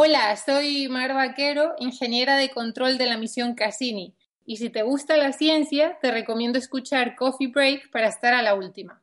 Hola, soy Mar Vaquero, ingeniera de control de la misión Cassini. Y si te gusta la ciencia, te recomiendo escuchar Coffee Break para estar a la última.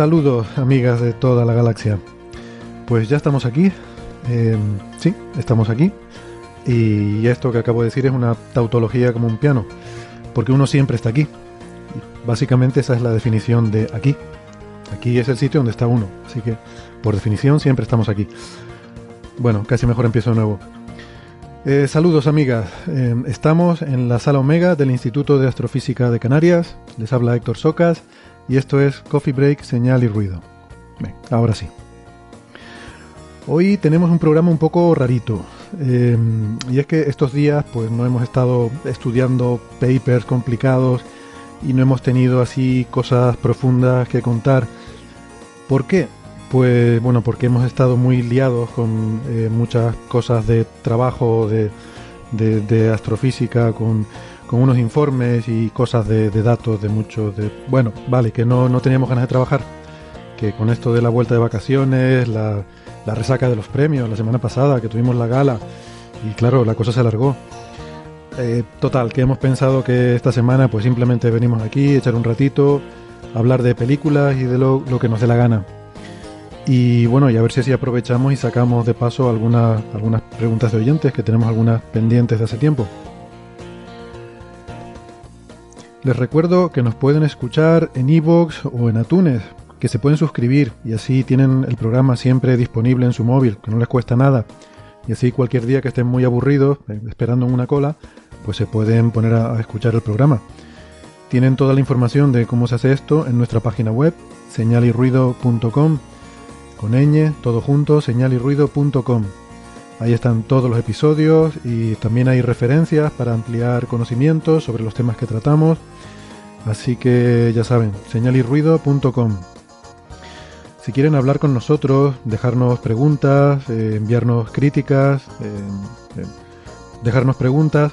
Saludos, amigas de toda la galaxia. Pues ya estamos aquí. Eh, sí, estamos aquí. Y esto que acabo de decir es una tautología como un piano. Porque uno siempre está aquí. Básicamente esa es la definición de aquí. Aquí es el sitio donde está uno. Así que, por definición, siempre estamos aquí. Bueno, casi mejor empiezo de nuevo. Eh, saludos amigas, Eh, estamos en la sala Omega del Instituto de Astrofísica de Canarias. Les habla Héctor Socas y esto es Coffee Break, Señal y Ruido. Ven, ahora sí. Hoy tenemos un programa un poco rarito. Eh, y es que estos días pues no hemos estado estudiando papers complicados y no hemos tenido así cosas profundas que contar. ¿Por qué? Pues bueno, porque hemos estado muy liados con eh, muchas cosas de trabajo, de- de astrofísica, con, con unos informes y cosas de, datos, de muchos, de... Bueno, vale, que no, no teníamos ganas de trabajar, que con esto de la vuelta de vacaciones, la, la resaca de los premios, la semana pasada que tuvimos la gala, y claro, la cosa se alargó. Eh, total, que hemos pensado que esta semana pues simplemente venimos aquí, echar un ratito, hablar de películas y de lo, lo que nos dé la gana. Y bueno, y a ver si así aprovechamos y sacamos de paso algunas, algunas preguntas de oyentes, que tenemos algunas pendientes de hace tiempo. Les recuerdo que nos pueden escuchar en iVoox o en Atunes, que se pueden suscribir y así tienen el programa siempre disponible en su móvil, que no les cuesta nada. Y así cualquier día que estén muy aburridos, eh, esperando en una cola, pues se pueden poner a, a escuchar el programa. Tienen toda la información de cómo se hace esto en nuestra página web, señalirruido.com, con ñ, todo junto, señalirruido.com. Ahí están todos los episodios y también hay referencias para ampliar conocimientos sobre los temas que tratamos. Así que ya saben, señalirruido.com. Si quieren hablar con nosotros, dejarnos preguntas, eh, enviarnos críticas, eh, eh, dejarnos preguntas,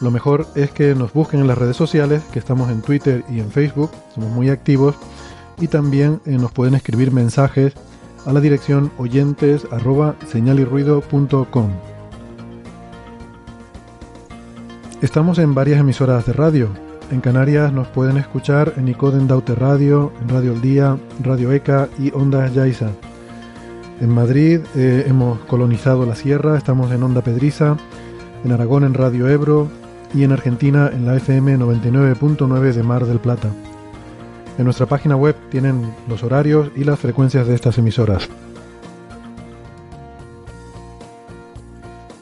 lo mejor es que nos busquen en las redes sociales, que estamos en Twitter y en Facebook, somos muy activos, y también nos pueden escribir mensajes a la dirección oyentes señalirruido.com. Estamos en varias emisoras de radio. En Canarias nos pueden escuchar en Icoden Daute Radio, en Radio El Día, Radio ECA y Ondas Yaiza. En Madrid eh, hemos colonizado la sierra, estamos en Onda Pedriza, en Aragón en Radio Ebro y en Argentina en la FM 99.9 de Mar del Plata. En nuestra página web tienen los horarios y las frecuencias de estas emisoras.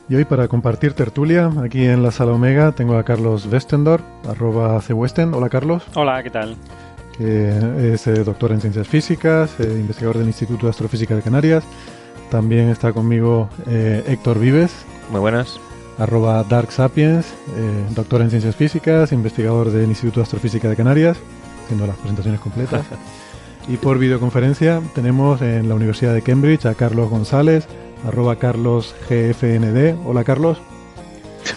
Y hoy para compartir tertulia, aquí en la sala Omega tengo a Carlos Westendorf, arroba cwesten. Hola Carlos, Hola, ¿qué tal? que es eh, doctor en ciencias físicas, eh, investigador del Instituto de Astrofísica de Canarias. También está conmigo eh, Héctor Vives, Muy buenas. arroba Dark Sapiens, eh, doctor en ciencias físicas, investigador del Instituto de Astrofísica de Canarias, haciendo las presentaciones completas. y por videoconferencia tenemos en la Universidad de Cambridge a Carlos González, arroba Carlos GFND. Hola Carlos,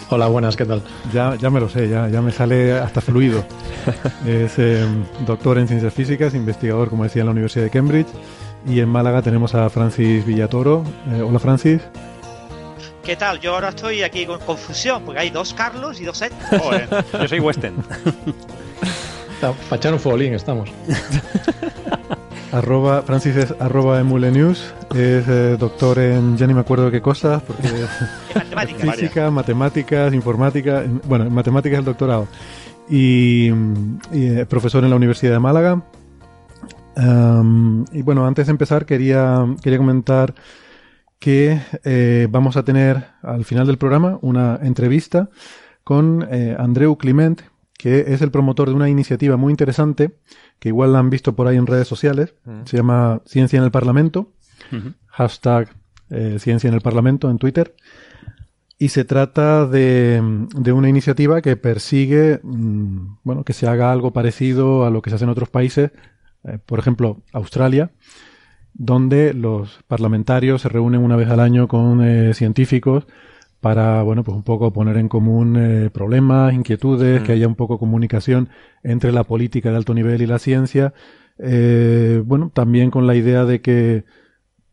Hola, buenas, ¿qué tal? ya, ya me lo sé, ya, ya me sale hasta fluido. es eh, doctor en ciencias físicas, investigador, como decía, en la Universidad de Cambridge. Y en Málaga tenemos a Francis Villatoro. Eh, hola Francis. ¿Qué tal? Yo ahora estoy aquí con confusión, porque hay dos Carlos y dos Ed. Joder, yo soy Western. Para echar un folín estamos. Arroba, Francis es arroba emulenews, es eh, doctor en ya ni me acuerdo de qué cosas, porque matemáticas. física, matemáticas, informática, en- bueno, en matemáticas es el doctorado, y, y, eh, profesor en la Universidad de Málaga. Y bueno, antes de empezar quería, quería comentar que eh, vamos a tener al final del programa una entrevista con eh, Andreu Clement, que es el promotor de una iniciativa muy interesante, que igual la han visto por ahí en redes sociales, se llama Ciencia en el Parlamento, hashtag eh, Ciencia en el Parlamento en Twitter, y se trata de, de una iniciativa que persigue, mm, bueno, que se haga algo parecido a lo que se hace en otros países, eh, por ejemplo, Australia, donde los parlamentarios se reúnen una vez al año con eh, científicos para, bueno, pues un poco poner en común eh, problemas, inquietudes, que haya un poco comunicación entre la política de alto nivel y la ciencia. Eh, bueno, también con la idea de que,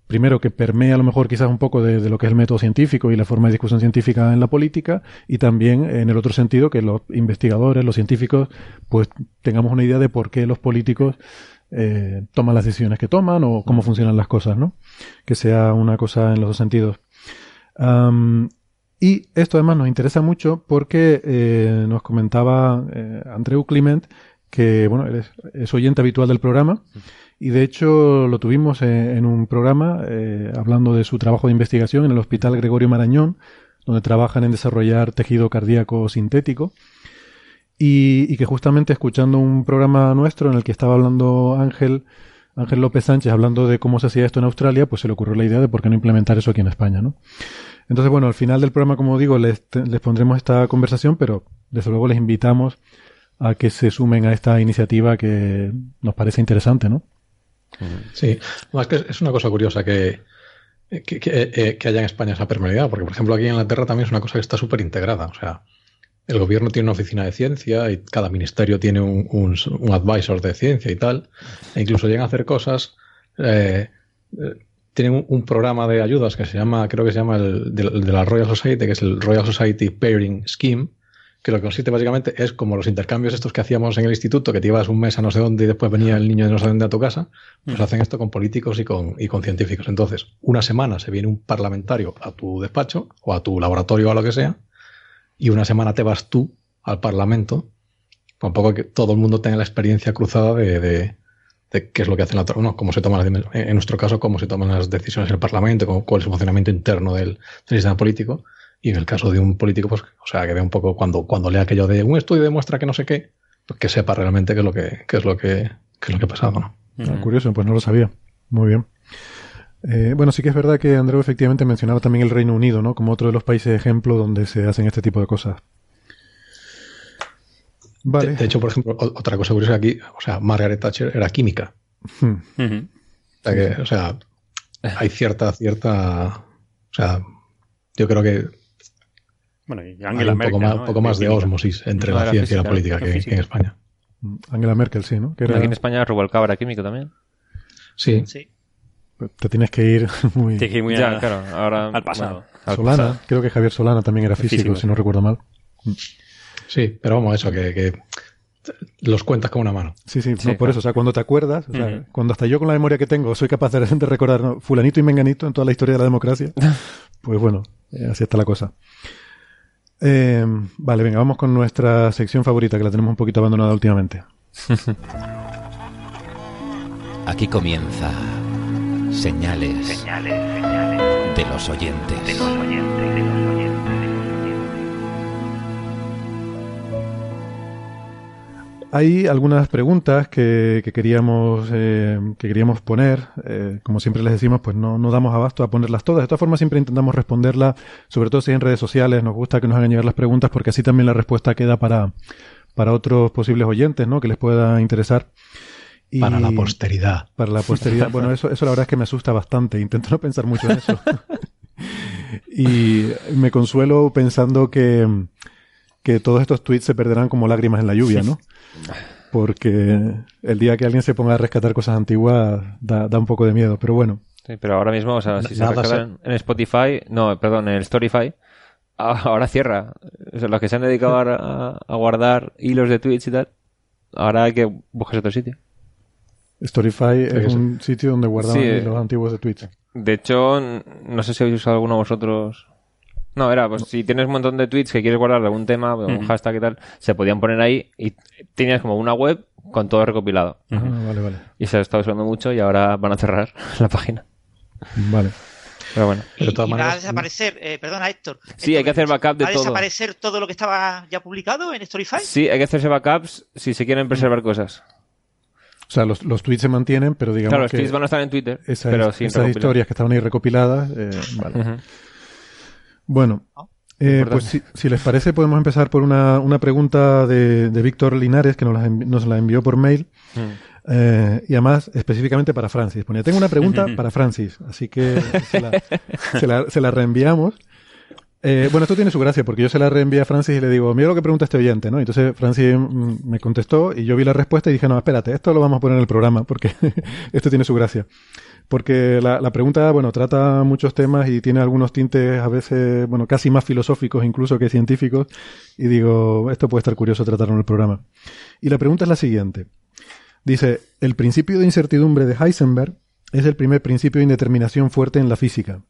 primero, que permea a lo mejor quizás un poco de, de lo que es el método científico y la forma de discusión científica en la política, y también en el otro sentido que los investigadores, los científicos, pues tengamos una idea de por qué los políticos eh, toman las decisiones que toman o cómo funcionan las cosas, ¿no? Que sea una cosa en los dos sentidos. Y esto además nos interesa mucho porque eh, nos comentaba eh, Andreu Clement que bueno, es, es oyente habitual del programa y de hecho lo tuvimos eh, en un programa eh, hablando de su trabajo de investigación en el Hospital Gregorio Marañón, donde trabajan en desarrollar tejido cardíaco sintético y, y que justamente escuchando un programa nuestro en el que estaba hablando Ángel, Ángel López Sánchez hablando de cómo se hacía esto en Australia, pues se le ocurrió la idea de por qué no implementar eso aquí en España, ¿no? Entonces, bueno, al final del programa, como digo, les, pondremos esta conversación, pero desde luego les invitamos a que se sumen a esta iniciativa que nos parece interesante, ¿no? Sí, más que es una cosa curiosa que, que, eh, que haya en España esa permeabilidad, porque por ejemplo aquí en Inglaterra también es una cosa que está súper integrada. O sea, el gobierno tiene una oficina de ciencia y cada ministerio tiene un, un, advisor de ciencia y tal, e incluso llegan a hacer cosas. Eh, eh, tienen un, programa de ayudas que se llama, creo que se llama el de, el de, la Royal Society, que es el Royal Society Pairing Scheme, que lo que consiste básicamente es como los intercambios estos que hacíamos en el instituto, que te ibas un mes a no sé dónde y después venía el niño de no sé dónde a tu casa, pues mm. hacen esto con políticos y con, y con científicos. Entonces, una semana se viene un parlamentario a tu despacho o a tu laboratorio o a lo que sea, y una semana te vas tú al parlamento, un poco que todo el mundo tenga la experiencia cruzada de, de, de qué es lo que hacen la otra, no, cómo se toman las, en nuestro caso, cómo se toman las decisiones en el parlamento, cómo, cuál es el funcionamiento interno del, del sistema político. Y en el caso de un político, pues, o sea, que vea un poco cuando, cuando lea aquello de un estudio demuestra que no sé qué, pues que sepa realmente qué es lo que, qué es lo que, qué es lo que ha pasado, ¿no? Uh -huh. Curioso, pues no lo sabía. Muy bien. Eh, bueno, sí que es verdad que Andreu efectivamente mencionaba también el Reino Unido, ¿no? Como otro de los países de ejemplo donde se hacen este tipo de cosas. Vale. De, de hecho, por ejemplo, otra cosa curiosa aquí, o sea, Margaret Thatcher era química. Hmm. Uh -huh. o, sea que, o sea, hay cierta, cierta, o sea, yo creo que bueno, y Angela hay un Merkel, poco más, ¿no? poco más de osmosis entre No, la ciencia y la física, política que, que física. en España. Angela Merkel, sí, ¿no? Que era- Aquí en España Rubalcaba era químico también. Sí, Sí. te tienes que ir muy... Tienes que ir muy Ya, a- claro, ahora al pasado. bueno, al Solana, pasado. creo que Javier Solana también era físico, Físico, si sí. no recuerdo mal. Sí, pero vamos, eso, que, que los cuentas con una mano. Sí, sí, Sí, no, por claro. eso, o sea, cuando te acuerdas, o sea, cuando hasta yo con la memoria que tengo soy capaz de, de recordar ¿no? fulanito y menganito en toda la historia de la democracia, pues bueno, eh, así está la cosa. Eh, vale, venga, vamos con nuestra sección favorita, que la tenemos un poquito abandonada últimamente. Aquí comienza Señales, Señales, señales de los oyentes. de los oyentes, de los oyentes, Hay algunas preguntas que, que queríamos eh, que queríamos poner. eh, como siempre les decimos, pues no, no damos abasto a ponerlas todas. De todas formas, siempre intentamos responderlas, sobre todo si en redes sociales. Nos gusta que nos hagan llegar las preguntas porque así también la respuesta queda para, para otros posibles oyentes, ¿no? Que les pueda interesar. Y- Para la posteridad. Para la posteridad. Bueno, eso, eso la verdad es que me asusta bastante. Intento no pensar mucho en eso. y me consuelo pensando que, que todos estos tweets se perderán como lágrimas en la lluvia, ¿no? Porque el día que alguien se ponga a rescatar cosas antiguas da, da un poco de miedo. Pero bueno, Sí, pero ahora mismo, o sea, si se rescatan en Spotify, no, perdón, en el Storyfy, a- ahora cierra. O sea, los que se han dedicado a, a guardar hilos de tweets y tal, ahora hay que buscarse otro sitio. Storyfy es un sitio donde guardaban Sí. los antiguos de Twitch. De hecho, no sé si habéis usado alguno de vosotros. No, era, pues si tienes un montón de tweets que quieres guardar de algún tema, de un Ujú. hashtag y tal, se podían poner ahí y tenías como una web con todo recopilado. Ah, vale, vale. Y se ha estado usando mucho y ahora van a cerrar la página. Vale. Pero bueno. Pero de y, todas y va a maneras- desaparecer, eh, perdona Héctor. Sí, hay que hacer backup de ¿Va a todo. desaparecer todo lo que estaba ya publicado en Storyfy? Sí, hay que hacerse backups si se quieren preservar cosas. O sea, los, los tweets se mantienen, pero digamos Claro, los que tweets van a estar en Twitter, esas, pero sin esas recopilar. historias que estaban ahí recopiladas, eh, vale. Bueno, ¿No? eh, pues si, si les parece podemos empezar por una, una pregunta de, de Víctor Linares que nos la, envi- nos la envió por mail Mm. eh, y además específicamente para Francis. Ponía, tengo una pregunta para Francis, así que se la, se la- se la reenviamos. Eh, bueno, esto tiene su gracia porque yo se la reenvié a Francis y le digo, mira lo que pregunta este oyente, ¿no? Entonces Francis mm, me contestó y yo vi la respuesta y dije, no, espérate, esto lo vamos a poner en el programa porque esto tiene su gracia. Porque la, la pregunta, bueno, trata muchos temas y tiene algunos tintes a veces, bueno, casi más filosóficos incluso que científicos. Y digo, esto puede estar curioso tratarlo en el programa. Y la pregunta es la siguiente. Dice, el principio de incertidumbre de Heisenberg es el primer principio de indeterminación fuerte en la física.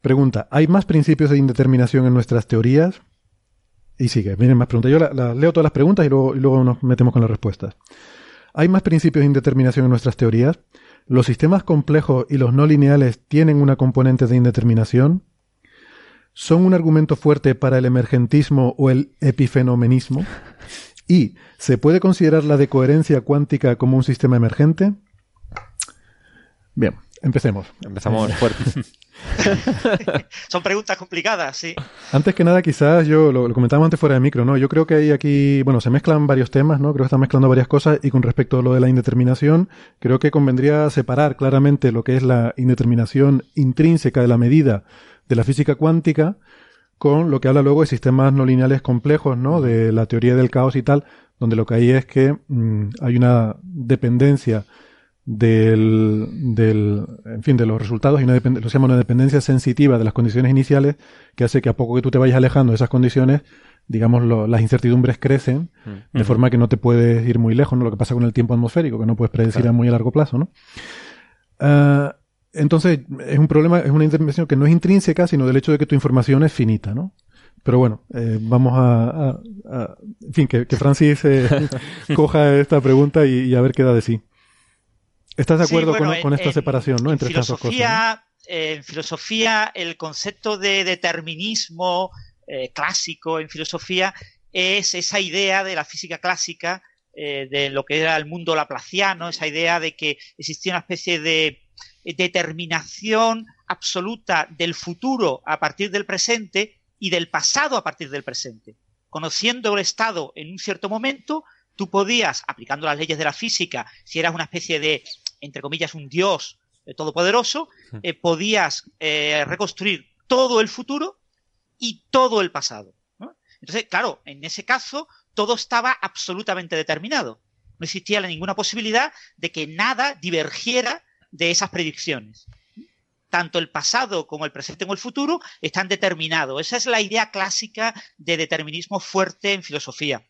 Pregunta, ¿hay más principios de indeterminación en nuestras teorías? Y sigue, vienen más preguntas. Yo la- leo todas las preguntas y luego, y luego nos metemos con las respuestas. ¿Hay más principios de indeterminación en nuestras teorías? ¿Los sistemas complejos y los no lineales tienen una componente de indeterminación? ¿Son un argumento fuerte para el emergentismo o el epifenomenismo? ¿Y se puede considerar la decoherencia cuántica como un sistema emergente? Bien, empecemos. Empezamos fuerte. Son preguntas complicadas, sí. Antes que nada, quizás yo lo, lo comentábamos antes fuera de micro, ¿no? Yo creo que hay aquí, bueno, se mezclan varios temas, ¿no? Creo que están mezclando varias cosas y con respecto a lo de la indeterminación, creo que convendría separar claramente lo que es la indeterminación intrínseca de la medida de la física cuántica con lo que habla luego de sistemas no lineales complejos, ¿no? De la teoría del caos y tal, donde lo que hay es que mm, hay una dependencia del, del, en fin, de los resultados y una lo se llama una dependencia sensitiva de las condiciones iniciales que hace que a poco que tú te vayas alejando de esas condiciones, digamos, lo- las incertidumbres crecen de forma que no te puedes ir muy lejos, ¿no? Lo que pasa con el tiempo atmosférico, que no puedes predecir a muy a largo plazo, ¿no? Ah, entonces, es un problema, es una intervención que no es intrínseca, sino del hecho de que tu información es finita, ¿no? Pero bueno, eh, vamos a, a- a- En fin, que, que Francis eh, coja esta pregunta y, y a ver qué da de sí. ¿Estás de Sí, acuerdo bueno, con, esta en- separación, ¿no? en Entre estas dos cosas. en filosofía, el concepto de determinismo eh, clásico en filosofía es esa idea de la física clásica, eh, de lo que era el mundo laplaciano, esa idea de que existía una especie de determinación absoluta del futuro a partir del presente y del pasado a partir del presente. Conociendo el estado en un cierto momento, tú podías, aplicando las leyes de la física, si eras una especie de, entre comillas, un dios eh, todopoderoso, eh, podías eh, reconstruir todo el futuro y todo el pasado. ¿no? Entonces, claro, en ese caso, todo estaba absolutamente determinado. No existía ninguna posibilidad de que nada divergiera de esas predicciones. Tanto el pasado como el presente como el futuro están determinados. Esa es la idea clásica de determinismo fuerte en filosofía.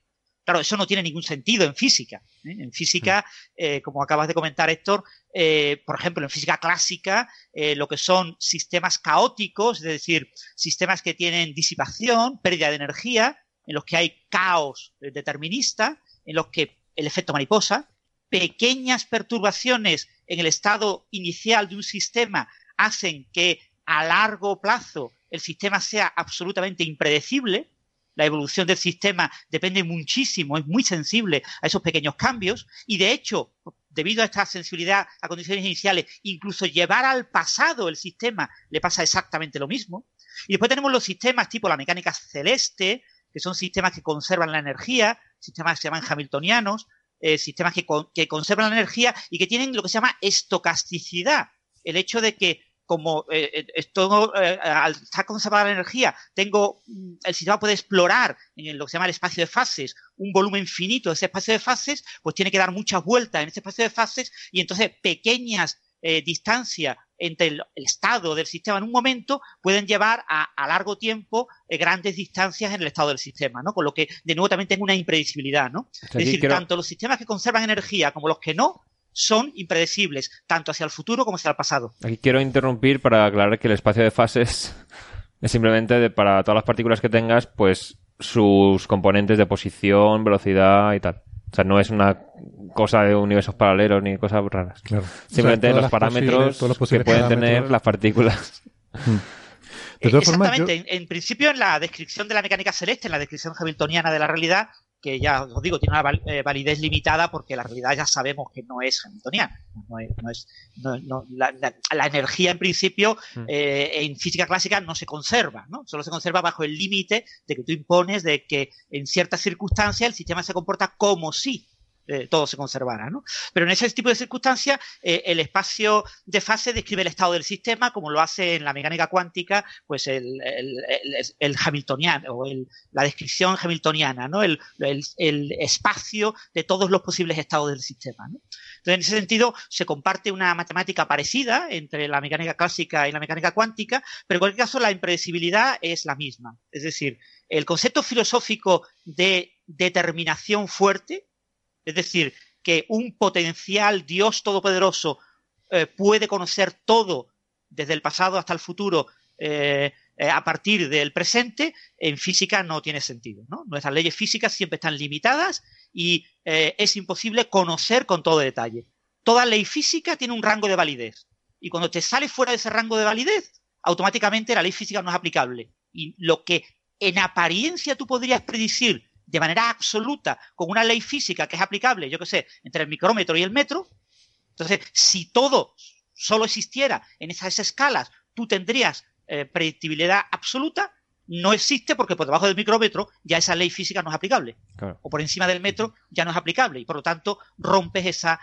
Claro, eso no tiene ningún sentido en física. ¿eh? En física, eh, como acabas de comentar, Héctor, eh, por ejemplo, en física clásica, lo que son sistemas caóticos, es decir, sistemas que tienen disipación, pérdida de energía, en los que hay caos determinista, en los que el efecto mariposa, pequeñas perturbaciones en el estado inicial de un sistema hacen que a largo plazo el sistema sea absolutamente impredecible. La evolución del sistema depende muchísimo, es muy sensible a esos pequeños cambios y de hecho, debido a esta sensibilidad a condiciones iniciales, incluso llevar al pasado el sistema le pasa exactamente lo mismo. Y después tenemos los sistemas tipo la mecánica celeste, que son sistemas que conservan la energía, sistemas que se llaman hamiltonianos, eh, sistemas que, con, que, conservan la energía y que tienen lo que se llama estocasticidad. El hecho de que como eh, esto, eh, al estar conservada la energía, tengo el sistema puede explorar en lo que se llama el espacio de fases un volumen finito de ese espacio de fases, pues tiene que dar muchas vueltas en ese espacio de fases y entonces pequeñas eh, distancias entre el, el estado del sistema en un momento pueden llevar a, a largo tiempo eh, grandes distancias en el estado del sistema, ¿no? Con lo que, de nuevo, también tengo una impredecibilidad, ¿no? sea, es decir, tanto los sistemas que conservan energía como los que no son impredecibles, tanto hacia el futuro como hacia el pasado. Aquí quiero interrumpir para aclarar que el espacio de fases es simplemente de, para todas las partículas que tengas, pues sus componentes de posición, velocidad y tal. O sea, no es una cosa de universos paralelos ni cosas raras. Claro. Simplemente O sea, todas los parámetros posibles- los que pueden parámetros. tener las partículas. De todas formas, yo- Exactamente. En, en principio, en la descripción de la mecánica celeste, en la descripción hamiltoniana de la realidad, que ya os digo, tiene una eh, validez limitada porque la realidad ya sabemos que no es hamiltoniana. No es, no es- no- no- la, la- la energía, en principio, Mm. eh, en física clásica no se conserva, ¿no? Solo se conserva bajo el límite de que tú impones de que en ciertas circunstancias el sistema se comporta como si eh, todo se conservara, ¿no? Pero en ese tipo de circunstancias, eh, el espacio de fase describe el estado del sistema, como lo hace en la mecánica cuántica, pues el, el, el- el hamiltoniano, o la descripción hamiltoniana, ¿no? El, espacio de todos los posibles estados del sistema. Entonces, en ese sentido, se comparte una matemática parecida entre la mecánica clásica y la mecánica cuántica, pero en cualquier caso la impredecibilidad es la misma. Es decir, el concepto filosófico de determinación fuerte, es decir, que un potencial Dios todopoderoso eh, puede conocer todo desde el pasado hasta el futuro eh, eh, a partir del presente, en física no tiene sentido. ¿no? Nuestras leyes físicas siempre están limitadas y es imposible conocer con todo detalle. Toda ley física tiene un rango de validez y cuando te sales fuera de ese rango de validez, automáticamente la ley física no es aplicable. Y lo que en apariencia tú podrías predecir de manera absoluta con una ley física que es aplicable, yo qué sé, entre el micrómetro y el metro, entonces si todo solo existiera en esas escalas, tú tendrías eh, predictibilidad absoluta, no existe porque por debajo del micrómetro ya esa ley física no es aplicable Claro. o por encima del metro ya no es aplicable y por lo tanto rompes ese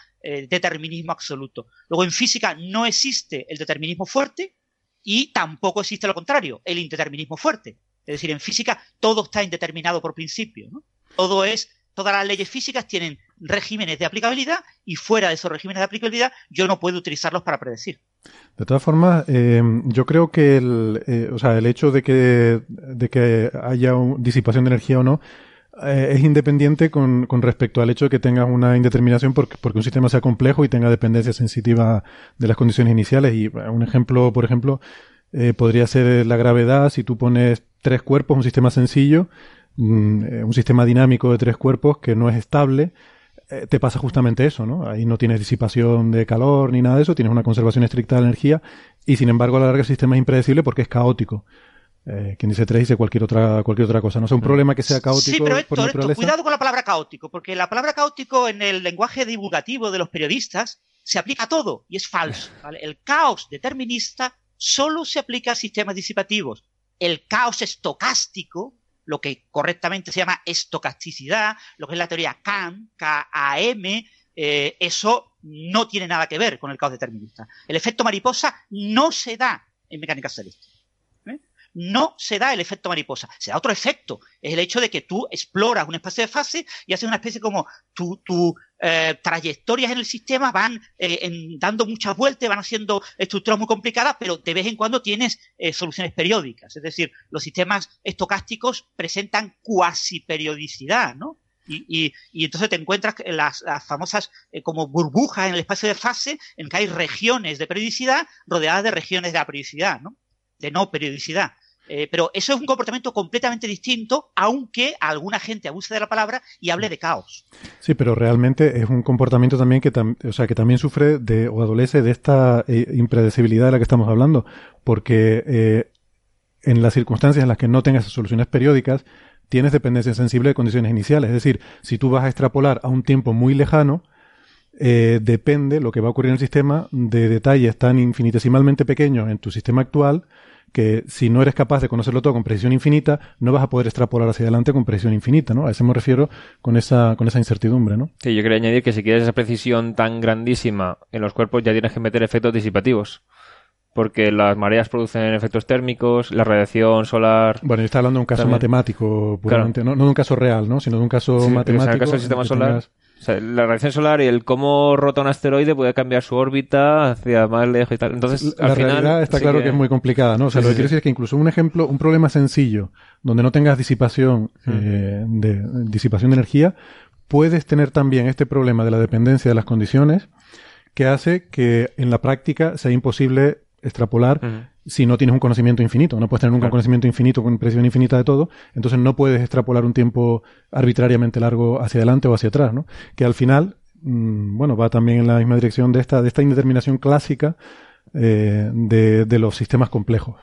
determinismo absoluto. Luego en física no existe el determinismo fuerte y tampoco existe lo contrario, el indeterminismo fuerte. Es decir, en física todo está indeterminado por principio. ¿no? Todo es, todas las leyes físicas tienen regímenes de aplicabilidad y fuera de esos regímenes de aplicabilidad yo no puedo utilizarlos para predecir. De todas formas, eh, yo creo que el, eh, o sea, el hecho de que, de que haya disipación de energía o no eh, es independiente con, con respecto al hecho de que tengas una indeterminación porque, porque un sistema sea complejo y tenga dependencia sensitiva de las condiciones iniciales. Y un ejemplo, por ejemplo, podría ser la gravedad. Si tú pones tres cuerpos, un sistema sencillo, mm, eh, un sistema dinámico de tres cuerpos que no es estable, eh, te pasa justamente eso, ¿no? Ahí no tienes disipación de calor ni nada de eso, tienes una conservación estricta de la energía y sin embargo a la larga el sistema es impredecible porque es caótico. Eh, quien dice tres dice cualquier otra, cualquier otra cosa. No es un problema que sea caótico Sí, pero por Héctor, cuidado con la palabra caótico, porque la palabra caótico en el lenguaje divulgativo de los periodistas se aplica a todo y es falso. ¿vale? El caos determinista solo se aplica a sistemas disipativos. El caos estocástico, lo que correctamente se llama estocasticidad, lo que es la teoría KAM, K-A-M, eh, eso no tiene nada que ver con el caos determinista. El efecto mariposa no se da en mecánica celeste. No se da el efecto mariposa, se da otro efecto. Es el hecho de que tú exploras un espacio de fase y haces una especie como tu, tu eh, trayectorias en el sistema van eh, en- dando muchas vueltas, van haciendo estructuras muy complicadas, pero de vez en cuando tienes eh, soluciones periódicas. Es decir, los sistemas estocásticos presentan cuasi periodicidad, ¿no? Y, entonces te encuentras las, las famosas como burbujas en el espacio de fase en que hay regiones de periodicidad rodeadas de regiones de periodicidad, ¿no? De no periodicidad. Eh, pero eso es un comportamiento completamente distinto, aunque alguna gente abuse de la palabra y hable de caos. Sí, pero realmente es un comportamiento también que, tam- o sea, que también sufre de o adolece de esta eh, impredecibilidad de la que estamos hablando, porque eh, en las circunstancias en las que no tengas soluciones periódicas, tienes dependencia sensible de condiciones iniciales. Es decir, si tú vas a extrapolar a un tiempo muy lejano, eh, depende lo que va a ocurrir en el sistema de detalles tan infinitesimalmente pequeños en tu sistema actual que si no eres capaz de conocerlo todo con precisión infinita, no vas a poder extrapolar hacia adelante con precisión infinita, ¿no? A eso me refiero con esa, con esa incertidumbre, ¿no? Sí, yo quería añadir que si quieres esa precisión tan grandísima en los cuerpos ya tienes que meter efectos disipativos. Porque las mareas producen efectos térmicos, la radiación solar... Bueno, yo estaba hablando de un caso También. matemático puramente, no, no de un caso real, ¿no? Sino de un caso Sí, pero en el matemático. caso del sistema solar- tengas- O sea, la radiación solar y el cómo rota un asteroide puede cambiar su órbita hacia más lejos y tal. Entonces, la al final, realidad está sí claro que... es muy complicada, ¿no? O sea, Sí, lo que sí, quiero decir es que incluso un ejemplo, un problema sencillo, donde no tengas disipación, Mm. eh, de, disipación de energía, puedes tener también este problema de la dependencia de las condiciones, que hace que en la práctica sea imposible extrapolar Ujú. Si no tienes un conocimiento infinito. No puedes tener nunca un conocimiento infinito con precisión infinita de todo, entonces no puedes extrapolar un tiempo arbitrariamente largo hacia adelante o hacia atrás, ¿no? Que al final, mm, bueno, va también en la misma dirección de esta, de esta indeterminación clásica eh, de, de los sistemas complejos.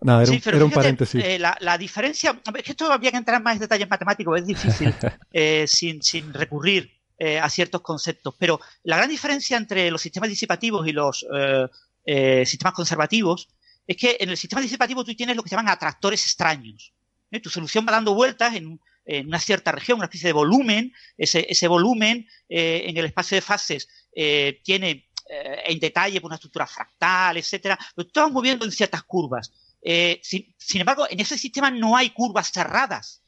Nada, era, Sí, un, paréntesis. eh, la, la diferencia, es que esto habría que entrar más en detalles matemáticos, es difícil eh, sin, sin recurrir eh, a ciertos conceptos. Pero la gran diferencia entre los sistemas disipativos y los eh, eh, sistemas conservativos es que en el sistema disipativo tú tienes lo que se llaman atractores extraños. ¿eh? Tu solución va dando vueltas en, en una cierta región, una especie de volumen. Ese, ese volumen eh, en el espacio de fases tiene en detalle pues, una estructura fractal, etcétera. Pero tú moviendo en ciertas curvas. Sin, sin, embargo, en ese sistema no hay curvas cerradas.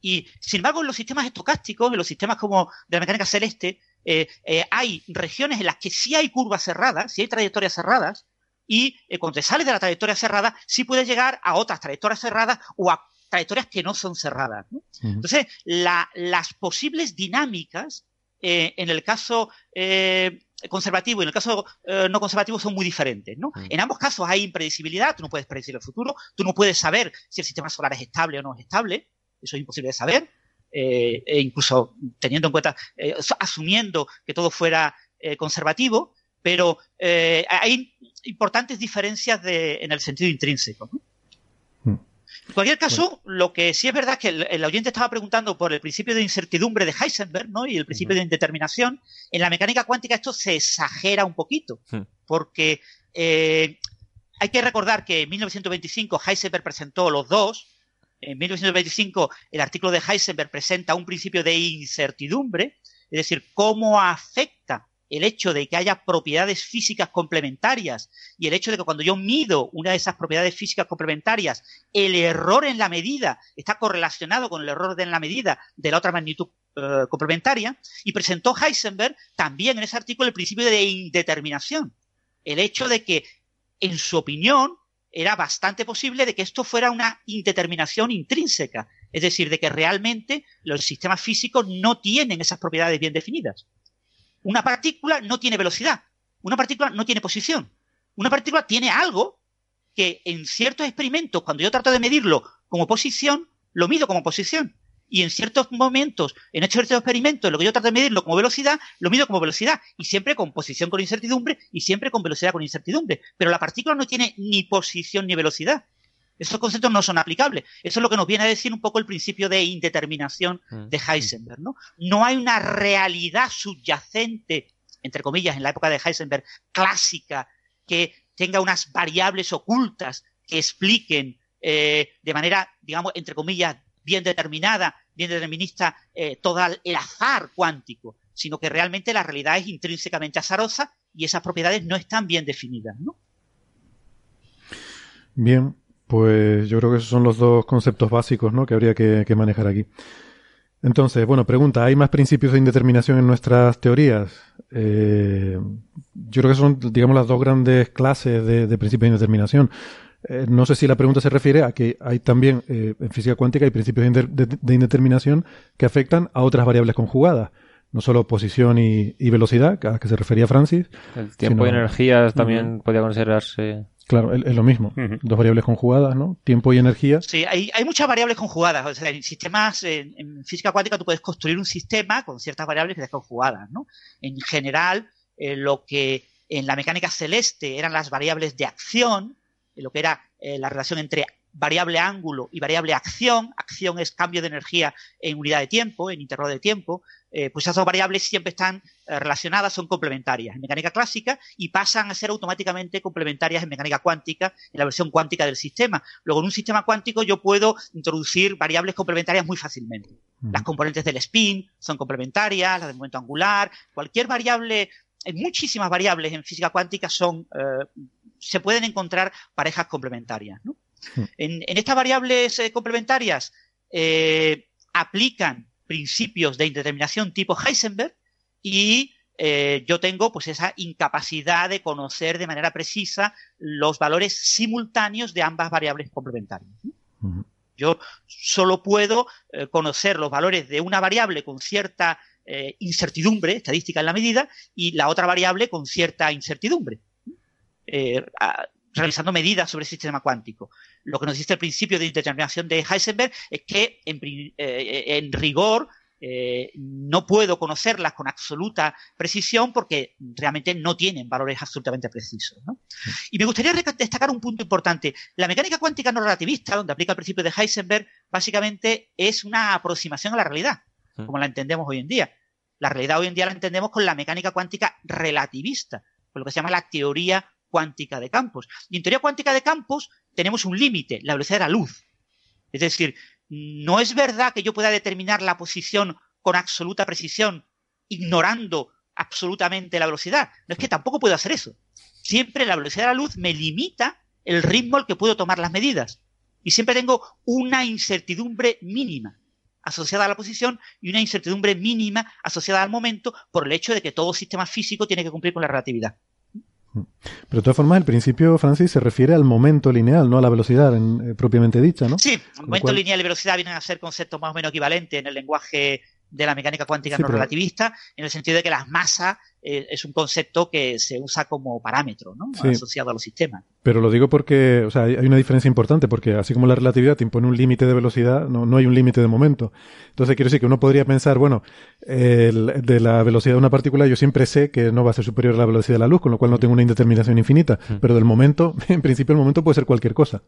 Y, sin embargo, en los sistemas estocásticos, en los sistemas como de la mecánica celeste, eh, eh, hay regiones en las que sí hay curvas cerradas, sí hay trayectorias cerradas, y eh, cuando te sales de la trayectoria cerrada, sí puedes llegar a otras trayectorias cerradas o a trayectorias que no son cerradas. ¿no? Entonces, la, las posibles dinámicas, en el caso eh, conservativo y en el caso eh, no conservativo son muy diferentes. ¿no? En ambos casos hay impredecibilidad, tú no puedes predecir el futuro, tú no puedes saber si el sistema solar es estable o no es estable, eso es imposible de saber, eh, e incluso teniendo en cuenta, eh, asumiendo que todo fuera eh, conservativo, pero hay importantes diferencias de, en el sentido intrínseco. ¿no? Mm. En cualquier caso, lo que sí es verdad es que el, el oyente estaba preguntando por el principio de incertidumbre de Heisenberg ¿no? y el principio de indeterminación. En la mecánica cuántica esto se exagera un poquito, porque hay que recordar que en 1925 Heisenberg presentó los dos. En 1925 el artículo de Heisenberg presenta un principio de incertidumbre, es decir, cómo afecta el hecho de que haya propiedades físicas complementarias y el hecho de que cuando yo mido una de esas propiedades físicas complementarias, el error en la medida está correlacionado con el error en la medida de la otra magnitud eh, complementaria, y presentó Heisenberg también en ese artículo el principio de indeterminación. El hecho de que, en su opinión, era bastante posible de que esto fuera una indeterminación intrínseca, es decir, de que realmente los sistemas físicos no tienen esas propiedades bien definidas. Una partícula no tiene velocidad, una partícula no tiene posición, una partícula tiene algo que en ciertos experimentos, cuando yo trato de medirlo como posición, lo mido como posición. Y en ciertos momentos, en estos experimentos, lo que yo trato de medirlo como velocidad, lo mido como velocidad. Y siempre con posición con incertidumbre y siempre con velocidad con incertidumbre. Pero la partícula no tiene ni posición ni velocidad. Esos conceptos no son aplicables. Eso es lo que nos viene a decir un poco el principio de indeterminación de Heisenberg. ¿no? no hay una realidad subyacente, entre comillas, en la época de Heisenberg, clásica, que tenga unas variables ocultas que expliquen eh, de manera, digamos, entre comillas, bien determinada, bien determinista, eh, todo el azar cuántico, sino que realmente la realidad es intrínsecamente azarosa y esas propiedades no están bien definidas. ¿no? Bien, pues yo creo que esos son los dos conceptos básicos ¿no? que habría que, manejar aquí. Entonces, bueno, pregunta, ¿hay más principios de indeterminación en nuestras teorías? Eh, yo creo que son, digamos, las dos grandes clases de principios de indeterminación. Eh, no sé si la pregunta se refiere a que hay también eh, en física cuántica hay principios de, inter- de- de indeterminación que afectan a otras variables conjugadas, no solo posición y, y velocidad, a las que se refería Francis. El tiempo y sino- energía también podría considerarse. Claro, es, lo mismo. Dos variables conjugadas, ¿no? Tiempo y energía. Sí, hay, hay muchas variables conjugadas. O sea, en sistemas, en, en física cuántica tú puedes construir un sistema con ciertas variables que están conjugadas, ¿no? En general, eh, lo que en la mecánica celeste eran las variables de acción, lo que era eh, la relación entre variable ángulo y variable acción, acción es cambio de energía en unidad de tiempo, en intervalo de tiempo, eh, pues esas dos variables siempre están eh, relacionadas, son complementarias en mecánica clásica y pasan a ser automáticamente complementarias en mecánica cuántica, en la versión cuántica del sistema. Luego, en un sistema cuántico yo puedo introducir variables complementarias muy fácilmente. Las componentes del spin son complementarias, las del momento angular, cualquier variable, hay muchísimas variables en física cuántica son, eh, se pueden encontrar parejas complementarias. ¿no? Hmm. En, en estas variables eh, complementarias eh, aplican principios de indeterminación tipo Heisenberg y eh, yo tengo pues esa incapacidad de conocer de manera precisa los valores simultáneos de ambas variables complementarias. Yo solo puedo eh, conocer los valores de una variable con cierta eh, incertidumbre estadística en la medida y la otra variable con cierta incertidumbre, eh, a- realizando medidas sobre el sistema cuántico. Lo que nos dice el principio de indeterminación de Heisenberg es que en, eh, en rigor eh, no puedo conocerlas con absoluta precisión porque realmente no tienen valores absolutamente precisos. ¿no? Y me gustaría destacar un punto importante. La mecánica cuántica no relativista, donde aplica el principio de Heisenberg, básicamente es una aproximación a la realidad, Mm. como la entendemos hoy en día. La realidad hoy en día la entendemos con la mecánica cuántica relativista, con lo que se llama la teoría cuántica de campos. Y en teoría cuántica de campos tenemos un límite, la velocidad de la luz. Es decir, no es verdad que yo pueda determinar la posición con absoluta precisión, ignorando absolutamente la velocidad. No es que tampoco puedo hacer eso. Siempre la velocidad de la luz me limita el ritmo al que puedo tomar las medidas. Y siempre tengo una incertidumbre mínima asociada a la posición y una incertidumbre mínima asociada al momento por el hecho de que todo sistema físico tiene que cumplir con la relatividad. Pero de todas formas, el principio, Francis, se refiere al momento lineal, no a la velocidad en- eh, propiamente dicha, ¿no? Sí, momento cual- lineal y velocidad vienen a ser conceptos más o menos equivalentes en el lenguaje de la mecánica cuántica Sí, no pero- relativista, en el sentido de que las masas eh, es un concepto que se usa como parámetro, ¿no? Sí. Asociado a los sistemas. Pero lo digo porque, o sea, hay una diferencia importante, porque así como la relatividad te impone un límite de velocidad, no, no hay un límite de momento. Entonces quiero decir que uno podría pensar, bueno, el- de la velocidad de una partícula yo siempre sé que no va a ser superior a la velocidad de la luz, con lo cual no tengo una indeterminación infinita. Pero del momento, en principio el momento puede ser cualquier cosa.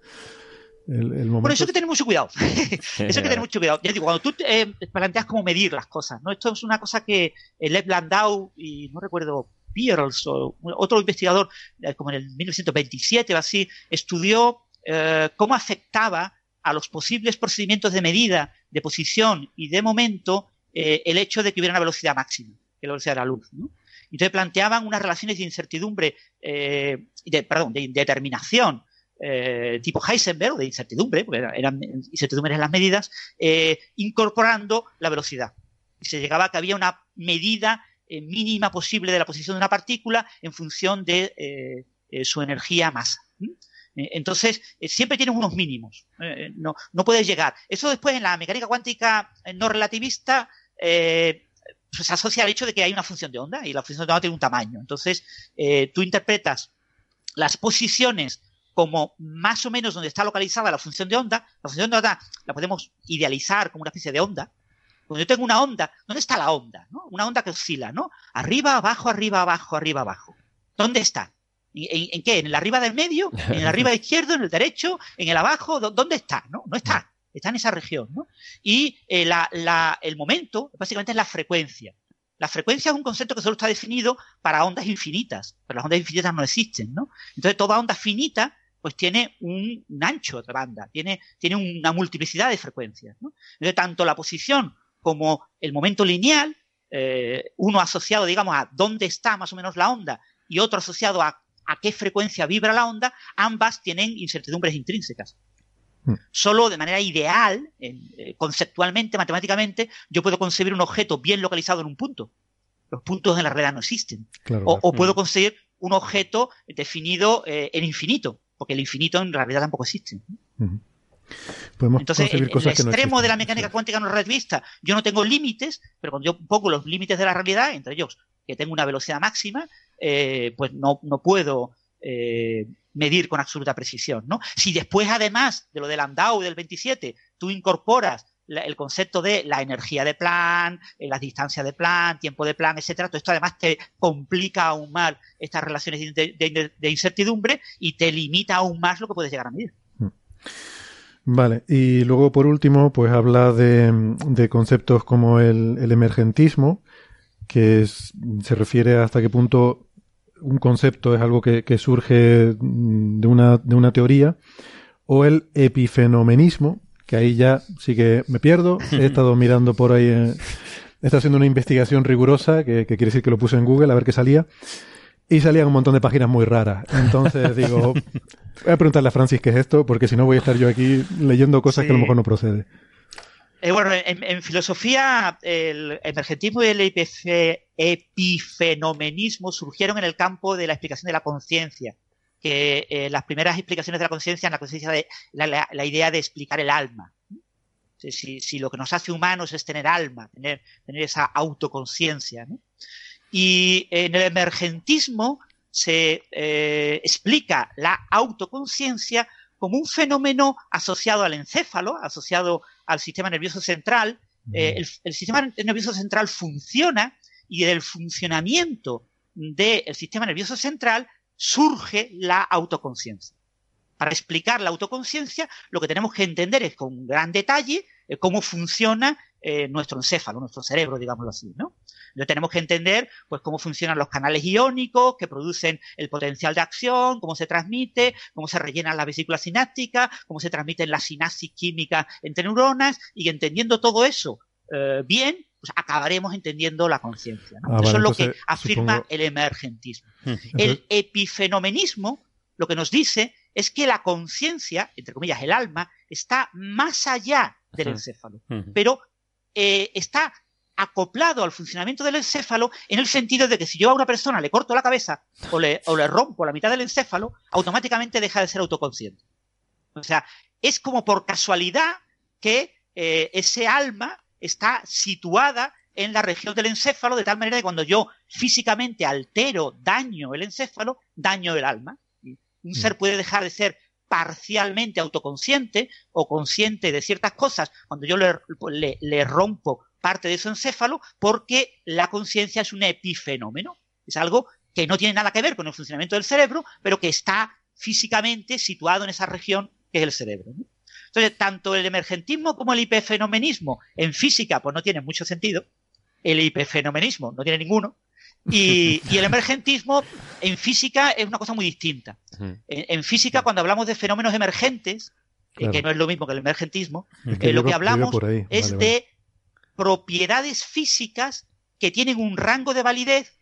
El, el momento... Por eso hay que tener mucho cuidado. eso hay que tener mucho cuidado. Ya digo, cuando tú eh, planteas cómo medir las cosas, ¿no? Esto es una cosa que eh, Lev Landau y no recuerdo Peierls o otro investigador, eh, como en el 1927 o así, estudió eh, cómo afectaba a los posibles procedimientos de medida, de posición y de momento eh, el hecho de que hubiera una velocidad máxima, que es la velocidad de la luz, ¿no? Entonces planteaban unas relaciones de incertidumbre, eh, de, perdón, de determinación eh, tipo Heisenberg, de incertidumbre, porque eran, incertidumbres las medidas, eh, incorporando la velocidad. Y se llegaba a que había una medida eh, mínima posible de la posición de una partícula en función de su energía masa. ¿Mm? Entonces, siempre tienes unos mínimos. No, no puedes llegar. Eso después en la mecánica cuántica no relativista pues, se asocia al hecho de que hay una función de onda y la función de onda tiene un tamaño. Entonces, tú interpretas las posiciones como más o menos donde está localizada la función de onda. La función de onda la podemos idealizar como una especie de onda. Cuando yo tengo una onda, ¿dónde está la onda? ¿no? Una onda que oscila, ¿no? Arriba, abajo, arriba, abajo, arriba, abajo. ¿Dónde está? ¿En, en qué? ¿En el arriba del medio? ¿En el arriba izquierdo? ¿En el derecho? ¿En el abajo? ¿Dó- ¿Dónde está? No, no está. Está en esa región, ¿no? Y eh, la- el momento, básicamente, es la frecuencia. La frecuencia es un concepto que solo está definido para ondas infinitas, pero las ondas infinitas no existen, ¿no? Entonces, toda onda finita, pues tiene un, un ancho de banda, tiene, tiene una multiplicidad de frecuencias, ¿no? Entonces, tanto la posición como el momento lineal, eh, uno asociado, digamos, a dónde está más o menos la onda y otro asociado a, a qué frecuencia vibra la onda, ambas tienen incertidumbres intrínsecas. Hmm. Solo de manera ideal, eh, conceptualmente, matemáticamente, yo puedo concebir un objeto bien localizado en un punto. Los puntos en la realidad no existen. Claro, O, puedo conseguir un objeto definido eh, en infinito, porque el infinito en realidad tampoco existe. Podemos Entonces, el no extremo de la mecánica cuántica no relativista, yo no tengo límites, pero cuando yo pongo los límites de la realidad, entre ellos que tengo una velocidad máxima, eh, pues no, no puedo eh, medir con absoluta precisión. ¿no? Si después, además de lo del Landau del 27, tú incorporas el concepto de la energía de plan, eh, las distancias de plan, tiempo de plan, etcétera, todo esto además te complica aún más estas relaciones de, incertidumbre y te limita aún más lo que puedes llegar a medir. Vale, y luego por último, pues habla de, conceptos como el, emergentismo, que se refiere a hasta qué punto un concepto es algo que, que surge mm, de una, de una teoría, o el epifenomenismo, que ahí ya sí que me pierdo, he estado mirando por ahí, eh, he estado haciendo una investigación rigurosa, que, que quiere decir que lo puse en Google a ver qué salía, y salían un montón de páginas muy raras. Entonces digo, voy a preguntarle a Francis qué es esto, porque si no voy a estar yo aquí leyendo cosas que a lo mejor no procede. Eh, bueno, en, en filosofía, el emergentismo y el epif- epifenomenismo surgieron en el campo de la explicación de la conciencia. Que eh, las primeras explicaciones de la conciencia, en la conciencia de la, la- la idea de explicar el alma. Si, si- si lo que nos hace humanos es tener alma, tener, tener esa autoconciencia. ¿no? Y en el emergentismo se eh, explica la autoconciencia como un fenómeno asociado al encéfalo, asociado al sistema nervioso central. Eh, el, el sistema nervioso central funciona y del funcionamiento del sistema nervioso central surge la autoconciencia. Para explicar la autoconciencia, lo que tenemos que entender es con gran detalle eh, cómo funciona eh, nuestro encéfalo, nuestro cerebro, digámoslo así, ¿no? Tenemos que entender pues cómo funcionan los canales iónicos que producen el potencial de acción, cómo se transmite, cómo se rellenan las vesículas sinápticas, cómo se transmiten las sinapsis químicas entre neuronas y entendiendo todo eso eh, bien, pues acabaremos entendiendo la conciencia. ¿no? Ah, eso vale, es lo que afirma supongo- el emergentismo. Entonces- El epifenomenismo lo que nos dice es que la conciencia, entre comillas, el alma, está más allá del encéfalo, Ujú. pero eh, está acoplado al funcionamiento del encéfalo en el sentido de que si yo a una persona le corto la cabeza o le, o le rompo la mitad del encéfalo, automáticamente deja de ser autoconsciente. O sea, es como por casualidad que eh, ese alma está situada en la región del encéfalo, de tal manera que cuando yo físicamente altero, daño el encéfalo, daño el alma. Un ser puede dejar de ser parcialmente autoconsciente o consciente de ciertas cosas cuando yo le, le- le rompo parte de su encéfalo porque la conciencia es un epifenómeno. Es algo que no tiene nada que ver con el funcionamiento del cerebro, pero que está físicamente situado en esa región que es el cerebro. ¿no? Entonces, tanto el emergentismo como el hipofenomenismo en física pues no tienen mucho sentido. El hipofenomenismo no tiene ninguno. Y, y el emergentismo en física es una cosa muy distinta. En, en física, cuando hablamos de fenómenos emergentes, eh, que no es lo mismo que el emergentismo, Es eh, lo que hablamos es Vale, de propiedades físicas que tienen un rango de validez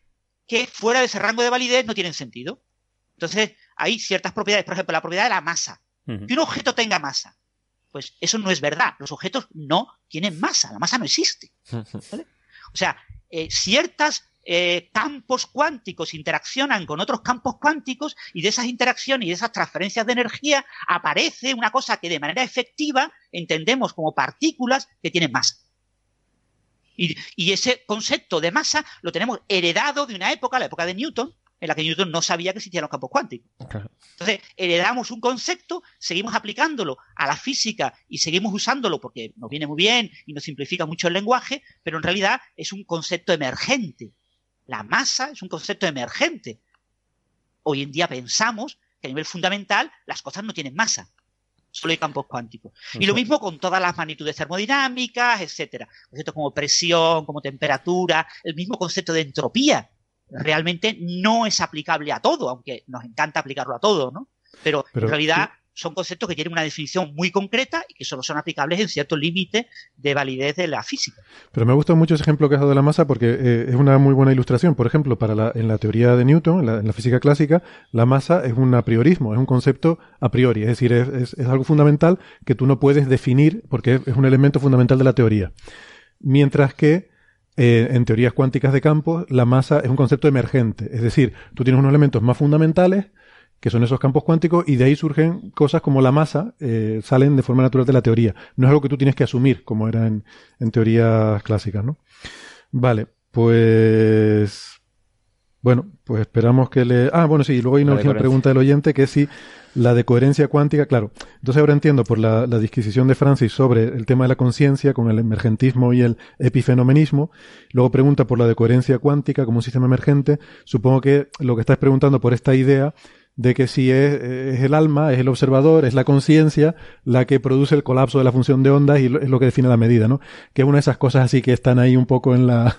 que fuera de ese rango de validez no tienen sentido. Entonces, hay ciertas propiedades, por ejemplo, la propiedad de la masa. Que un objeto tenga masa. Pues eso no es verdad. Los objetos no tienen masa. La masa no existe. O sea, eh, ciertos campos cuánticos interaccionan con otros campos cuánticos y de esas interacciones y de esas transferencias de energía aparece una cosa que de manera efectiva entendemos como partículas que tienen masa. Y, y ese concepto de masa lo tenemos heredado de una época, la época de Newton, en la que Newton no sabía que existían los campos cuánticos. Entonces, heredamos un concepto, seguimos aplicándolo a la física y seguimos usándolo porque nos viene muy bien y nos simplifica mucho el lenguaje, pero en realidad es un concepto emergente. La masa es un concepto emergente. Hoy en día pensamos que a nivel fundamental las cosas no tienen masa, solo hay campos cuánticos. Y lo mismo con todas las magnitudes termodinámicas, etcétera. Conceptos como presión, como temperatura, el mismo concepto de entropía. Realmente no es aplicable a todo, aunque nos encanta aplicarlo a todo, ¿no? Pero, Pero- en realidad son conceptos que tienen una definición muy concreta y que solo son aplicables en cierto límite de validez de la física. Pero me gusta mucho ese ejemplo que has dado de la masa porque eh, es una muy buena ilustración. Por ejemplo, para la, en la teoría de Newton, en la, en la física clásica, la masa es un a priorismo, es un concepto a priori. Es decir, es, es- es algo fundamental que tú no puedes definir porque es, es un elemento fundamental de la teoría. Mientras que eh, en teorías cuánticas de campos, la masa es un concepto emergente. Es decir, tú tienes unos elementos más fundamentales que son esos campos cuánticos, y de ahí surgen cosas como la masa, eh, salen de forma natural de la teoría. No es algo que tú tienes que asumir, como era en, en teorías clásicas, ¿no? Vale, pues... Bueno, pues esperamos que le... Ah, bueno, sí, y luego hay una última pregunta del oyente, que es si la de coherencia cuántica, claro. Entonces ahora entiendo por la, la disquisición de Francis sobre el tema de la conciencia con el emergentismo y el epifenomenismo. Luego pregunta por la de coherencia cuántica como un sistema emergente. Supongo que lo que estás preguntando por esta idea de que si es, es el alma, es el observador, es la conciencia la que produce el colapso de la función de ondas y lo- es lo que define la medida, ¿no? Que es una de esas cosas así que están ahí un poco en la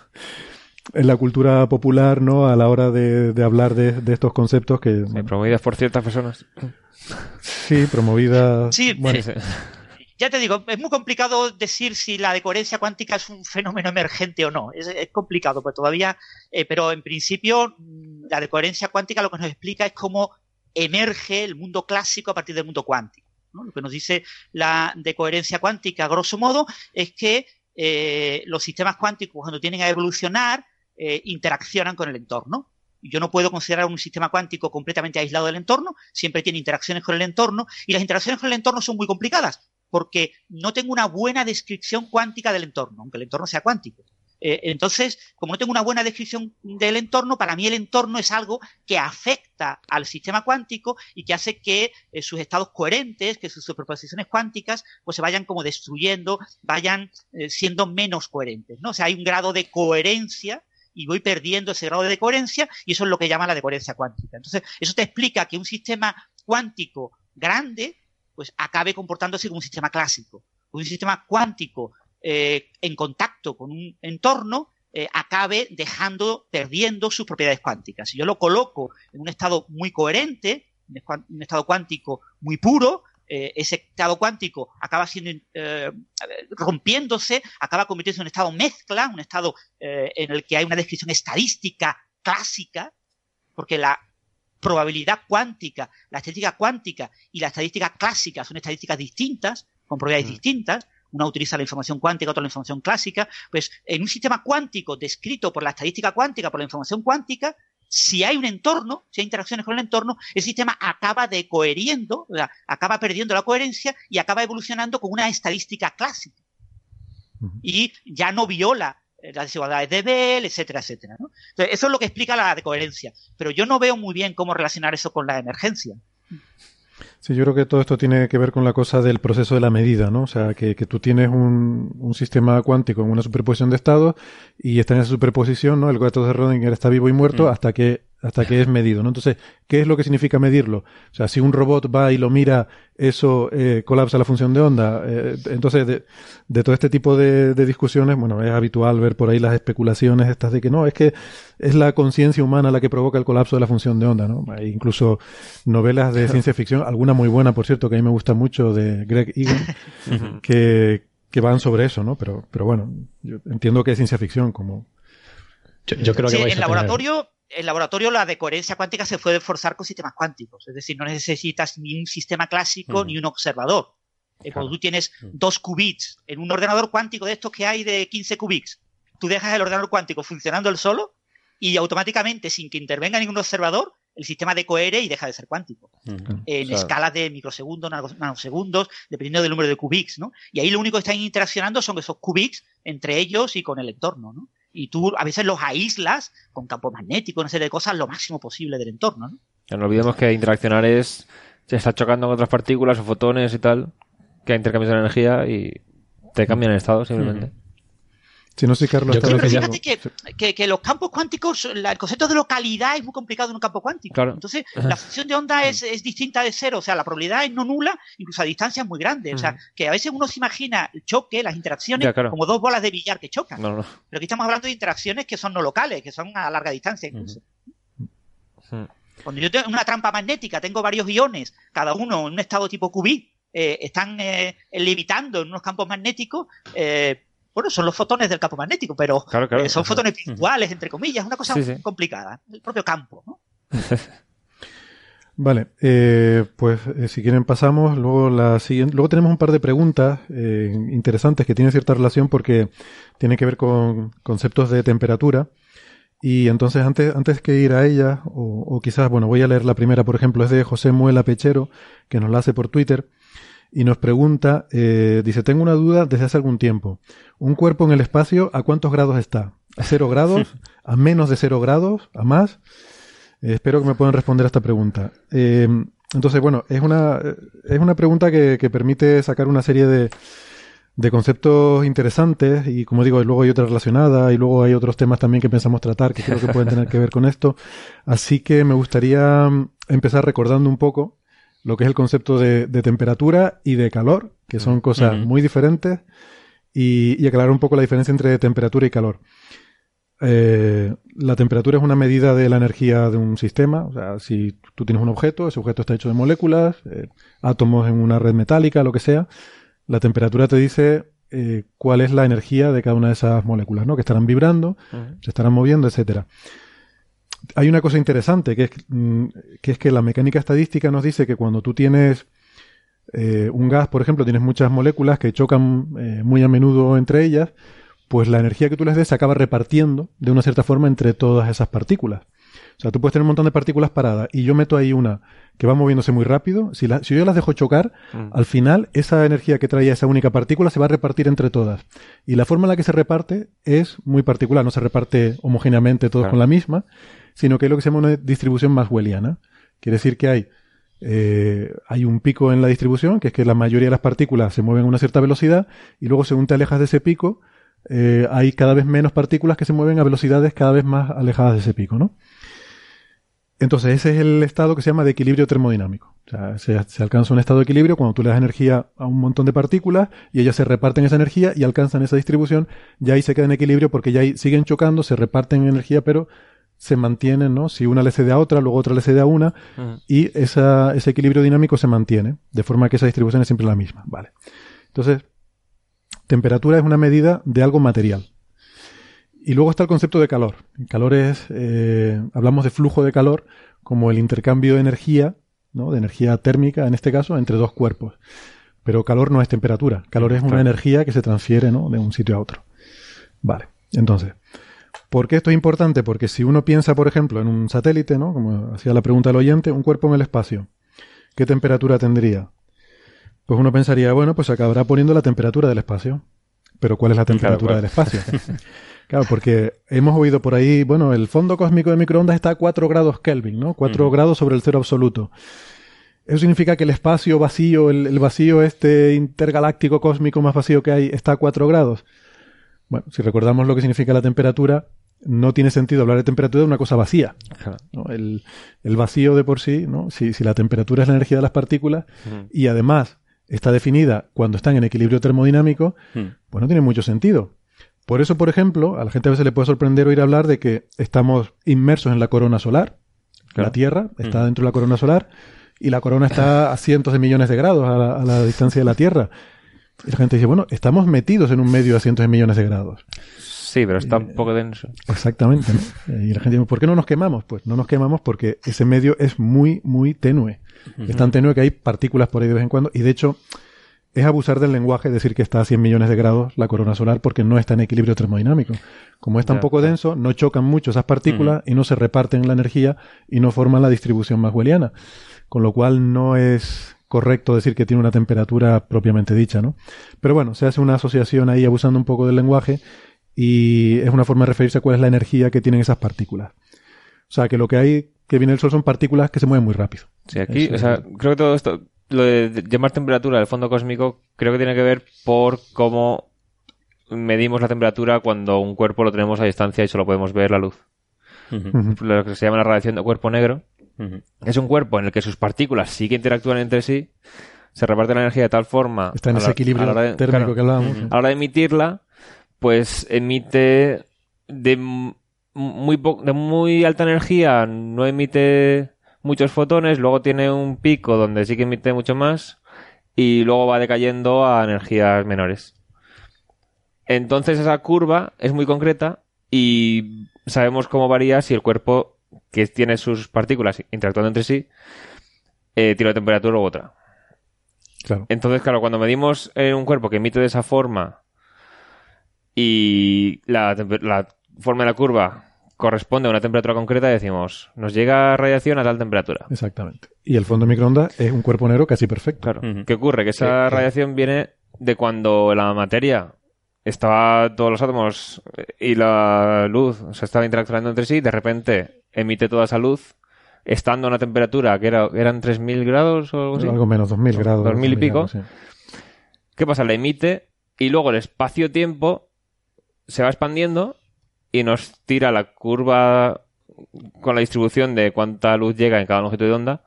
en la cultura popular, ¿no? A la hora de, de hablar de, de estos conceptos que Sí, promovidas por ciertas personas. sí, promovidas. Sí, bueno, eh, ya te digo, es muy complicado decir si la de coherencia cuántica es un fenómeno emergente o no. Es, es complicado, pues todavía, eh, pero en principio mm, la de coherencia cuántica lo que nos explica es cómo emerge el mundo clásico a partir del mundo cuántico. ¿no? Lo que nos dice la de coherencia cuántica, grosso modo, es que eh, los sistemas cuánticos, cuando tienen a evolucionar, eh, interaccionan con el entorno. Yo no puedo considerar un sistema cuántico completamente aislado del entorno, siempre tiene interacciones con el entorno, y las interacciones con el entorno son muy complicadas, porque no tengo una buena descripción cuántica del entorno, aunque el entorno sea cuántico. Eh, entonces, como no tengo una buena descripción del entorno, para mí el entorno es algo que afecta al sistema cuántico y que hace que eh, sus estados coherentes, que sus superposiciones cuánticas, pues se vayan como destruyendo, vayan siendo menos coherentes, ¿no? O sea, hay un grado de coherencia y voy perdiendo ese grado de coherencia y eso es lo que llama la decoherencia cuántica. Entonces, eso te explica que un sistema cuántico grande, pues acabe comportándose como un sistema clásico. Un sistema cuántico eh, en contacto con un entorno eh, acabe dejando, perdiendo sus propiedades cuánticas. Si yo lo coloco en un estado muy coherente, un estado cuántico muy puro, eh, ese estado cuántico acaba siendo rompiéndose, acaba convirtiéndose en un estado mezcla, un estado en el que hay una descripción estadística clásica, porque la probabilidad cuántica, la estadística cuántica y la estadística clásica son estadísticas distintas, con probabilidades Mm. distintas, una utiliza la información cuántica, otra la información clásica, pues en un sistema cuántico descrito por la estadística cuántica, por la información cuántica, si hay un entorno, si hay interacciones con el entorno, el sistema acaba decoheriendo, o sea, acaba perdiendo la coherencia y acaba evolucionando con una estadística clásica. Y ya no viola eh, las desigualdades de Bell, etcétera, etcétera. ¿no? Entonces, eso es lo que explica la decoherencia. Pero yo no veo muy bien cómo relacionar eso con la emergencia. Sí, yo creo que todo esto tiene que ver con la cosa del proceso de la medida, ¿no? O sea, que, que tú tienes un, un sistema cuántico en una superposición de estados y está en esa superposición, ¿no? El gato de Rödinger está vivo y muerto Mm. hasta que hasta que es medido, ¿no? Entonces, ¿qué es lo que significa medirlo? O sea, si un robot va y lo mira, eso eh, colapsa la función de onda. Eh, entonces, de, de todo este tipo de, de discusiones, bueno, es habitual ver por ahí las especulaciones estas de que no, es que es la conciencia humana la que provoca el colapso de la función de onda, ¿no? Hay incluso novelas de ciencia ficción, muy buena, por cierto, que a mí me gusta mucho, de Greg Egan, que, que van sobre eso, ¿no? Pero, pero bueno, yo entiendo que es ciencia ficción, como... Yo, yo creo que Sí, vais en a tener- laboratorio, en laboratorio la decoherencia cuántica se puede forzar con sistemas cuánticos. Es decir, no necesitas ni un sistema clásico Mm. ni un observador. Eh, Cuando tú tienes Mm. dos qubits en un ordenador cuántico de estos que hay de 15 qubits, tú dejas el ordenador cuántico funcionando él solo y automáticamente, sin que intervenga ningún observador, el sistema decohere y deja de ser cuántico. En O sea, escalas de microsegundos, nano- nanosegundos, dependiendo del número de qubits, ¿no? Y ahí lo único que están interaccionando son esos qubits entre ellos y con el entorno, ¿no? Y tú a veces los aíslas con campo magnético, una serie de cosas, lo máximo posible del entorno, ¿no? que no olvidemos que interaccionar es se está chocando con otras partículas o fotones y tal, que de energía y te cambian el estado simplemente. Si no sé, Carlos, Yo creo Pero que ya que, que- que los campos cuánticos, la- el concepto de localidad es muy complicado en un campo cuántico. Claro. Entonces, la función de onda es, es distinta de cero. O sea, la probabilidad es no nula, incluso a distancias muy grandes. O sea, que a veces uno se imagina el choque, las interacciones, Ya, claro. como dos bolas de billar que chocan. No, no. Pero aquí estamos hablando de interacciones que son no locales, que son a larga distancia incluso. Cuando yo tengo una trampa magnética, tengo varios iones, cada uno en un estado tipo qubit, eh, están eh, levitando en unos campos magnéticos, eh, bueno, son los fotones del campo magnético, pero Claro, claro. eh, son fotones virtuales, entre comillas, una cosa Sí, sí. complicada. El propio campo, ¿no? Vale, eh, pues eh, si quieren pasamos. Luego la siguiente, luego tenemos un par de preguntas eh, interesantes que tienen cierta relación porque tienen que ver con conceptos de temperatura. Y entonces antes, antes que ir a ella, o, o quizás, bueno, voy a leer la primera, por ejemplo, es de José Muela Pechero, que nos la hace por Twitter, y nos pregunta, eh, dice, tengo una duda desde hace algún tiempo. ¿Un cuerpo en el espacio a cuántos grados está? ¿A cero grados? ¿A menos de cero grados? ¿A más? Eh, espero que me puedan responder a esta pregunta. Eh, entonces, bueno, es una, es una pregunta que, que permite sacar una serie de, de conceptos interesantes y, como digo, luego hay otra relacionada y luego hay otros temas también que pensamos tratar que creo que pueden tener que ver con esto. Así que me gustaría mm, empezar recordando un poco lo que es el concepto de, de temperatura y de calor, que son cosas Ujú. muy diferentes, y, y aclarar un poco la diferencia entre temperatura y calor. Eh, la temperatura es una medida de la energía de un sistema. O sea, si tú tienes un objeto, ese objeto está hecho de moléculas, eh, átomos en una red metálica, lo que sea. La temperatura te dice eh, cuál es la energía de cada una de esas moléculas, ¿no? Que estarán vibrando, se estarán moviendo, etcétera. Hay una cosa interesante que es, mm, que es que la mecánica estadística nos dice que cuando tú tienes eh, un gas, por ejemplo, tienes muchas moléculas que chocan eh, muy a menudo entre ellas, pues la energía que tú les des se acaba repartiendo de una cierta forma entre todas esas partículas. O sea, tú puedes tener un montón de partículas paradas y yo meto ahí una que va moviéndose muy rápido. Si, la- si yo las dejo chocar, Mm. al final esa energía que traía esa única partícula se va a repartir entre todas. Y la forma en la que se reparte es muy particular. No se reparte homogéneamente todos Claro. con la misma, sino que hay lo que se llama una distribución maxwelliana. Quiere decir que hay, eh, hay un pico en la distribución, que es que la mayoría de las partículas se mueven a una cierta velocidad, y luego según te alejas de ese pico, eh, hay cada vez menos partículas que se mueven a velocidades cada vez más alejadas de ese pico, ¿no? Entonces, ese es el estado que se llama de equilibrio termodinámico. O sea, se, alcanza un estado de equilibrio cuando tú le das energía a un montón de partículas y ellas se reparten esa energía y alcanzan esa distribución, y ahí se queda en equilibrio porque ya ahí siguen chocando, se reparten energía, pero se mantienen, ¿no? Si una le cede a otra, luego otra le cede a una, y esa, ese equilibrio dinámico se mantiene, de forma que esa distribución es siempre la misma. Vale. Entonces, temperatura es una medida de algo material. Y luego está el concepto de calor. El calor es, eh, hablamos de flujo de calor como el intercambio de energía, ¿no? de energía térmica en este caso, entre dos cuerpos. Pero calor no es temperatura. Calor es una Claro. energía que se transfiere ¿no? de un sitio a otro. Vale. Entonces, ¿por qué esto es importante? Porque si uno piensa, por ejemplo, en un satélite, ¿no? como hacía la pregunta del oyente, un cuerpo en el espacio, ¿qué temperatura tendría? Pues uno pensaría, bueno, pues acabará poniendo la temperatura del espacio. Pero ¿cuál es la temperatura del espacio? Claro, porque hemos oído por ahí, bueno, el fondo cósmico de microondas está a 4 grados Kelvin, ¿no? 4 Ujú. grados sobre el cero absoluto. Eso significa que el espacio vacío, el, el vacío este intergaláctico cósmico más vacío que hay, está a 4 grados. Bueno, si recordamos lo que significa la temperatura, no tiene sentido hablar de temperatura de una cosa vacía. El, el vacío de por sí, ¿no? Si, si la temperatura es la energía de las partículas y además está definida cuando están en equilibrio termodinámico, Mm. pues no tiene mucho sentido. Por eso, por ejemplo, a la gente a veces le puede sorprender oír hablar de que estamos inmersos en la corona solar. Claro. La Tierra está Mm. dentro de la corona solar y la corona está a cientos de millones de grados a la, a la distancia de la Tierra. Y la gente dice, bueno, estamos metidos en un medio a cientos de millones de grados. Sí, pero está un poco denso. Exactamente. ¿no? Eh, Y la gente dice, ¿por qué no nos quemamos? Pues no nos quemamos porque ese medio es muy, muy tenue. Es tan tenue que hay partículas por ahí de vez en cuando. Y de hecho, es abusar del lenguaje decir que está a 100 millones de grados la corona solar porque no está en equilibrio termodinámico. Como es tan poco denso, no chocan mucho esas partículas y no se reparten la energía y no forman la distribución maxwelliana. Con lo cual no es correcto decir que tiene una temperatura propiamente dicha, ¿no? Pero bueno, se hace una asociación ahí abusando un poco del lenguaje y es una forma de referirse a cuál es la energía que tienen esas partículas. O sea, que lo que hay que viene del Sol son partículas que se mueven muy rápido. Sí, aquí, Eso o sea, creo que todo esto, lo de llamar temperatura del fondo cósmico, creo que tiene que ver por cómo medimos la temperatura cuando un cuerpo lo tenemos a distancia y solo podemos ver la luz. Lo que se llama la radiación de cuerpo negro es un cuerpo en el que sus partículas sí que interactúan entre sí, se reparte la energía de tal forma... Está en ese la- equilibrio la de- térmico claro, que hablábamos. a la hora de emitirla, pues emite de muy, de muy alta energía, no emite muchos fotones, luego tiene un pico donde sí que emite mucho más y luego va decayendo a energías menores. Entonces esa curva es muy concreta y sabemos cómo varía si el cuerpo que tiene sus partículas interactuando entre sí eh, tiene una temperatura u otra. Claro. Entonces, claro, cuando medimos en un cuerpo que emite de esa forma y la, la forma de la curva corresponde a una temperatura concreta, decimos, nos llega radiación a tal temperatura. Exactamente. Y el fondo de microondas es un cuerpo negro casi perfecto. Claro. ¿Qué ocurre? Que esa radiación viene de cuando la materia estaba todos los átomos y la luz o sea, estaba interactuando entre sí, de repente emite toda esa luz estando a una temperatura que era, eran 3.000 grados o algo así. Algo menos, 2000 grados. 2000 y 2000 pico. grados, sí. ¿Qué pasa? La emite y luego el espacio-tiempo se va expandiendo y nos tira la curva con la distribución de cuánta luz llega en cada longitud de onda,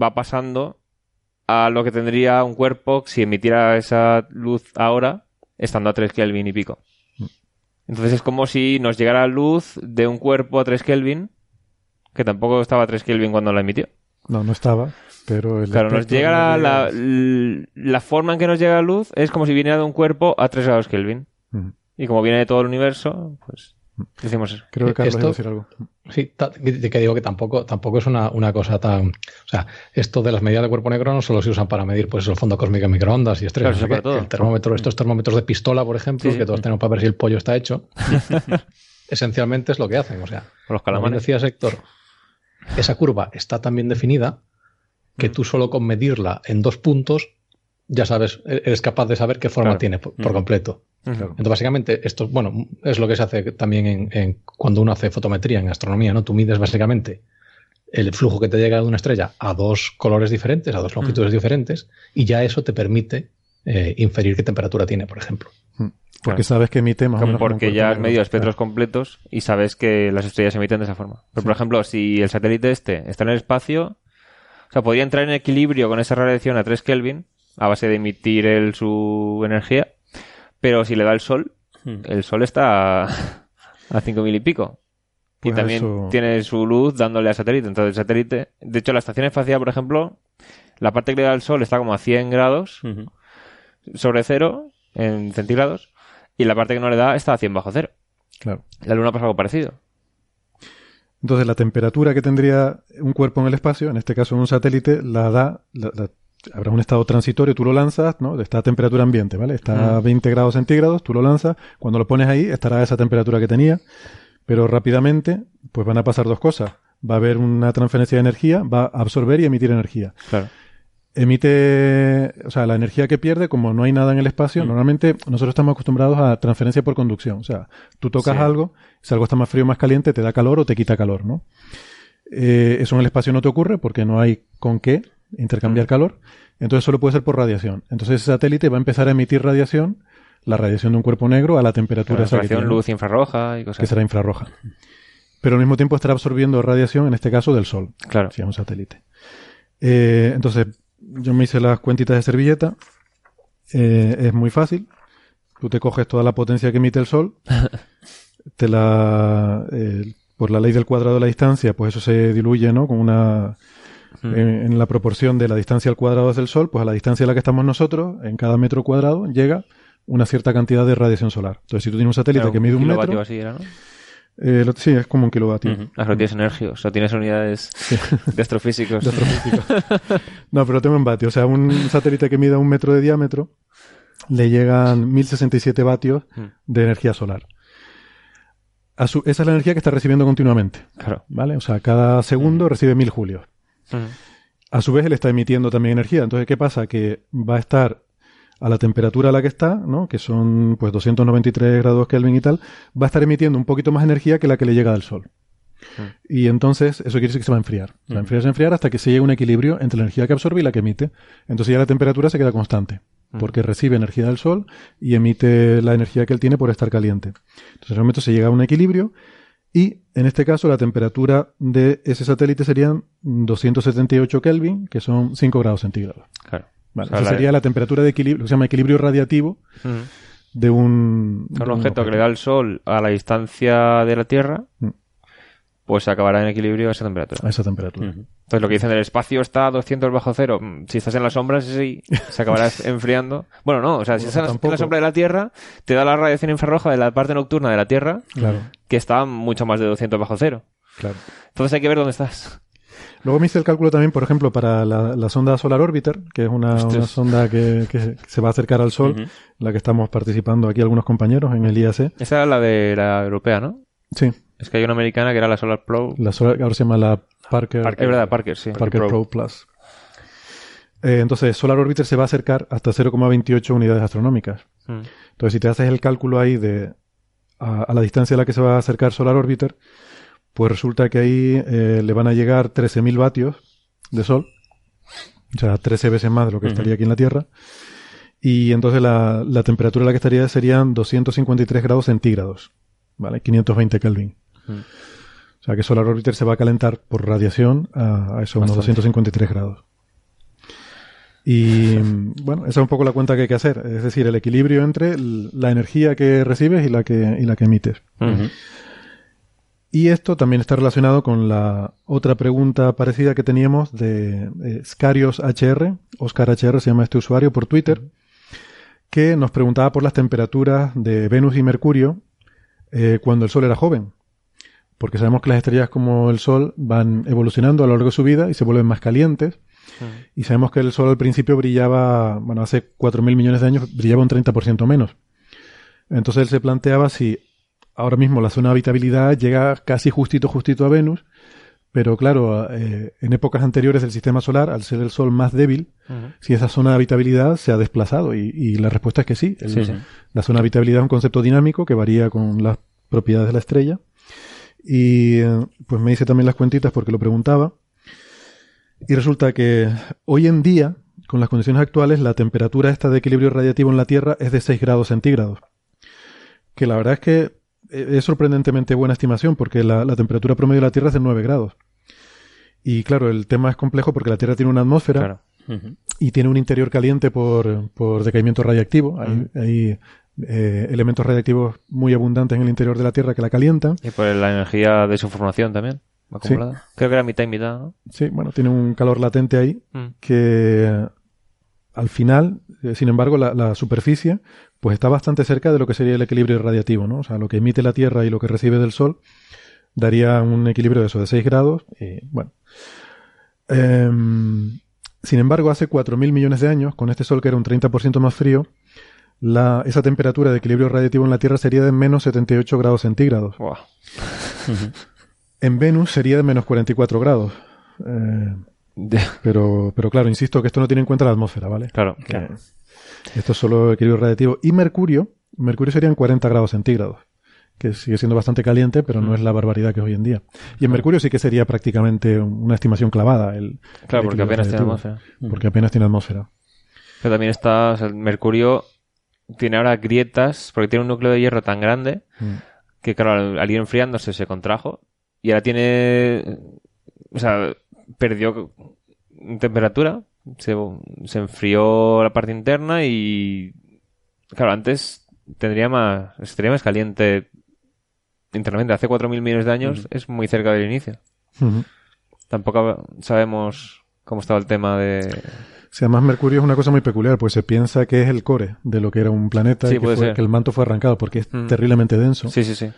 va pasando a lo que tendría un cuerpo si emitiera esa luz ahora, estando a 3 Kelvin y pico. Entonces es como si nos llegara luz de un cuerpo a 3 Kelvin, que tampoco estaba a 3 Kelvin cuando la emitió. No, no estaba, pero el Claro, nos llega no la, la, la forma en que nos llega la luz es como si viniera de un cuerpo a 3 grados Kelvin. Y como viene de todo el universo, pues Decimos eso. Creo que Carlos Esto- iba a decir algo. Sí, que que digo que tampoco, tampoco es una, una cosa tan. O sea, esto de las medidas de cuerpo negro no solo se usan para medir pues, el fondo cósmico en microondas y estrés. Claro, no sé eso para qué. todo. El termómetro, estos termómetros de pistola, por ejemplo, Sí, sí. que todos tenemos para ver si el pollo está hecho. esencialmente es lo que hacen. O sea, los como decías, Héctor, esa curva está tan bien definida que Mm. tú solo con medirla en dos puntos ya sabes, e-, eres capaz de saber qué forma Claro. tiene por, por completo. Entonces, básicamente, esto, bueno, es lo que se hace también en, en- cuando uno hace fotometría en astronomía, ¿no? Tú mides básicamente el flujo que te llega de una estrella a dos colores diferentes, a dos longitudes diferentes, y ya eso te permite eh, inferir qué temperatura tiene, por ejemplo. Porque Claro. sabes que emite más o menos. Porque ya has medido espectros Claro. completos y sabes que las estrellas se emiten de esa forma. Pero, por ejemplo, si el satélite este está en el espacio, o sea, podría entrar en equilibrio con esa radiación a 3 Kelvin a base de emitir el, su energía, pero si le da el sol, Hmm. el sol está a, a 5000 y pico. Pues y también eso- tiene su luz dándole al satélite. Entonces, el satélite, de hecho, la estación espacial, por ejemplo, la parte que le da el sol está como a 100 grados sobre cero en centígrados y la parte que no le da está a 100 bajo cero. Claro. La luna pasa algo parecido. Entonces, la temperatura que tendría un cuerpo en el espacio, en este caso un satélite, la da. la- la- habrá un estado transitorio, tú lo lanzas, ¿no? Está a temperatura ambiente, ¿vale? Está a Mm. 20 grados centígrados, tú lo lanzas. Cuando lo pones ahí, estará a esa temperatura que tenía. Pero rápidamente, pues van a pasar dos cosas. Va a haber una transferencia de energía, va a absorber y emitir energía. Claro. emite, o sea, la energía que pierde, como no hay nada en el espacio, Mm. normalmente nosotros estamos acostumbrados a transferencia por conducción. O sea, tú tocas Sí. algo, si algo está más frío o más caliente, te da calor o te quita calor, ¿no? Eh, eso en el espacio no te ocurre porque no hay con qué intercambiar calor. Entonces solo puede ser por radiación. Entonces ese satélite va a empezar a emitir radiación, la radiación de un cuerpo negro a la temperatura esa que Radiación, tiene, luz infrarroja y cosas que será infrarroja. Pero al mismo tiempo estará absorbiendo radiación, en este caso del Sol Claro. si es un satélite. Eh, entonces, yo me hice las cuentitas de servilleta. Eh, es muy fácil. Tú te coges toda la potencia que emite el Sol, te la, eh, por la ley del cuadrado de la distancia, pues eso se diluye, ¿no? Con una, Mm. en, en la proporción de la distancia al cuadrado desde el Sol, pues a la distancia a la que estamos nosotros, en cada metro cuadrado llega una cierta cantidad de radiación solar. Entonces, si tú tienes un satélite Claro, que mide un kilovatio metro, así era, ¿no? eh, lo- sí, es como un kilovatio. Ah, no tienes energios, o tienes unidades de astrofísicos. de astrofísica. no, pero tengo en vatios. O sea, un satélite que mida un metro de diámetro le llegan 1067 vatios Mm. de energía solar. A su- esa es la energía que está recibiendo continuamente. Claro. ¿Vale? O sea, cada segundo recibe 1000 julios. A su vez, él está emitiendo también energía. Entonces, ¿qué pasa? Que va a estar a la temperatura a la que está, ¿no? que son pues 293 grados Kelvin y tal, va a estar emitiendo un poquito más energía que la que le llega del Sol. Y entonces eso quiere decir que se va a enfriar. Se va a enfriar, se va a enfriar hasta que se llegue a un equilibrio entre la energía que absorbe y la que emite. Entonces ya la temperatura se queda constante, porque recibe energía del Sol y emite la energía que él tiene por estar caliente. Entonces en el momento se llega a un equilibrio y en este caso la temperatura de ese satélite serían 278 Kelvin, que son 5 grados centígrados. Claro. Vale, O sea, esa la- sería la temperatura de equilibrio, lo que se llama equilibrio radiativo de un, Un objeto que le da el sol a la distancia de la Tierra, Mm. Pues acabará en equilibrio a esa temperatura. a esa temperatura. Entonces lo que dicen del espacio está a 200 bajo cero. Si estás en las sombras, sí, se acabará enfriando. Bueno, no, o sea, si estás en la- en tampoco. la sombra de la Tierra, te da la radiación infrarroja de la parte nocturna de la Tierra, Claro, que está mucho más de 200 bajo cero. claro. Entonces hay que ver dónde estás. Luego me hice el cálculo también, por ejemplo, para la, la sonda Solar Orbiter, que es una, una sonda que, que se va a acercar al Sol, la que estamos participando aquí algunos compañeros en el IAC. Esa era la de la europea, ¿no? Sí, Es que hay una americana que era la Solar Pro. la Solar, ahora se llama la Parker, Es verdad, Parker, sí. Parker Pro. Plus. Eh, entonces, Solar Orbiter se va a acercar hasta 0,28 unidades astronómicas. Mm. Entonces, si te haces el cálculo ahí de a, a la distancia a la que se va a acercar Solar Orbiter, pues resulta que ahí eh, le van a llegar 13.000 vatios de sol, o sea, 13 veces más de lo que Ujú. estaría aquí en la Tierra. Y entonces la, la temperatura a la que estaría serían 253 grados centígrados, ¿vale? 520 Kelvin. Mm. O sea que Solar Orbiter se va a calentar por radiación a, a eso, unos Bastante. 253 grados. Y bueno, esa es un poco la cuenta que hay que hacer, es decir, el equilibrio entre la energía que recibes y la que, y la que emites. Y esto también está relacionado con la otra pregunta parecida que teníamos de eh, Scarios HR, Oscar HR se llama este usuario por Twitter, que nos preguntaba por las temperaturas de Venus y Mercurio eh, cuando el Sol era joven. Porque sabemos que las estrellas como el Sol van evolucionando a lo largo de su vida y se vuelven más calientes. Y sabemos que el Sol al principio brillaba, bueno, hace 4.000 millones de años brillaba un 30% menos. Entonces él se planteaba si ahora mismo la zona de habitabilidad llega casi justito, justito a Venus, pero claro, eh, en épocas anteriores del sistema solar, al ser el Sol más débil, si esa zona de habitabilidad se ha desplazado. Y, y la respuesta es que sí. El- Sí, sí. La zona de habitabilidad es un concepto dinámico que varía con las propiedades de la estrella. Y eh, pues me hice también las cuentitas porque lo preguntaba. Y resulta que hoy en día, con las condiciones actuales, la temperatura esta de equilibrio radiativo en la Tierra es de 6 grados centígrados. Que la verdad es que eh, es sorprendentemente buena estimación porque la, la temperatura promedio de la Tierra es de 9 grados. Y claro, el tema es complejo porque la Tierra tiene una atmósfera Claro. Y tiene un interior caliente por, por decaimiento radiactivo. Hay, hay, eh, elementos radiactivos muy abundantes en el interior de la Tierra que la calientan. Y por la energía de su formación también. acumulada. Creo que era mitad y mitad, ¿no? Sí, bueno, tiene un calor latente ahí Mm. que al final, eh, sin embargo, la, la superficie pues está bastante cerca de lo que sería el equilibrio radiativo, ¿no? O sea, lo que emite la Tierra y lo que recibe del Sol daría un equilibrio de eso, de 6 grados. Y, bueno. Em, sin embargo, hace 4.000 millones de años, con este Sol que era un 30% más frío, la, esa temperatura de equilibrio radiativo en la Tierra sería de menos 78 grados centígrados. En Venus sería de menos 44 grados. Eh, pero, pero claro, insisto que esto no tiene en cuenta la atmósfera, ¿vale? Claro. Esto es solo equilibrio radiativo. Y Mercurio, Mercurio serían 40 grados centígrados, que sigue siendo bastante caliente, pero no es la barbaridad que es hoy en día. Y en Mercurio sí que sería prácticamente una estimación clavada. El, Claro, el porque apenas tiene atmósfera. Porque apenas tiene atmósfera. Pero también está, o sea, el Mercurio tiene ahora grietas porque tiene un núcleo de hierro tan grande Mm. que, claro, al, ir enfriándose se contrajo y ahora tiene, o sea, perdió temperatura, se, se enfrió la parte interna y, claro, antes tendría más, estaría más caliente internamente. Hace 4.000 millones de años es muy cerca del inicio. Tampoco sabemos cómo estaba el tema de... Además Mercurio es una cosa muy peculiar, pues se piensa que es el core de lo que era un planeta Sí, y que, puede fue- ser. que el manto fue arrancado porque es Mm. terriblemente denso. Sí, sí, sí.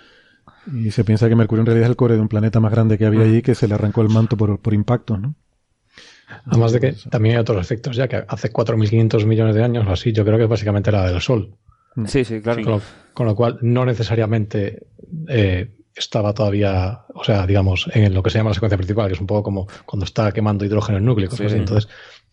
Y se piensa que Mercurio en realidad es el core de un planeta más grande que había allí que se le arrancó el manto por, por impacto, ¿no? Además de que también hay otros efectos ya, que hace 4.500 millones de años o así, yo creo que es básicamente la del Sol. Sí, sí, claro. Con lo, con lo cual, no necesariamente eh, estaba todavía, o sea, digamos, en lo que se llama la secuencia principal, que es un poco como cuando está quemando hidrógeno en núcleo. Sí, sí. Entonces,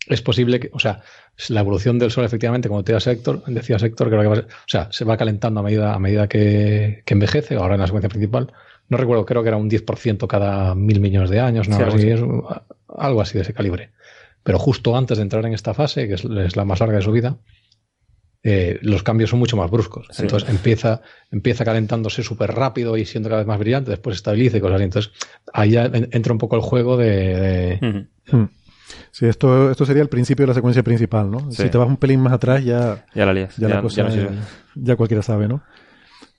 es posible que, o sea, la evolución del Sol, efectivamente, como decía Sector, decía Sector, creo que va a ser- o sea, se va calentando a medida, a medida que, que envejece, ahora en la secuencia principal. No recuerdo, creo que era un 10% cada mil millones de años, ¿no? Sí, algo, así, es un- algo así de ese calibre. Pero justo antes de entrar en esta fase, que es, es la más larga de su vida, eh, los cambios son mucho más bruscos. Sí. Entonces empieza, empieza calentándose súper rápido y siendo cada vez más brillante, después estabiliza y cosas así. Entonces ahí ya entra un poco el juego de... de-. Sí, esto, esto sería el principio de la secuencia principal, ¿no? Sí. Si te vas un pelín más atrás ya, Ya la lías. ya, Ya, la cosa ya no cualquiera sabe, ¿no?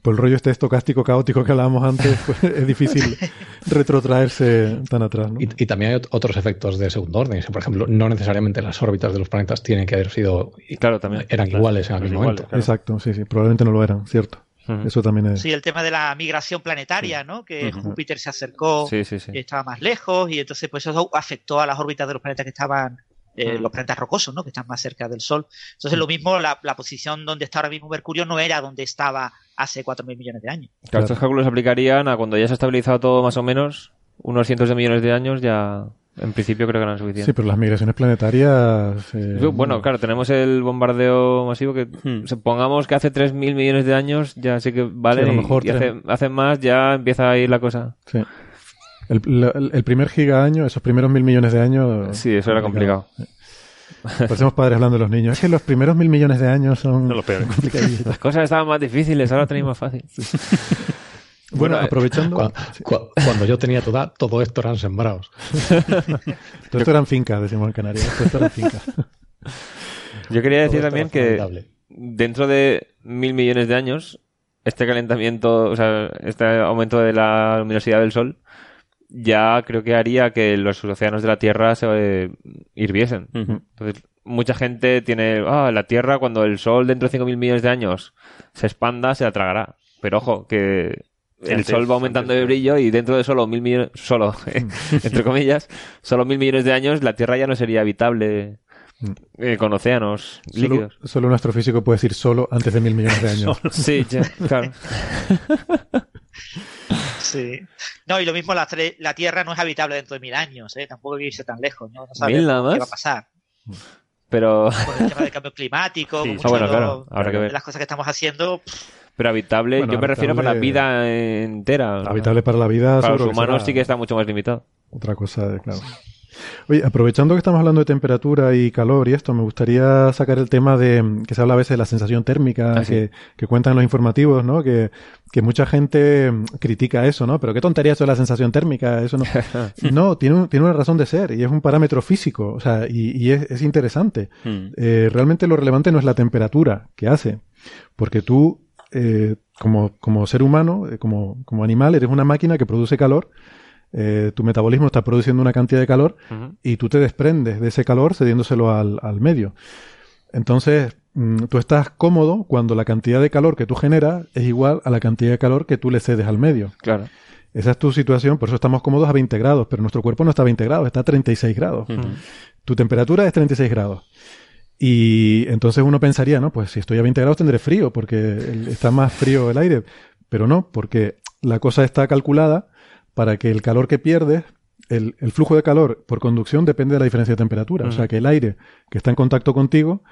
Pues el rollo este estocástico caótico que hablábamos antes, pues, es difícil retrotraerse tan atrás, ¿no? y, y también hay ot- otros efectos de segundo orden. Por ejemplo, no necesariamente las órbitas de los planetas tienen que haber sido... Claro, también. Eran Claro. iguales en aquel Iguales, momento. claro. Exacto, sí, sí, probablemente no lo eran, cierto. Eso también es... Sí, el tema de la migración planetaria, ¿no? Que. Júpiter se acercó, Sí, sí, sí. y estaba más lejos, y entonces pues eso afectó a las órbitas de los planetas que estaban, eh, los planetas rocosos, ¿no? Que están más cerca del Sol. Entonces lo mismo, la, la posición donde está ahora mismo Mercurio no era donde estaba hace 4.000 millones de años. Claro, estos cálculos se aplicarían a cuando ya se ha estabilizado todo más o menos, unos cientos de millones de años ya, en principio creo que eran Sí, suficientes. pero las migraciones planetarias... eh, Bueno, claro, tenemos el bombardeo masivo que supongamos que hace 3.000 millones de años ya sí que vale Sí, a lo y- mejor y, hace, tres. hace más ya empieza a ir la cosa. Sí. El, el- el primer giga año, esos primeros mil millones de años... Sí, eso era complicado. Parecemos padres hablando de los niños. Es que los primeros mil millones de años son No peores. complicadillos. Las cosas estaban más difíciles, ahora tenéis más fácil. Bueno, Bueno, eh, aprovechando... Cua- cua- Cuando yo tenía tu edad, todo esto eran sembrados. Todo esto eran fincas, decimos en Canarias. Todo esto eran fincas. Yo quería decir también que formidable. dentro de mil millones de años, este calentamiento, o sea, este aumento de la luminosidad del Sol, ya creo que haría que los océanos de la Tierra se eh, hirviesen. Entonces, mucha gente tiene, ah, la Tierra cuando el Sol dentro de 5.000 millones de años se expanda, se la tragará. Pero ojo, que el Antes- Sol va aumentando antes- de brillo y dentro de solo mil millones, solo, entre comillas, solo mil millones de años, la Tierra ya no sería habitable eh, con océanos Solo, líquidos. solo un astrofísico puede decir solo antes de mil millones de años. Sí, ya, claro. Sí. No, y lo mismo la, la Tierra no es habitable dentro de mil años, ¿eh? Tampoco hay que irse tan lejos, ¿no? No ¿Mil sabemos nada qué más? va a pasar. Pero, Con el tema del cambio climático, Sí, con ah, mucho bueno, de claro, habrá que de ver. las cosas que estamos haciendo. pff, pero habitable, Bueno, yo me refiero para la vida entera. Habitable para la vida. Para los humanos será sí que está mucho más limitado. Otra cosa, eh, claro. Oye, aprovechando que estamos hablando de temperatura y calor y esto, me gustaría sacar el tema de mm, que se habla a veces de la sensación térmica Ah, sí. que, cuentan los informativos, ¿no? Que, que mucha gente mm, critica eso, ¿no? Pero qué tontería eso de la sensación térmica, eso no. no, tiene, un- tiene una razón de ser y es un parámetro físico, o sea, y, y es, es interesante. Mm. Eh, realmente lo relevante no es la temperatura que hace, porque tú, eh, como, como ser humano, eh, como, como animal, eres una máquina que produce calor, eh, tu metabolismo está produciendo una cantidad de calor y tú te desprendes de ese calor cediéndoselo al, al medio. Entonces, mm, tú estás cómodo cuando la cantidad de calor que tú generas es igual a la cantidad de calor que tú le cedes al medio. Claro. Esa es tu situación, por eso estamos cómodos a 20 grados, pero nuestro cuerpo no está a 20 grados, está a 36 grados. Tu temperatura es 36 grados. Y entonces uno pensaría, no, pues si estoy a 20 grados tendré frío, porque está más frío el aire. Pero no, porque la cosa está calculada para que el calor que pierdes, el, el flujo de calor por conducción depende de la diferencia de temperatura. O sea que el aire que está en contacto contigo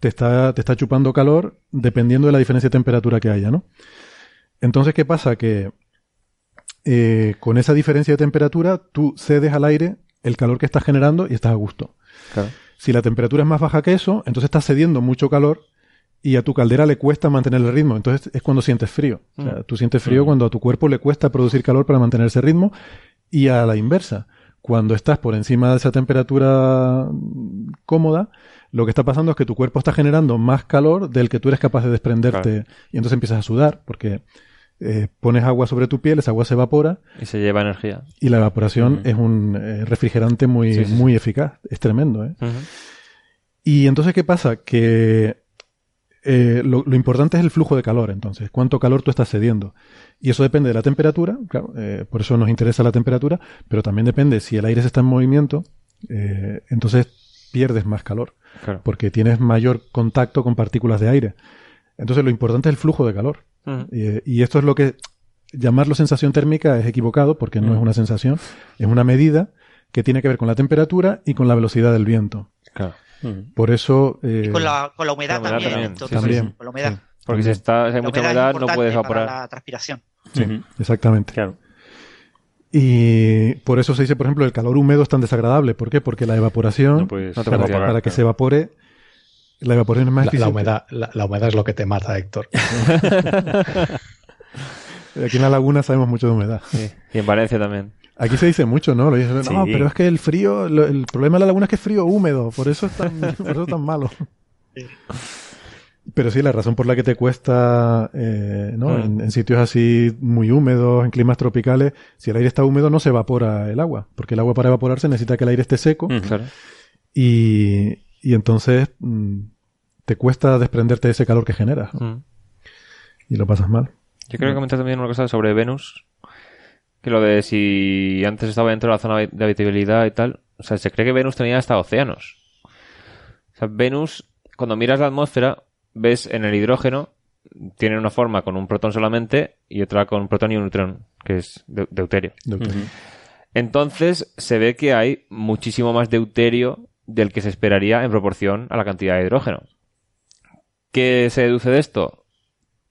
te está, te está chupando calor dependiendo de la diferencia de temperatura que haya, ¿no? Entonces, ¿qué pasa? Que eh, con esa diferencia de temperatura tú cedes al aire el calor que estás generando y estás a gusto. Claro. Si la temperatura es más baja que eso, entonces estás cediendo mucho calor y a tu caldera le cuesta mantener el ritmo. Entonces es cuando sientes frío. O sea, tú sientes frío cuando a tu cuerpo le cuesta producir calor para mantener ese ritmo y a la inversa. Cuando estás por encima de esa temperatura mm, cómoda, lo que está pasando es que tu cuerpo está generando más calor del que tú eres capaz de desprenderte y entonces empiezas a sudar porque eh, pones agua sobre tu piel, esa agua se evapora Y se lleva energía. y la evaporación es un eh, refrigerante muy, Sí, sí, sí. muy eficaz. Es tremendo, ¿eh? Y entonces, ¿qué pasa? Que eh, lo, lo importante es el flujo de calor, entonces, cuánto calor tú estás cediendo. Y eso depende de la temperatura, claro, por eso nos interesa la temperatura, pero también depende si el aire se está en movimiento, entonces pierdes más calor, Claro. porque tienes mayor contacto con partículas de aire. Entonces, lo importante es el flujo de calor. Ujú. Eh, y esto es lo que llamarlo sensación térmica es equivocado porque no Mm. es una sensación, es una medida que tiene que ver con la temperatura y con la velocidad del viento. Claro. Mm. Por eso... eh, con, la, con la humedad la humedad también. también, entonces, también. Con la humedad. Porque si, está, si hay La mucha humedad no puedes para evaporar. la transpiración. Ujú. Exactamente. Claro. Y por eso se dice, por ejemplo, el calor húmedo es tan desagradable. ¿Por qué? Porque la evaporación, No puedes no te para, para que claro. se evapore, la evaporación es más La, humedad, la, la humedad es lo que te mata, Héctor. Aquí en la laguna sabemos mucho de humedad. Sí. Y en Valencia también. Aquí se dice mucho, ¿no? Lo dicen, no, pero es que el frío, lo- el problema de la laguna es que es frío húmedo, por eso es tan, por eso es tan malo. Pero sí, la razón por la que te cuesta, eh, ¿no? Mm. En, en sitios así muy húmedos, en climas tropicales, si el aire está húmedo no se evapora el agua, porque el agua para evaporarse necesita que el aire esté seco. Claro. y, y entonces mm, te cuesta desprenderte de ese calor que generas ¿no? Mm. y lo pasas mal. Yo creo que comenté también una cosa sobre Venus. Que lo de si antes estaba dentro de la zona de habitabilidad y tal. O sea, se cree que Venus tenía hasta océanos. O sea, Venus, cuando miras la atmósfera, ves en el hidrógeno, tiene una forma con un protón solamente y otra con un protón y un neutrón, que es de- deuterio. Entonces se ve que hay muchísimo más deuterio del que se esperaría en proporción a la cantidad de hidrógeno. ¿Qué se deduce de esto?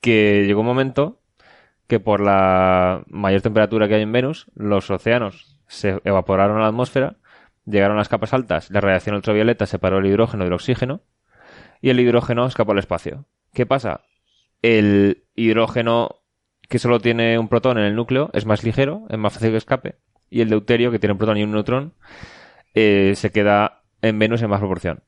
Que llegó un momento que por la mayor temperatura que hay en Venus, los océanos se evaporaron a la atmósfera, llegaron a las capas altas, la radiación ultravioleta separó el hidrógeno del oxígeno y el hidrógeno escapó al espacio. ¿Qué pasa? El hidrógeno que solo tiene un protón en el núcleo es más ligero, es más fácil que escape, y el deuterio, que tiene un protón y un neutrón, eh, se queda en Venus en más proporción.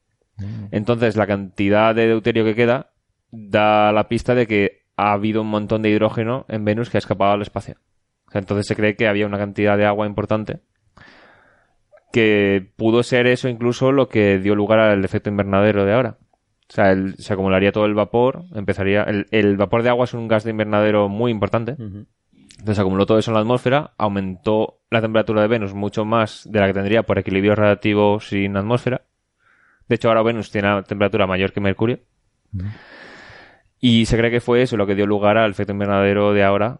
Entonces, la cantidad de deuterio que queda da la pista de que ha habido un montón de hidrógeno en Venus que ha escapado al espacio. O sea, entonces se cree que había una cantidad de agua importante que pudo ser eso incluso lo que dio lugar al efecto invernadero de ahora. O sea, el- se acumularía todo el vapor, empezaría... El, el vapor de agua es un gas de invernadero muy importante. Entonces acumuló todo eso en la atmósfera, aumentó la temperatura de Venus mucho más de la que tendría por equilibrio relativo sin atmósfera. De hecho, ahora Venus tiene una temperatura mayor que Mercurio. Y se cree que fue eso lo que dio lugar al efecto invernadero de ahora,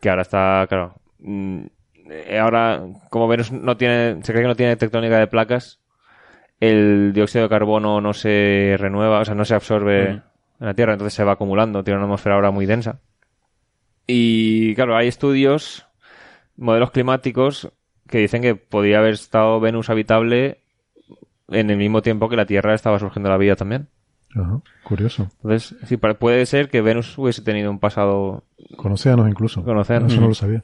que ahora está, claro, mm, eh, ahora como Venus no tiene, se cree que no tiene tectónica de placas, el dióxido de carbono no se renueva, o sea, no se absorbe en la Tierra, entonces se va acumulando, tiene una atmósfera ahora muy densa. Y claro, hay estudios, modelos climáticos, que dicen que podría haber estado Venus habitable en el mismo tiempo que la Tierra estaba surgiendo la vida también. Ajá, curioso. Entonces, sí, puede ser que Venus hubiese tenido un pasado Con océanos incluso. Con océanos. Eso no lo sabía.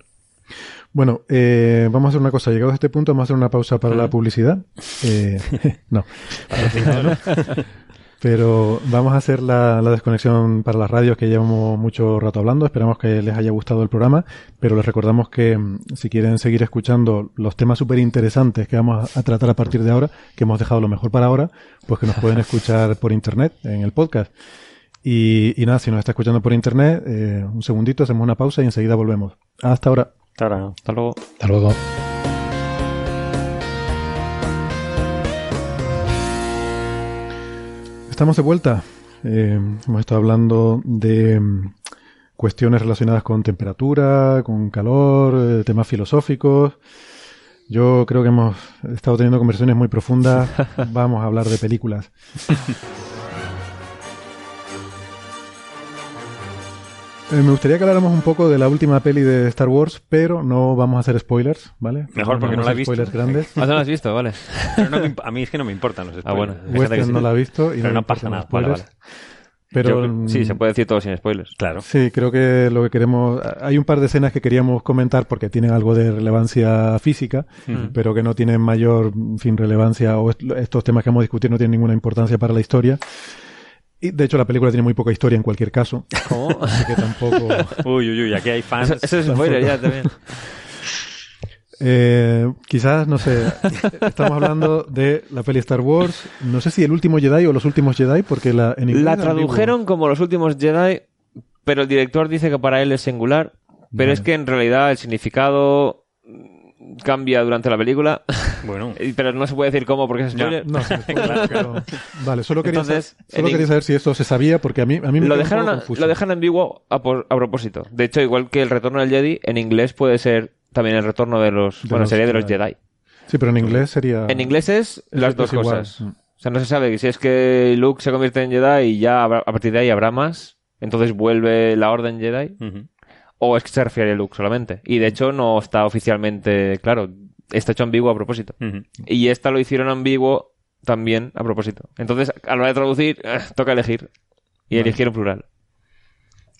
Bueno, eh, vamos a hacer una cosa. Llegados a este punto, vamos a hacer una pausa para la publicidad. Eh, no. Pero vamos a hacer la, la desconexión para las radios que llevamos mucho rato hablando. Esperamos que les haya gustado el programa. Pero les recordamos que mm, si quieren seguir escuchando los temas súper interesantes que vamos a, a tratar a partir de ahora, que hemos dejado lo mejor para ahora, pues que nos pueden escuchar por internet en el podcast. Y, y nada, si nos está escuchando por internet, eh, un segundito, hacemos una pausa y enseguida volvemos. Hasta ahora. Hasta ahora. Hasta luego. Hasta luego. Estamos de vuelta. Eh, hemos estado hablando de mm, cuestiones relacionadas con temperatura, con calor, eh, temas filosóficos. Yo creo que hemos estado teniendo conversaciones muy profundas. Vamos a hablar de películas. Eh, me gustaría que habláramos un poco de la última peli de Star Wars, pero no vamos a hacer spoilers, ¿vale? Mejor, porque no la he visto. Spoilers grandes. Ah, no lo has visto, vale. Pero no a mí es que no me importan los spoilers. Ah, bueno. Que sí. no la ha visto y Pero no, pasa nada. Vale, spoilers. vale. Pero Yo- sí, se puede decir todo sin spoilers. Claro. Sí, creo que lo que queremos. Hay un par de escenas que queríamos comentar porque tienen algo de relevancia física, pero que no tienen mayor, en fin, relevancia o est- estos temas que hemos discutido no tienen ninguna importancia para la historia. Y de hecho, la película tiene muy poca historia en cualquier caso. ¿Cómo? Así que tampoco. Uy, uy, uy, aquí hay fans. Eso, eso es spoiler ya también. Eh, quizás, no sé. Estamos hablando de la peli Star Wars. No sé si el último Jedi o los últimos Jedi, porque la, en inglés La tradujeron como los últimos Jedi, pero el director dice que para él es singular. Pero Vale. es que en realidad el significado cambia durante la película. Bueno, pero no se puede decir cómo porque es Ya. spoiler. No, sí, pero- Vale, solo quería, Entonces, sa- solo en quería ing- saber si esto se sabía, porque a mí, a mí me Lo dejaron, a- lo dejan ambiguo a, por- a propósito. De hecho, igual que el retorno del Jedi, en inglés puede ser también el retorno de los. De bueno, los sería de los Jedi. Jedi. Sí, pero en inglés sería... En inglés es es- las es dos igual. cosas. Mm. O sea, no se sabe si es que Luke se convierte en Jedi y ya a partir de ahí habrá más. Entonces vuelve la Orden Jedi. ujú. O es que se refiere a Luke solamente. Y de hecho no está oficialmente claro. Está hecho ambiguo a propósito. Y esta lo hicieron ambiguo también a propósito. Entonces, a la hora de traducir, eh, toca elegir. Y eligieron plural.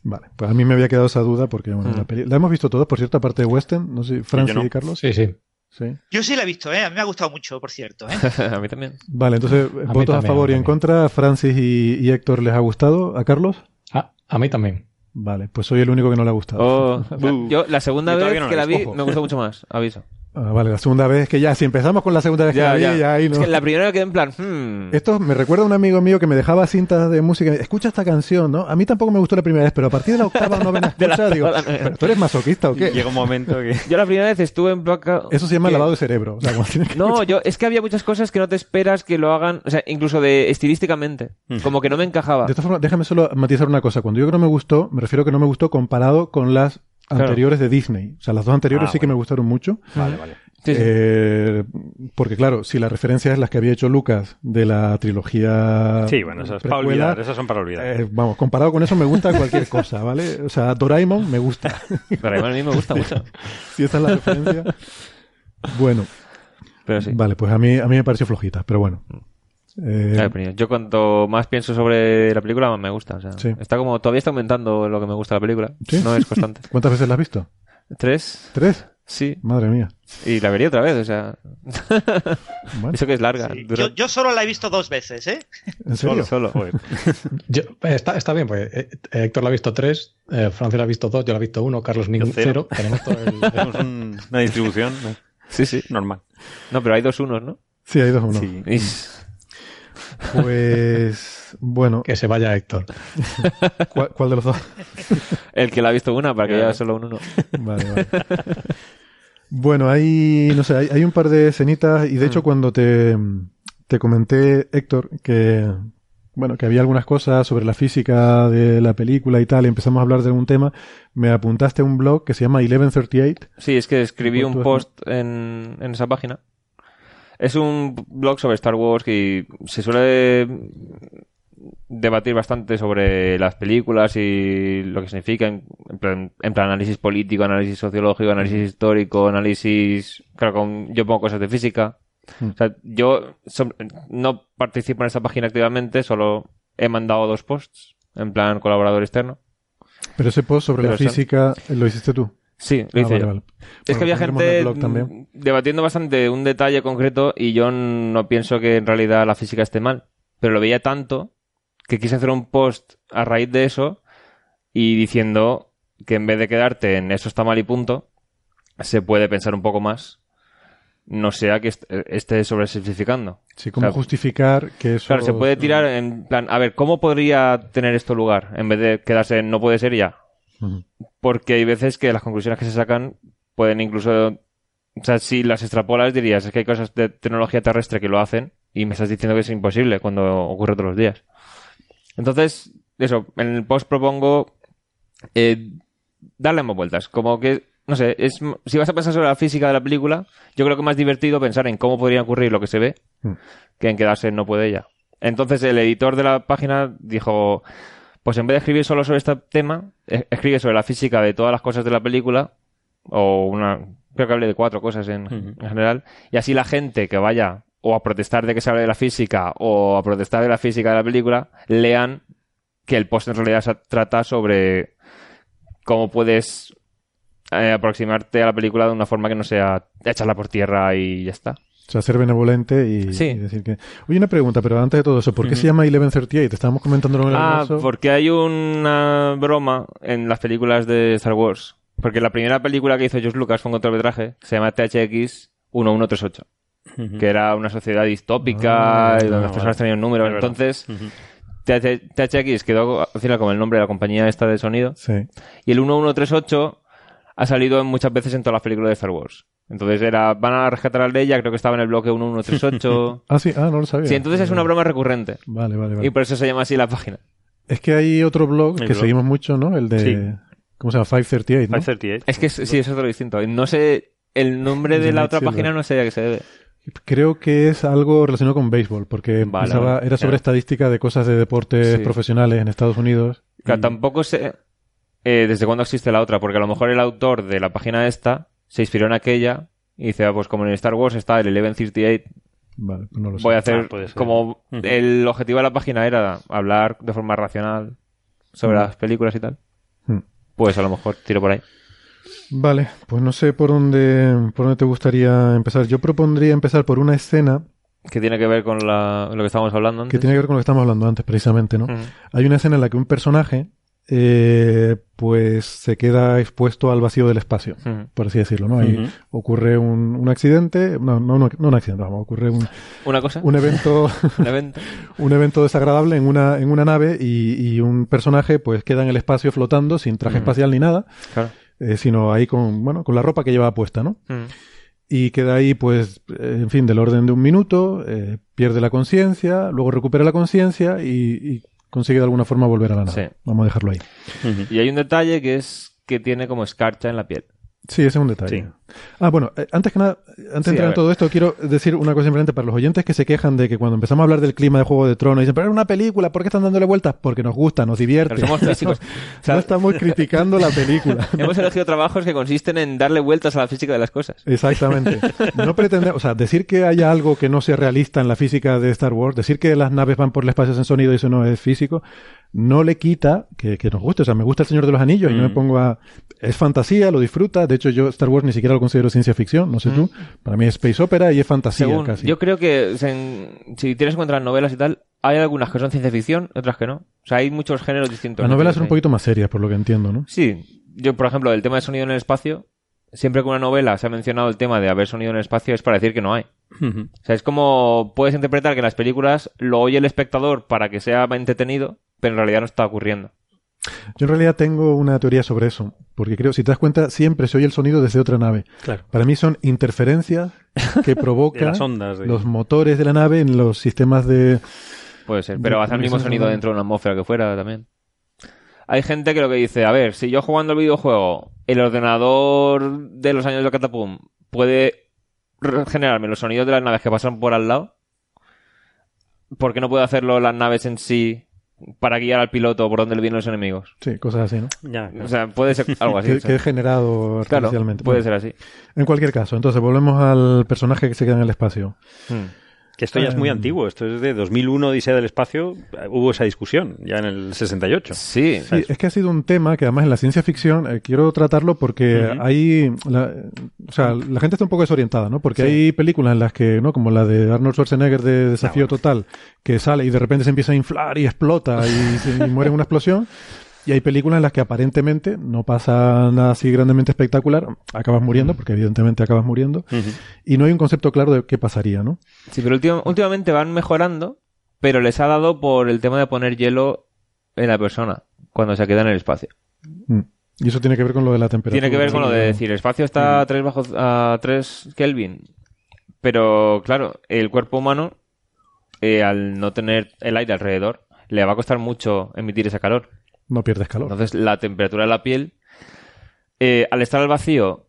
Vale, pues a mí me había quedado esa duda porque bueno, Mm. la, peli- la hemos visto todos, por cierto, aparte de Western, no sé, Francis no. y Carlos. Sí, sí. Sí. Yo sí la he visto, ¿eh? A mí me ha gustado mucho, por cierto, ¿eh? a mí también. Vale, entonces, mí votos a favor a y en contra. Francis y, y Héctor les ha gustado. ¿A Carlos? Ah, a mí también. Vale, pues soy el único que no le ha gustado. Oh, yo la segunda Yo vez no que la vi ojo. me gustó mucho más. Aviso. Ah, vale, la segunda vez que ya, si empezamos con la segunda vez que la vi, ya ahí Es no. que la primera quedé en plan, hmm, Esto me recuerda a un amigo mío que me dejaba cintas de música. Escucha esta canción, ¿no? A mí tampoco me gustó la primera vez, pero a partir de la octava o novena De la escucha, digo, octava, novena. ¿pero ¿tú eres masoquista o qué? Llega un momento que. Yo la primera vez estuve en placa. Eso se llama que- lavado de cerebro. O sea, como tienes que No, yo, es que había muchas cosas que no te esperas que lo hagan, o sea, incluso de estilísticamente. Como que no me encajaba. De esta forma, déjame solo matizar una cosa. Cuando yo que no me gustó, me refiero a que no me gustó comparado con las Claro. anteriores de Disney. O sea, las dos anteriores Ah, sí que me gustaron mucho. Vale, vale. Sí, sí. Eh, porque claro, si la referencia es las que había hecho Lucas de la trilogía Sí, bueno, esas para olvidar. Esas son para olvidar. eh, vamos, comparado con eso me gusta cualquier cosa, ¿vale? O sea, Doraemon me gusta. Pero a mí me gusta mucho. si esa es la referencia. Bueno, Pero sí. vale, pues a mí, a mí me pareció flojita, pero bueno. Eh, Claro, yo cuanto más pienso sobre la película, más me gusta. O sea, Sí. Está como, todavía está aumentando lo que me gusta de la película. ¿Sí? No es constante. ¿Cuántas veces la has visto? ¿Tres? ¿Tres? Sí. Madre mía. Y la vería otra vez, o sea. Bueno, Eso que es larga. Sí. dura- Yo, yo solo la he visto dos veces, ¿eh? ¿En serio? Solo, solo. Yo- eh, está, está bien, pues eh, Héctor la ha visto tres, eh, Francia la ha visto dos, yo la he visto uno, Carlos ningún cero. cero. Tenemos todo el- Tenemos un- una distribución ¿no? Sí, sí. normal. No, pero hay dos unos, ¿no? Sí, hay dos uno. Sí. Pues bueno, Que se vaya Héctor. ¿cuál, cuál de los dos? El que la ha visto una, para que haya solo un uno. Vale, vale. Bueno, hay, no sé, hay, hay un par de escenitas y de hecho cuando te, te comenté, Héctor, que, bueno, que había algunas cosas sobre la física de la película y tal, y empezamos a hablar de algún tema, me apuntaste a un blog que se llama 1138. Sí, es que escribí Pues un post en, en esa página. Es un blog sobre Star Wars que se suele debatir bastante sobre las películas y lo que significan, en plan, en plan análisis político, análisis sociológico, análisis histórico, análisis... Claro, con, yo pongo cosas de física. Mm. O sea, yo so- no participo en esa página activamente, solo he mandado dos posts, en plan colaborador externo. Pero ese post sobre Pero la son- física lo hiciste tú. Sí, lo Ah, hice vale, yo. vale. Es Bueno, que había gente mm, debatiendo bastante un detalle concreto y yo no pienso que en realidad la física esté mal. Pero lo veía tanto que quise hacer un post a raíz de eso y diciendo que en vez de quedarte en eso está mal y punto, se puede pensar un poco más. No sea que est- esté sobresimplificando. Sí, ¿cómo O sea, justificar que eso... Claro, se puede tirar en plan, a ver, ¿cómo podría tener esto lugar? En vez de quedarse en no puede ser ya. Porque hay veces que las conclusiones que se sacan pueden incluso. O sea, si las extrapolas dirías, es que hay cosas de tecnología terrestre que lo hacen y me estás diciendo que es imposible cuando ocurre todos los días. Entonces, eso, en el post propongo eh, darle más vueltas. Como que, no sé, es, si vas a pensar sobre la física de la película, yo creo que es más divertido pensar en cómo podría ocurrir lo que se ve Mm. que en quedarse en no puede ella. Entonces el editor de la página dijo, pues en vez de escribir solo sobre este tema, escribe sobre la física de todas las cosas de la película, o una, creo que hablé de cuatro cosas en, en general, y así la gente que vaya o a protestar de que se hable de la física o a protestar de la física de la película, lean que el post en realidad se trata sobre cómo puedes eh, aproximarte a la película de una forma que no sea echarla por tierra y ya está. O sea, ser benevolente y, Sí. y decir que... Oye, una pregunta, pero antes de todo eso, ¿por qué se llama 1138? Estábamos comentándolo en el Ah, almuerzo. porque hay una broma en las películas de Star Wars. Porque la primera película que hizo George Lucas fue un cortometraje que se llama THX 1138, que era una sociedad distópica Ah, y donde las personas vale. tenían números. Entonces, THX quedó al final como el nombre de la compañía esta de sonido. Sí. Y el 1138 ha salido en- muchas veces en todas las películas de Star Wars. Entonces era, van a rescatar al de ella, creo que estaba en el bloque 1138. Ah, sí, ah, no lo sabía. sí, entonces es una broma recurrente. Vale, vale, vale. Y por eso se llama así la página. Es que hay otro blog El que blog. seguimos mucho, ¿no? El de... Sí. ¿Cómo se llama? 538, ¿no? 538. Es que es- sí, es otro distinto. No sé, el nombre de la otra página no sé a qué se debe. Creo que es algo relacionado con béisbol, porque Vale, pensaba- vale, era sobre claro. estadística de cosas de deportes Sí. profesionales en Estados Unidos. Claro, Y- tampoco sé eh, desde cuándo existe la otra, porque a lo mejor el autor de la página esta se inspiró en aquella y dice, ah, pues como en Star Wars está el 1138, Vale, no lo sé. voy a hacer Ah, como el objetivo de la página era hablar de forma racional sobre Mm. las películas y tal. Hmm. Pues a lo mejor tiro por ahí. Vale, pues no sé por dónde, por dónde te gustaría empezar. Yo propondría empezar por una escena Que tiene que ver con la- lo que estábamos hablando antes. que tiene que ver con lo que estamos hablando antes, precisamente, ¿no? Hay una escena en la que un personaje, eh, pues se queda expuesto al vacío del espacio, por así decirlo, ¿no? Ahí Ujú. ocurre ocurre un, un accidente, no, no, no, no un accidente, vamos, ocurre un, Una cosa, un evento, un evento. un evento desagradable en una, en una nave y, y un personaje, pues queda en el espacio flotando sin traje espacial ni nada, Claro. eh, sino ahí con, bueno, con la ropa que lleva puesta, ¿no? Y queda ahí, pues, eh, en fin, del orden de un minuto, eh, pierde la conciencia, luego recupera la conciencia y, y consigue de alguna forma volver a la nave. Sí. Vamos a dejarlo ahí. Y hay un detalle que es que tiene como escarcha en la piel. Sí, ese es un detalle. Sí. Ah, bueno, eh, antes que nada, antes de Sí, entrar en todo esto, quiero decir una cosa importante para los oyentes que se quejan de que cuando empezamos a hablar del clima de Juego de Tronos dicen, pero es una película, ¿por qué están dándole vueltas? Porque nos gusta, nos divierte. Pero somos físicos. O sea, no estamos criticando la película. Hemos elegido trabajos que consisten en darle vueltas a la física de las cosas. Exactamente. No pretendemos, o sea, decir que haya algo que no sea realista en la física de Star Wars, decir que las naves van por el espacio sin sonido y eso no es físico, no le quita que, que nos guste. O sea, me gusta El Señor de los Anillos y no me Mm. pongo a... Es fantasía, lo disfruta. De hecho, yo Star Wars ni siquiera lo considero ciencia ficción, no sé tú. Para mí es space opera y es fantasía Según, casi. yo creo que si tienes en cuenta las novelas y tal, hay algunas que son ciencia ficción, otras que no. O sea, hay muchos géneros distintos. Las novelas son un poquito más serias, por lo que entiendo, ¿no? Sí, yo por ejemplo, el tema de sonido en el espacio siempre que una novela se ha mencionado el tema de haber sonido en el espacio es para decir que no hay. O sea, es como puedes interpretar que en las películas lo oye el espectador para que sea entretenido, pero en realidad no está ocurriendo. Yo en realidad tengo una teoría sobre eso, porque creo, si te das cuenta, siempre se oye el sonido desde otra nave. Claro. Para mí son interferencias que provocan las ondas. los motores de la nave en los sistemas de... Puede ser, pero hace el mismo sonido dentro de una atmósfera que fuera también. Hay gente que lo que dice, a ver, si yo jugando al videojuego, el ordenador de los años de Catapum puede generarme los sonidos de las naves que pasan por al lado, ¿por qué no puede hacerlo las naves en sí para guiar al piloto por donde le vienen los enemigos? Sí, cosas así, ¿no? Ya, O sea, puede ser algo así. que, o sea. que es generado Claro, artificialmente. puede Bueno, ser así. En cualquier caso, entonces volvemos al personaje que se queda en el espacio. Hmm. Que esto ya es muy Eh, antiguo. Esto es de 2001, Odisea del Espacio. eh, Hubo esa discusión ya en el 68. Sí, Sí, es que ha sido un tema que además en la ciencia ficción eh, quiero tratarlo porque hay, la, o sea, la gente está un poco desorientada, ¿no? Porque Sí. hay películas en las que, ¿no? Como la de Arnold Schwarzenegger de Desafío Ah, bueno. Total, que sale y de repente se empieza a inflar y explota y muere en una explosión. Y hay películas en las que aparentemente no pasa nada así grandemente espectacular, acabas muriendo, porque evidentemente acabas muriendo, y no hay un concepto claro de qué pasaría, ¿no? Sí, pero últim- últimamente van mejorando, pero les ha dado por el tema de poner hielo en la persona cuando se queda en el espacio. Mm. Y eso tiene que ver con lo de la temperatura. Tiene que ver con lo de decir, el espacio está a 3 bajo a 3 Kelvin. Pero claro, el cuerpo humano eh, al no tener el aire alrededor le va a costar mucho emitir ese calor. No pierdes calor. Entonces, la temperatura de la piel, eh, al estar al vacío,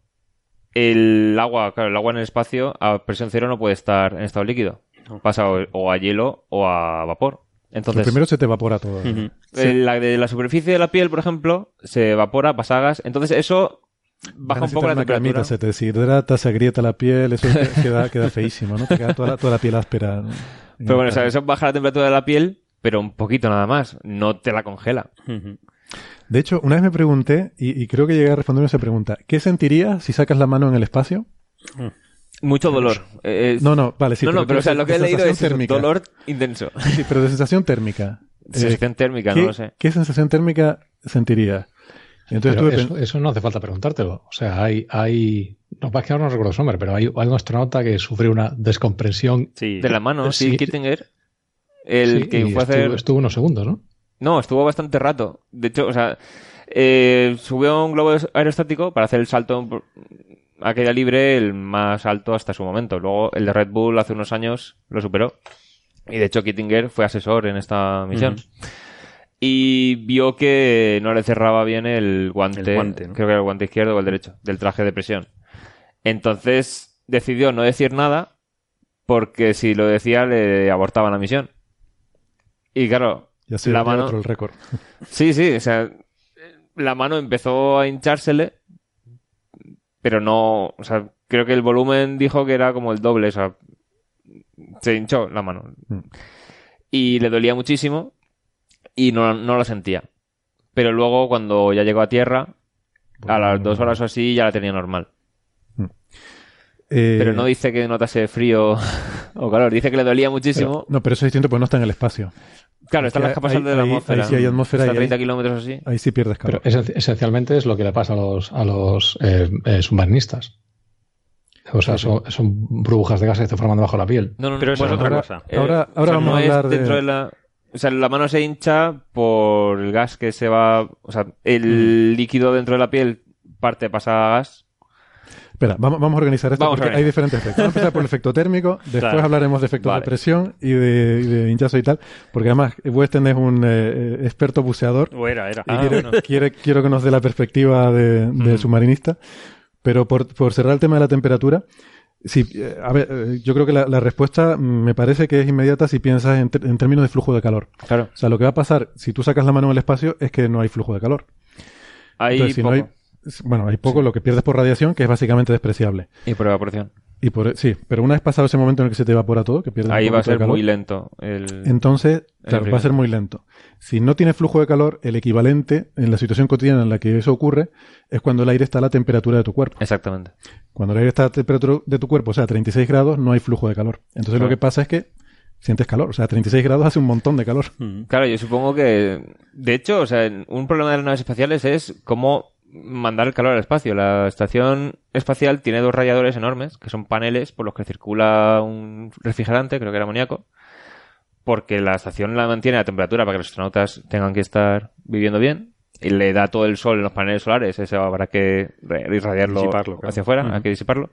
el agua, claro, el agua en el espacio a presión cero no puede estar en estado líquido. Pasa o, o a hielo o a vapor. Lo Entonces, primero se te evapora todo. Eh, la de la superficie de la piel, por ejemplo, se evapora, pasa gas. Entonces, eso baja un poco la temperatura. cremita, se te deshidrata, se agrieta la piel, eso queda, queda feísimo, ¿no? Te queda toda la, toda la piel áspera. ¿no? Pero bueno, o sea, eso baja la temperatura de la piel, pero un poquito nada más. No te la congela. De hecho, una vez me pregunté, y, y creo que llegué a responder esa pregunta, ¿qué sentirías si sacas la mano en el espacio? Mucho dolor. Eh, es- No, no, vale, sí. no, no, pero o sea, de- lo que he de leído es térmica. dolor intenso. Sí, pero de sensación térmica. Eh, Sensación térmica, ¿qué, no lo sé. ¿Qué sensación térmica sentirías? Entonces eso, eso no hace falta preguntártelo. O sea, hay, hay, no, es que ahora no recuerdo su nombre, pero hay, hay un astronauta que sufrió una descompresión. Sí. De la mano, sí, Sí. Kittinger. El Sí, que y fue a hacer... estuvo, estuvo unos segundos, ¿no? No, estuvo bastante rato. De hecho, o sea, eh, subió a un globo aerostático para hacer el salto a caída libre el más alto hasta su momento. Luego el de Red Bull hace unos años lo superó. Y de hecho Kittinger fue asesor en esta misión. Y vio que no le cerraba bien el guante, El guante, ¿no? creo que era el guante izquierdo o el derecho, del traje de presión. Entonces decidió no decir nada porque si lo decía le abortaba la misión. Y claro, Ya se la la mano- otro el récord. Sí, sí, o sea, la mano empezó a hinchársele, pero no, o sea, creo que el volumen dijo que era como el doble, o sea, se hinchó la mano. Mm. Y le dolía muchísimo y no, no lo sentía. Pero luego cuando ya llegó a tierra, a las dos horas o así ya la tenía normal. Eh, Pero no dice que notase frío o calor, dice que le dolía muchísimo. No, pero eso es distinto porque no está en el espacio. claro, están que las capas de la atmósfera. ahí sí hay atmósfera Está a y ahí- 30 kilómetros así. Ahí sí pierdes Pero calor. esen- esencialmente es lo que le pasa a los, a los eh, eh, submarinistas. O sea, son, son burbujas de gas que se forman debajo de la piel. No, no, Pero eso bueno, es otra ahora- cosa. Eh, Ahora- o ahora sea, vamos no a es hablar de- dentro de la... O sea, la mano se hincha por el gas que se va... O sea, el Mm. líquido dentro de la piel parte pasa a gas. Espera, vamos, vamos a organizar esto Vamos porque hay diferentes efectos. Vamos a empezar por el efecto térmico, después Claro. hablaremos de efectos Vale. de presión y de, y de hinchazo y tal, porque además Weston es un eh, eh, experto buceador O era, era. y Ah, quiere, bueno. quiere- quiero que nos dé la perspectiva de, del Mm. submarinista. Pero por, por cerrar el tema de la temperatura, sí, eh, a ver, yo creo que la, la respuesta me parece que es inmediata si piensas en, en términos de flujo de calor. Claro. O sea, lo que va a pasar si tú sacas la mano en el espacio es que no hay flujo de calor. Hay Entonces, si no poco. hay- bueno, hay poco lo que pierdes por radiación, que es básicamente despreciable. Y por evaporación. Y por, sí, pero una vez pasado ese momento en el que se te evapora todo, que pierdes Ahí va a ser calor, muy lento. El... entonces, claro, va a ser muy lento. Si no tiene flujo de calor, el equivalente en la situación cotidiana en la que eso ocurre es cuando el aire está a la temperatura de tu cuerpo. Exactamente. Cuando el aire está a la temperatura de tu cuerpo, o sea, a 36 grados, no hay flujo de calor. Entonces lo que pasa es que sientes calor. O sea, a 36 grados hace un montón de calor. Mm. Claro, yo supongo que... De hecho, o sea, un problema de las naves espaciales es cómo mandar el calor al espacio. La estación espacial tiene dos radiadores enormes, que son paneles por los que circula un refrigerante, creo que era amoníaco, porque la estación la mantiene a temperatura para que los astronautas tengan que estar viviendo bien. Y le da todo el sol en los paneles solares, eso habrá que irradiarlo Disiparlo, hacia afuera, hay que disiparlo.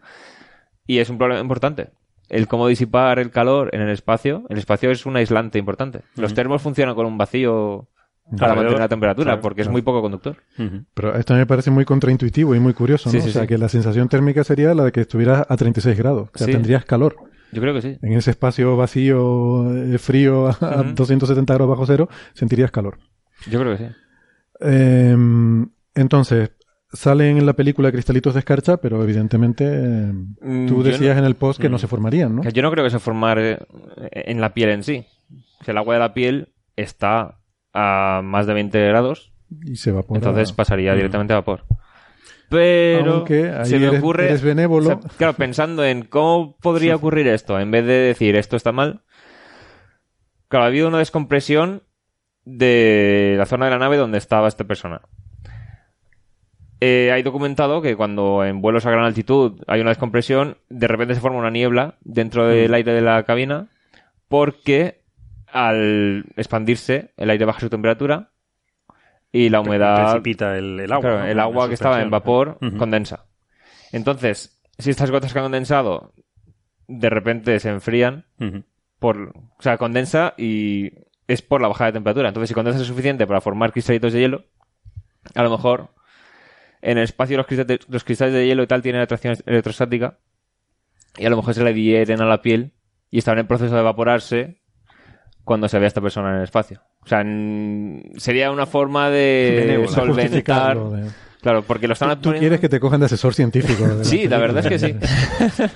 Y es un problema importante. El cómo disipar el calor en el espacio. El espacio es un aislante importante. Los termos funcionan con un vacío para mantener la temperatura, claro, porque es muy poco conductor. Pero esto me parece muy contraintuitivo y muy curioso, ¿no? Sí, sí, o sea, sí. que la sensación térmica sería la de que estuvieras a 36 grados. O sea, Sí. tendrías calor. Yo creo que sí. En ese espacio vacío, eh, frío, a Ujú. 270 grados bajo cero, sentirías calor. Yo creo que sí. Eh, entonces, salen en la película cristalitos de escarcha, pero evidentemente eh, Mm, tú yo decías en el post que no Mm. se formarían, ¿no? Que yo no creo que se formar en la piel en sí. O sea, el agua de la piel está a más de 20 grados, Y se evapora. entonces pasaría directamente a vapor. Pero se me eres- ocurre, eres benévolo. o sea, claro, pensando en cómo podría ocurrir esto, en vez de decir esto está mal, claro, ha habido una descompresión de la zona de la nave donde estaba esta persona. Eh, hay documentado que cuando en vuelos a gran altitud hay una descompresión, de repente se forma una niebla dentro del Mm. aire de la cabina porque al expandirse el aire baja su temperatura y la humedad Precipita el, el agua. Claro, ¿no? el agua que estaba en vapor condensa. Entonces, si estas gotas que han condensado de repente se enfrían, por, o sea, condensa y es por la bajada de temperatura. Entonces, si condensa es suficiente para formar cristalitos de hielo, a lo mejor en el espacio los cristales, los cristales de hielo y tal tienen atracción electrostática y a lo mejor se le adhieren a la piel y estaban en proceso de evaporarse cuando se ve a esta persona en el espacio. O sea, n- sería una forma de solventar... De- Claro, porque lo están Tú poniendo- quieres que te cojan de asesor científico. de Sí, la verdad es que sí.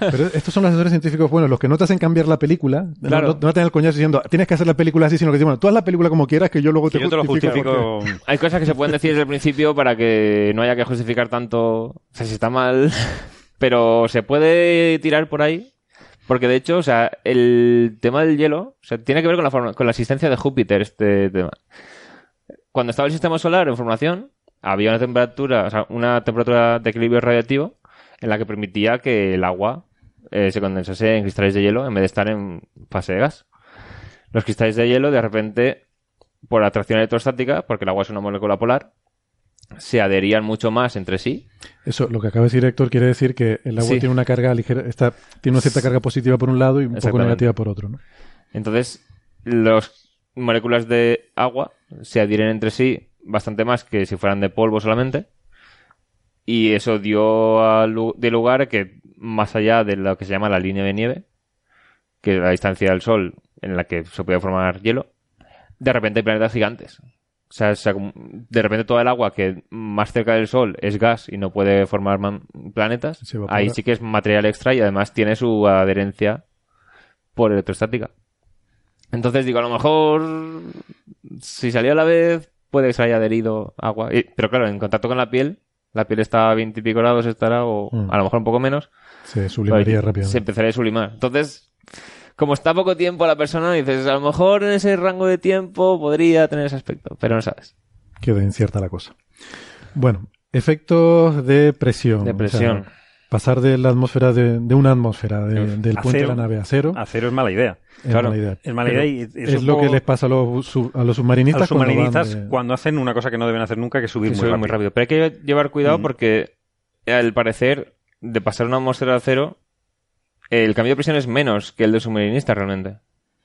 Pero estos son los asesores científicos buenos, los que no te hacen cambiar la película. no- Claro. No, no te dan el coñazo diciendo, tienes que hacer la película así, sino que dicen, bueno, tú haz la película como quieras, que yo luego Que te yo te lo justifico porque- justifico. Hay cosas que se pueden decir desde el principio para que no haya que justificar tanto. O sea, si está mal. Pero se puede tirar por ahí. Porque de hecho, o sea, el tema del hielo, o sea, tiene que ver con la, forma- con la existencia de Júpiter, este tema. Cuando estaba el sistema solar en formación, había una temperatura, o sea, una temperatura de equilibrio radiactivo en la que permitía que el agua eh, se condensase en cristales de hielo en vez de estar en fase de gas. Los cristales de hielo, de repente, por atracción electrostática, porque el agua es una molécula polar, se adherían mucho más entre sí. Eso, lo que acaba de decir Héctor, quiere decir que el agua Sí. tiene una carga ligera, está, tiene una cierta carga positiva por un lado y un poco negativa por otro, ¿no? Entonces, las moléculas de agua se adhieren entre sí bastante más que si fueran de polvo solamente. Y eso dio a lu- de lugar a que, más allá de lo que se llama la línea de nieve, que es la distancia del Sol en la que se puede formar hielo, de repente hay planetas gigantes. O sea, de repente toda el agua que más cerca del Sol es gas y no puede formar planetas, ahí sí que es material extra y además tiene su adherencia por electrostática. Entonces digo, a lo mejor si salió a la vez puede que se haya adherido agua. Y- pero claro, en contacto con la piel, la piel está a 20 y pico grados, estará, o Mm. a lo mejor un poco menos, Se sublimaría rápidamente. se empezaría a sublimar. Entonces, como está poco tiempo la persona, dices, a lo mejor en ese rango de tiempo podría tener ese aspecto, pero no sabes. Queda incierta la cosa. Bueno, efectos de presión. De o presión. sea, pasar de la atmósfera, de, de una atmósfera, de- del A puente de la nave a cero, A cero es mala idea. es claro, mala idea. Es mala idea y es, es lo poco- que les pasa a los, a los a submarinistas, los submarinistas cuando, van de- cuando hacen una cosa que no deben hacer nunca, que es subir muy, rápido. muy rápido. Pero hay que llevar cuidado Mm. porque, al parecer, de pasar una atmósfera a cero, el cambio de presión es menos que el de submarinista realmente.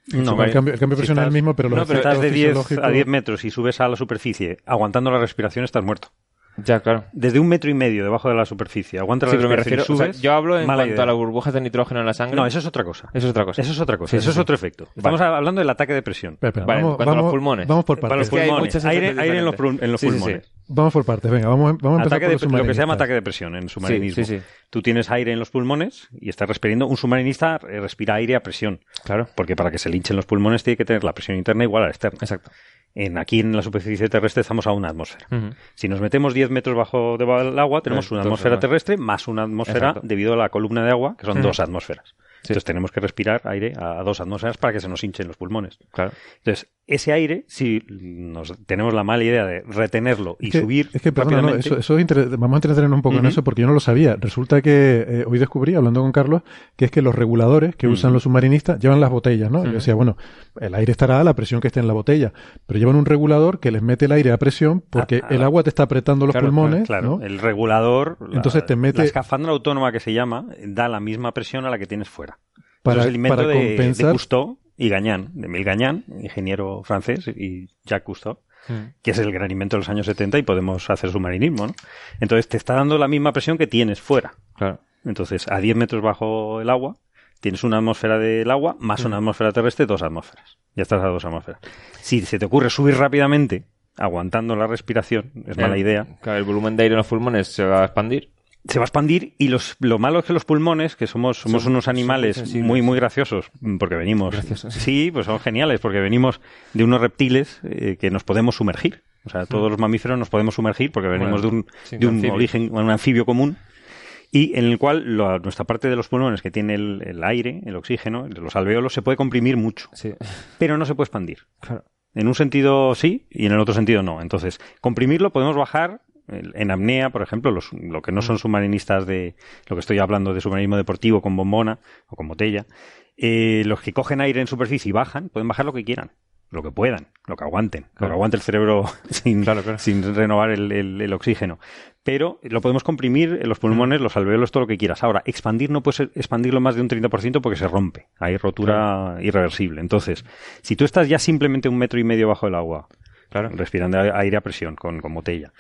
No, el, cambio, el cambio de si presión es el mismo, pero los no, pero estás de efectos 10 fisiológicos- a 10 metros y subes a la superficie aguantando la respiración, estás muerto. Ya, claro. Desde un metro y medio debajo de la superficie, aguanta la Sí, pero me respiración refiero, y o sea, subes, yo hablo en cuanto idea. a las burbujas de nitrógeno en la sangre. No, eso es otra cosa. Eso es otra cosa. Eso es otra cosa. Sí, eso sí, es otro efecto. Estamos hablando del ataque de presión. Espera, Vale, en vamos, cuanto a los vamos- pulmones. vamos por Para los partes. que hay pulmones. Aire, aire en los, en los Sí, sí, sí. pulmones. Vamos por partes, venga, vamos, vamos a empezar Ataque por de- los lo que se llama ataque de presión en submarinismo. Sí, sí, sí. Tú tienes aire en los pulmones y estás respirando. Un submarinista eh, respira aire a presión. Claro. Porque para que se linchen los pulmones tiene que tener la presión interna igual a la externa. Exacto. En, aquí en la superficie terrestre estamos a una atmósfera. Si nos metemos 10 metros bajo debajo del agua, tenemos una atmósfera terrestre más una atmósfera Exacto. debido a la columna de agua, que son dos atmósferas. Sí. Entonces tenemos que respirar aire a, a dos atmósferas para que se nos hinchen los pulmones. Claro. Entonces, ese aire, si nos tenemos la mala idea de retenerlo y Es que- subir Es que, perdona, no, eso, eso es vamos a entretenernos un poco en eso porque yo no lo sabía. Resulta que eh, hoy descubrí, hablando con Carlos, que es que los reguladores que usan los submarinistas llevan las botellas, ¿no? Yo decía, bueno, el aire estará a la presión que esté en la botella, pero llevan un regulador que les mete el aire a presión porque Ah, ah, el agua te está apretando los claro, pulmones, Claro, ¿no? el regulador, la- Entonces te mete- la escafandra autónoma que se llama, da la misma presión a la que tienes fuera. Para, el invento para de, de compensar. Cousteau y Gagnan, de Emile Gagnan, ingeniero francés, y Jacques Cousteau, que es el gran invento de los años 70 y podemos hacer submarinismo, ¿no? Entonces te está dando la misma presión que tienes fuera. Claro. Entonces, a 10 metros bajo el agua, tienes una atmósfera del agua más una atmósfera terrestre, dos atmósferas. Ya estás a dos atmósferas. Si se te ocurre subir rápidamente, aguantando la respiración, es mala El- idea, Claro, el volumen de aire en los pulmones se va a expandir. Se va a expandir y los, lo malo es que los pulmones, que somos, somos Son- unos animales muy, muy graciosos, mm, porque venimos... Graciosos. Sí, pues son geniales, porque venimos de unos reptiles eh, que nos podemos sumergir. O sea, todos los mamíferos nos podemos sumergir porque venimos Bueno, de un, de un origen, un anfibio común y en el cual lo- nuestra parte de los pulmones que tiene el, el aire, el oxígeno, los alveolos, se puede comprimir mucho, Sí. pero no se puede expandir. Claro. En un sentido sí y en el otro sentido no. Entonces, comprimirlo podemos bajar en apnea, por ejemplo, los, lo que no son submarinistas de lo que estoy hablando de submarinismo deportivo con bombona o con botella, eh, los que cogen aire en superficie y bajan, pueden bajar lo que quieran, lo que puedan, lo que aguanten, lo que Claro. aguante el cerebro sin, Claro, claro. sin renovar el, el- el oxígeno. Pero lo podemos comprimir en los pulmones, los alveolos, todo lo que quieras. Ahora, expandir no puedes expandirlo más de un 30% porque se rompe. Hay rotura irreversible. Entonces, si tú estás ya simplemente un metro y medio bajo el agua, Claro. respirando aire a presión con, con botella,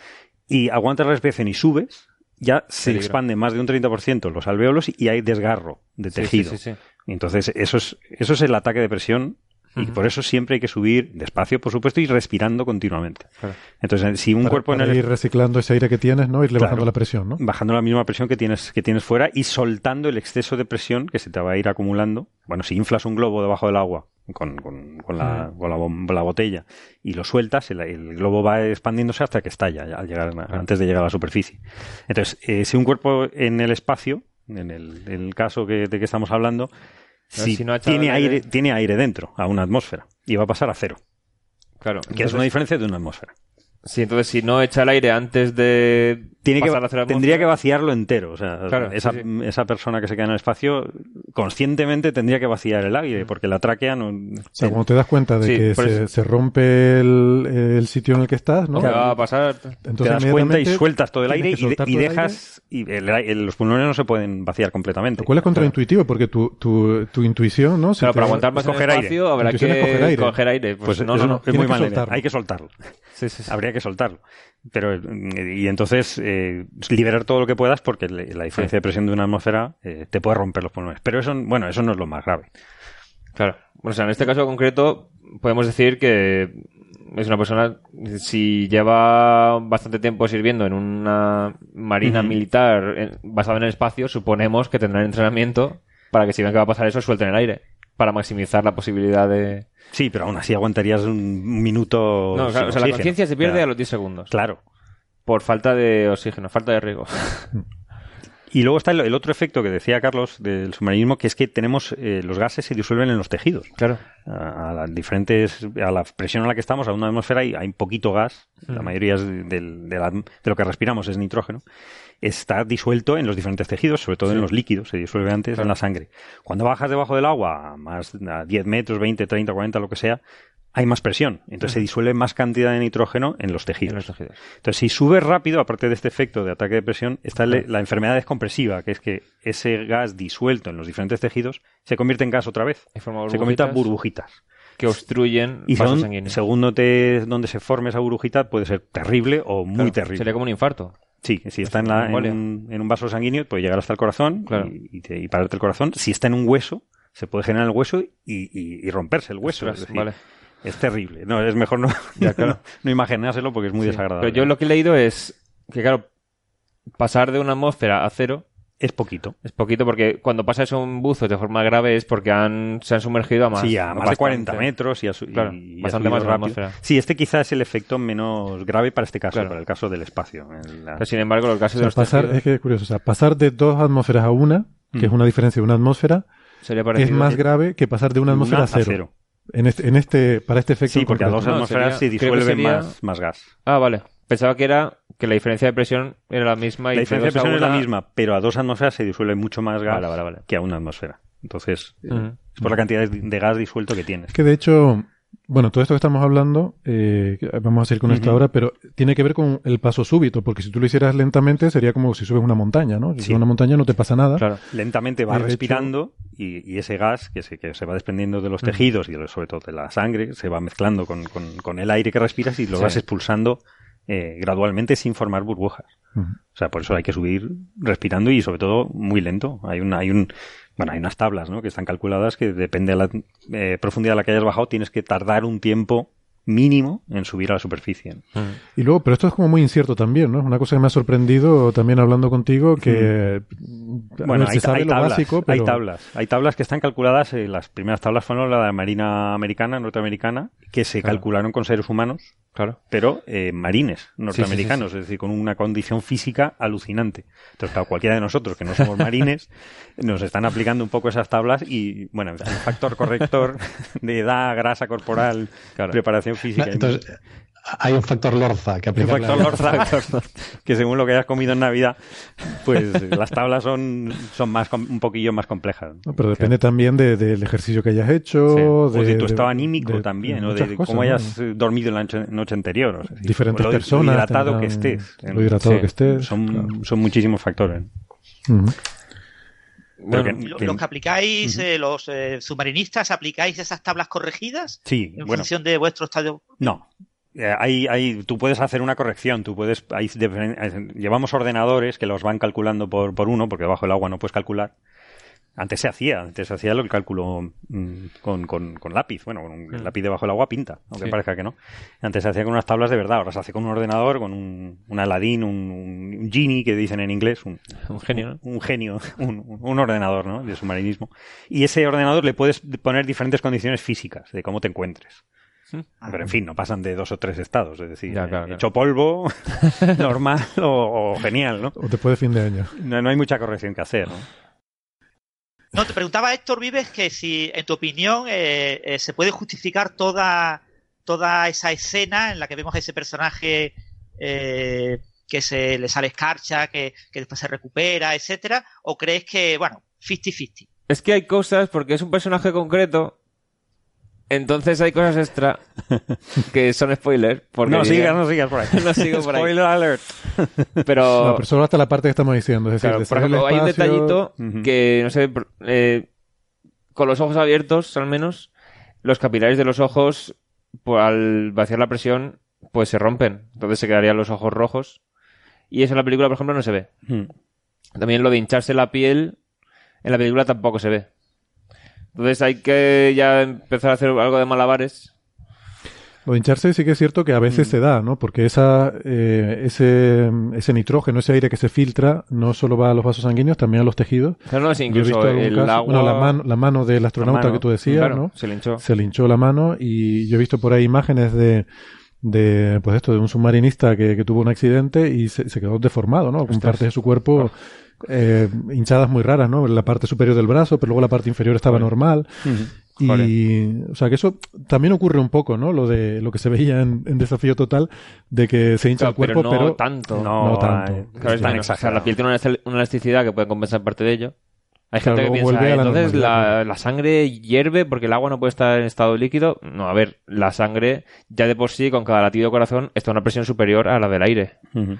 y aguantas la respiración y subes, ya se Peligro. expande más de un 30% los alveolos y hay desgarro de tejido. Sí, sí, sí. Entonces, eso es, eso es el ataque de presión y por eso siempre hay que subir despacio, por supuesto, y respirando continuamente. Claro. Entonces, si un para, cuerpo en para el ir reciclando ese aire que tienes, ¿no? Irle Claro. bajando la presión, ¿no? bajando la misma presión que tienes, que tienes fuera y soltando el exceso de presión que se te va a ir acumulando. Bueno, si inflas un globo debajo del agua con, con- con la, con la botella y lo sueltas, el, el globo va expandiéndose hasta que estalla, al llegar, antes de llegar a la superficie. Entonces, eh, si un cuerpo en el espacio, en el, en el caso que, de que estamos hablando, si, no tiene, aire, aire- tiene aire dentro, a una atmósfera, y va a pasar a cero, Claro. que es una diferencia de una atmósfera. Sí, entonces si no echa el aire antes de tiene que, tendría que vaciarlo entero. O sea, Claro, esa, sí, sí. esa persona que se queda en el espacio conscientemente tendría que vaciar el aire, porque la tráquea no. O sea, cuando te das cuenta de Sí, que se, se rompe el, el sitio en el que estás, ¿no? ¿Qué va a pasar? te Entonces das cuenta y sueltas todo el aire y, de- y dejas. Y el- el- los pulmones no se pueden vaciar completamente. Lo cual es contraintuitivo porque tu, tu, tu intuición, ¿no? Si Claro, te- para aguantar más coger aire. espacio habrá que coger aire. coger aire. Pues, Pues no, no, no. es muy idea. soltarlo. Hay que soltarlo. Sí, sí, sí. Habría que soltarlo. Pero, eh, y entonces, eh, liberar todo lo que puedas porque la diferencia de presión de una atmósfera eh, te puede romper los pulmones. Pero eso, bueno, eso no es lo más grave. Claro. O sea, en este caso concreto, podemos decir que es una persona, si lleva bastante tiempo sirviendo en una marina militar basada en el espacio, suponemos que tendrán entrenamiento para que si ven que va a pasar eso, suelten el aire. Para maximizar la posibilidad de... Sí, pero aún así aguantarías un minuto. No, claro, o sea, la conciencia se pierde a los 10 segundos. Claro. Por falta de oxígeno, falta de riego. Y luego está el, el otro efecto que decía Carlos del submarinismo, que es que tenemos eh, los gases se disuelven en los tejidos. Claro. A, a las diferentes, a la presión a la que estamos, a una atmósfera, hay, hay poquito gas. La Mm. mayoría es del- de, la- de lo que respiramos es nitrógeno. Está disuelto en los diferentes tejidos, sobre todo en los líquidos, se disuelve antes en la sangre. Cuando bajas debajo del agua, a más a 10 metros, 20, 30, 40, lo que sea, hay más presión. Entonces se disuelve más cantidad de nitrógeno en los tejidos. En los tejidos. Entonces, si sube rápido, aparte de este efecto de ataque de presión, está la enfermedad descompresiva, que es que ese gas disuelto en los diferentes tejidos se convierte en gas otra vez. Se convierte en burbujitas que obstruyen Y vasos según, sanguíneos. según donde, donde se forme esa burbujita, puede ser terrible o muy Claro, terrible. Sería como un infarto. Sí, si está en, la- en un, en un vaso sanguíneo, puede llegar hasta el corazón Claro. y, y te- y pararte el corazón. Si está en un hueso, se puede generar el hueso y, romperse el hueso. Es decir, vale. es terrible. No, es mejor no, Ya, claro. no, no imaginárselo porque es muy Sí. desagradable. Pero yo lo que he leído es que, claro, pasar de una atmósfera a cero Es poquito. es poquito porque cuando pasa eso un buzo de forma grave es porque han, se han sumergido a más. sí, a más de bastante. 40 metros y a su- Claro, y bastante más rápido. atmósfera. Sí, este quizás es el efecto menos grave para este caso, Claro. para el caso del espacio. En la- Pero sin embargo, los O casos de los pasar, tejidos es que es curioso, o sea, pasar de dos atmósferas a una, que Mm. es una diferencia de una atmósfera, sería es más grave que pasar de una atmósfera una a cero. En este, en este, para este efecto. Sí, porque a dos No, atmósferas sería- se disuelve sería- más, más gas. Ah, vale. Pensaba que era que la diferencia de presión era la misma. y La diferencia de presión es la misma, pero a dos atmósferas se disuelve mucho más gas Vale, vale, vale. que a una atmósfera. Entonces, eh, es por la cantidad de, de gas disuelto que tienes. Es que de hecho, bueno, todo esto que estamos hablando, eh, vamos a seguir con esto Ujú. ahora, pero tiene que ver con el paso súbito, porque si tú lo hicieras lentamente sería como si subes una montaña, ¿no? Si Sí. subes una montaña no te pasa nada. Claro. Lentamente vas hecho- respirando y, y ese gas que se, que se va desprendiendo de los tejidos y sobre todo de la sangre se va mezclando con, con- con el aire que respiras y lo Sí. vas expulsando eh, gradualmente sin formar burbujas. O sea, por eso hay que subir respirando y sobre todo muy lento. Hay un, hay un, bueno, hay unas tablas, ¿no? Que están calculadas que depende de la eh, profundidad a la que hayas bajado, tienes que tardar un tiempo mínimo en subir a la superficie. Y luego, pero esto es como muy incierto también, ¿no? Una cosa que me ha sorprendido también hablando contigo que Bueno, hay, sabe hay lo tablas, básico, hay pero tablas, hay tablas que están calculadas. eh, las primeras tablas fueron la de la Marina Americana, norteamericana, que se Claro. calcularon con seres humanos, Claro. pero eh, marines norteamericanos, sí, es decir, con una condición física alucinante. Entonces, claro, cualquiera de nosotros que no somos marines, nos están aplicando un poco esas tablas y, bueno, el factor corrector de edad, grasa corporal, Claro. preparación física. Entonces, hay un factor Lorza que aplica. factor Lorza, que según lo que hayas comido en Navidad, pues las tablas son, son más un poquillo más complejas. No, pero depende también de- del ejercicio que hayas hecho, Sí. o de, tu estado anímico de- también, de o de, cosas, cómo hayas eh, dormido la noche, noche anterior. o sea, diferentes lo, lo personas. hidratado que estés. Lo hidratado Sí. que estés. Son, claro. son muchísimos factores. Ujú. Pero Bueno, que- Lo- que- Los que aplicáis, eh, los eh, submarinistas, ¿aplicáis esas tablas corregidas sí, en bueno, función de vuestro estado? no. Eh, hay, hay, tú puedes hacer una corrección, tú puedes, hay eh, llevamos ordenadores que los van calculando por, por uno, porque bajo el agua no puedes calcular. Antes se hacía, antes se hacía lo- el cálculo mm, con, con, con lápiz. Bueno, con un Mm. lápiz debajo del agua pinta, aunque Sí. parezca que no. Antes se hacía con unas tablas de verdad, ahora se hace con un ordenador, con un, un Aladdin, un, un genie que dicen en inglés, un, Un genio, ¿no? un genio, un ordenador ¿no? de submarinismo. Y ese ordenador le puedes poner diferentes condiciones físicas de cómo te encuentres. Pero en fin, no pasan de dos o tres estados, es decir, Ya, claro, hecho polvo, normal o, o genial, ¿no? O después de fin de año. ¿no? no hay mucha corrección que hacer, ¿no? No, te preguntaba Héctor Vives que si, en tu opinión, eh, eh, se puede justificar toda, toda esa escena en la que vemos a ese personaje eh, que se le sale escarcha, que, que después se recupera, etcétera, o crees que, bueno, 50-50? Es que hay cosas, porque es un personaje concreto, entonces hay cosas extra que son spoilers. Porque no sigas, no sigas por ahí. No sigo por ahí. Spoiler alert. Pero, No, pero solo hasta la parte que estamos diciendo. Es decir, claro, por ejemplo, hay un detallito Ujú. que, no sé, eh, con los ojos abiertos, al menos, los capilares de los ojos, pues, al vaciar la presión, pues se rompen. Entonces se quedarían los ojos rojos. Y eso en la película, por ejemplo, no se ve. Mm. También lo de hincharse la piel, en la película tampoco se ve. Entonces hay que ya empezar a hacer algo de malabares. Lo de hincharse sí que es cierto que a Mm. veces se da, ¿no? Porque esa, eh, ese, ese nitrógeno, ese aire que se filtra, no solo va a los vasos sanguíneos, también a los tejidos. No, he incluso el caso- agua... bueno, la mano, la mano del astronauta mano, que tú decías, claro, ¿no? se le hinchó. Se le hinchó la mano y yo he visto por ahí imágenes de, de pues esto, de un submarinista que, que tuvo un accidente y se, se quedó deformado, ¿no? Con Ostras. partes de su cuerpo eh, hinchadas muy raras, ¿no? La parte superior del brazo, pero luego la parte inferior estaba Joder. normal. Y, o sea, que eso también ocurre un poco, ¿no? Lo de lo que se veía en, en Desafío Total, de que se hincha Claro, el cuerpo, pero pero, no tanto. No, No tanto. Claro, es tan exagerado. la piel tiene una elastic- una elasticidad que puede compensar parte de ello. Hay Claro, gente que piensa, la entonces la, sangre hierve porque el agua no puede estar en estado líquido. No, a ver, la sangre ya de por sí, con cada latido de corazón, está a una presión superior a la del aire. Ujú.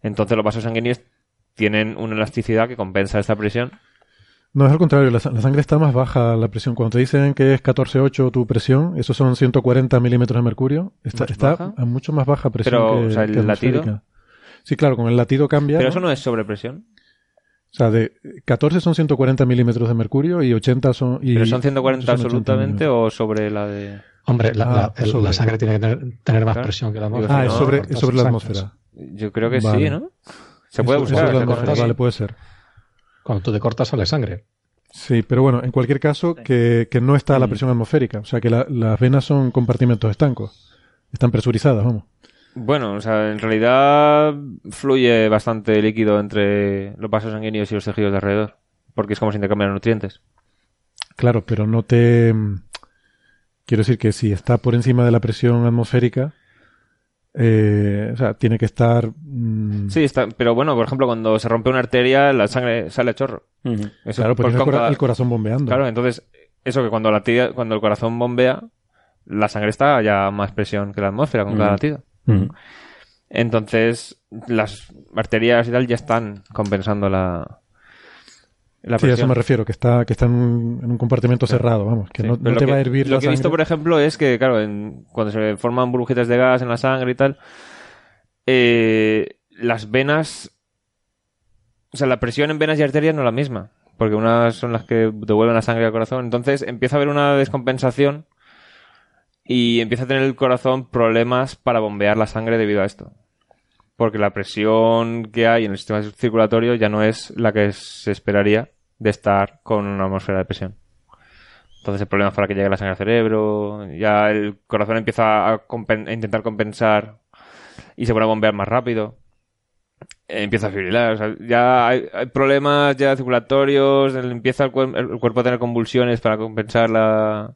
Entonces los vasos sanguíneos tienen una elasticidad que compensa esta presión. No, es al contrario, la, sa- la sangre está más baja la presión. Cuando te dicen que es 14,8 tu presión, esos son 140 milímetros de mercurio, está, ¿Más está baja? a mucho más baja presión Pero, que, o sea, el que latido. Sí, claro, con el latido cambia. Pero ¿no? eso no es sobrepresión. O sea, de 14 son 140 milímetros de mercurio y 80 son... Y Pero son 140 son 80 absolutamente o sobre la de... Hombre, la, Ah, la- el- sobre. la sangre tiene que tener, tener más Claro. presión que la atmósfera. Ah, es sobre, Cortas es sobre la atmósfera. Yo creo que Vale. sí, ¿no? Se puede buscar. se puede vale, puede ser. Cuando tú te cortas sale sangre. Sí, pero bueno, en cualquier caso, que, que no está a la Mm. presión atmosférica. O sea, que la- las venas son compartimentos estancos. Están presurizadas, vamos. Bueno, o sea, en realidad fluye bastante líquido entre los vasos sanguíneos y los tejidos de alrededor. Porque es como se intercambian los nutrientes. Claro, pero no te... Quiero Quiero decir que si está por encima de la presión atmosférica, eh, o sea, tiene que estar... mm, Sí, está, pero bueno, por ejemplo, cuando se rompe una arteria, la sangre sale a chorro. Eso claro, porque es el, corazón bombeando. Claro, entonces, eso que cuando, la tira- cuando el corazón bombea, la sangre está ya a más presión que la atmósfera con cada latido. Entonces, las arterias y tal ya están compensando la, la sí, a eso me refiero, que está, que está en un, en un compartimento cerrado, vamos, que Sí, no, te que- va a hervir Lo la que he visto, por ejemplo, es que, claro, en- cuando se forman burbujitas de gas en la sangre y tal, eh, las venas. O sea, la presión en venas y arterias no es la misma. Porque unas son las que devuelven la sangre al corazón. Entonces empieza a haber una descompensación y empieza a tener el corazón problemas para bombear la sangre debido a esto. Porque la presión que hay en el sistema circulatorio ya no es la que se esperaría de estar con una atmósfera de presión. Entonces el problema es para que llegue la sangre al cerebro, ya el corazón empieza a, intentar compensar y se pone a bombear más rápido. Empieza a fibrilar, o sea, ya hay, problemas ya circulatorios, empieza el, el cuerpo a tener convulsiones para compensar la,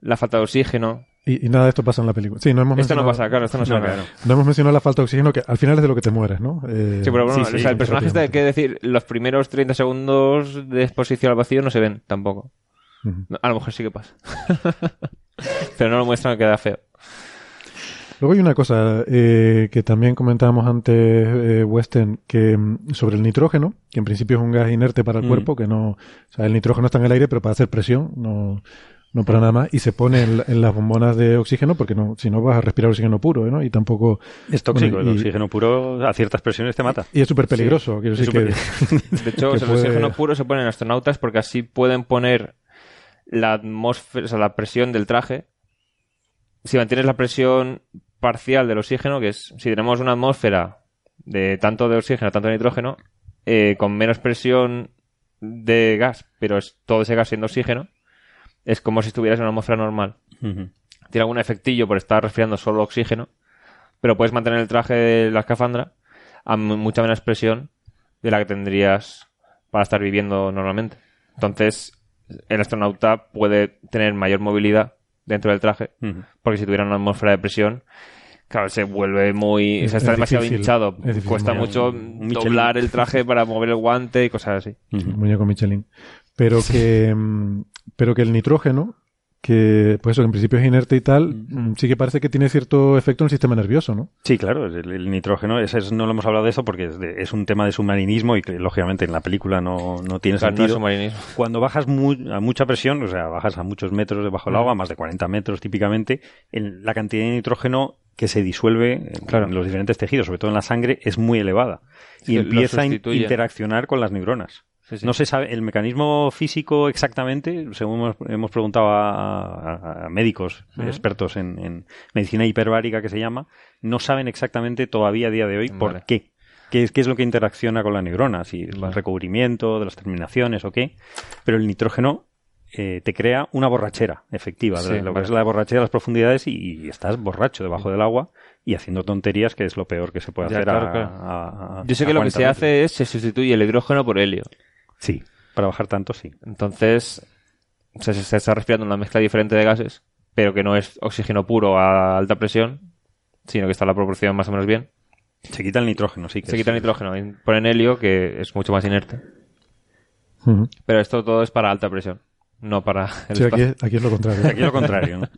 la falta de oxígeno. Y, y nada de esto pasa en la película. Sí, no hemos Esto no mencionado- pasa, claro, esto no se No, claro. No hemos mencionado la falta de oxígeno, que al final es de lo que te mueres, ¿no? Eh, Sí, pero bueno, Sí, sí, o sea, el personaje hay que decir, los primeros 30 segundos de exposición al vacío no se ven tampoco. A lo mejor sí que pasa. pero no lo muestran, que queda feo. Luego hay una cosa eh, que también comentábamos antes, eh, Weston, que mm, sobre el nitrógeno, que en principio es un gas inerte para el Mm. cuerpo, que no, o sea, el nitrógeno está en el aire, pero para hacer presión, no, no para nada más, y se pone en, la- en las bombonas de oxígeno, porque no, si no vas a respirar oxígeno puro, ¿eh, ¿no? Y tampoco, Es tóxico, Bueno, el oxígeno puro a ciertas presiones te mata. y es súper peligroso, quiero es decir que, De hecho, que el oxígeno puro se pone en astronautas porque así pueden poner la atmósfera, o sea, la presión del traje. Si mantienes la presión parcial del oxígeno, que es, si tenemos una atmósfera de tanto de oxígeno, tanto de nitrógeno, eh, con menos presión de gas, pero es todo ese gas siendo oxígeno, es como si estuvieras en una atmósfera normal. Tiene algún efectillo por estar respirando solo oxígeno, pero puedes mantener el traje de la escafandra a mucha menos presión de la que tendrías para estar viviendo normalmente. Entonces, el astronauta puede tener mayor movilidad dentro del traje, porque si tuviera una atmósfera de presión, claro, se vuelve muy... Es- o sea, está es demasiado difícil, hinchado. difícil, Cuesta muy- mucho Michelin. doblar el traje para mover el guante y cosas así. Ujú. el muñeco Michelin, pero que, mm, pero que el nitrógeno, que, pues eso, que en principio es inerte y tal, mm, sí que parece que tiene cierto efecto en el sistema nervioso, ¿no? Sí, claro, el, el nitrógeno, ese es- no lo hemos hablado de eso porque es, de- es un tema de submarinismo y que lógicamente en la película no, no tiene Claro, no es sentido. submarinismo. Cuando bajas a mucha presión, o sea, bajas a muchos metros debajo del agua, más de 40 metros típicamente, en la cantidad de nitrógeno que se disuelve en, Claro. en los diferentes tejidos, sobre todo en la sangre, es muy elevada. Y empieza a interaccionar con las neuronas. Sí, sí. No se sabe el mecanismo físico exactamente, según hemos, hemos preguntado a, a- a médicos expertos en, en medicina hiperbárica que se llama, no saben exactamente todavía a día de hoy por qué. ¿Qué es, qué es lo que interacciona con la neurona? Si el recubrimiento de las terminaciones o qué. Pero el nitrógeno eh, te crea una borrachera efectiva, Sí, de lo que es la borrachera de las profundidades y, y estás borracho debajo del agua y haciendo tonterías, que es lo peor que se puede Ya, hacer claro, a- claro. a- a- Yo sé que lo que 40 se hace es se sustituye el hidrógeno por helio. Sí, para bajar tanto, sí. Entonces, se, se está respirando una mezcla diferente de gases, pero que no es oxígeno puro a alta presión, sino que está la proporción más o menos bien. Se quita el nitrógeno, sí. Que Se es- quita el nitrógeno y ponen helio, que es mucho más inerte. Pero esto todo es para alta presión, no para el Sí, aquí es, aquí es lo contrario. Aquí lo contrario, ¿no?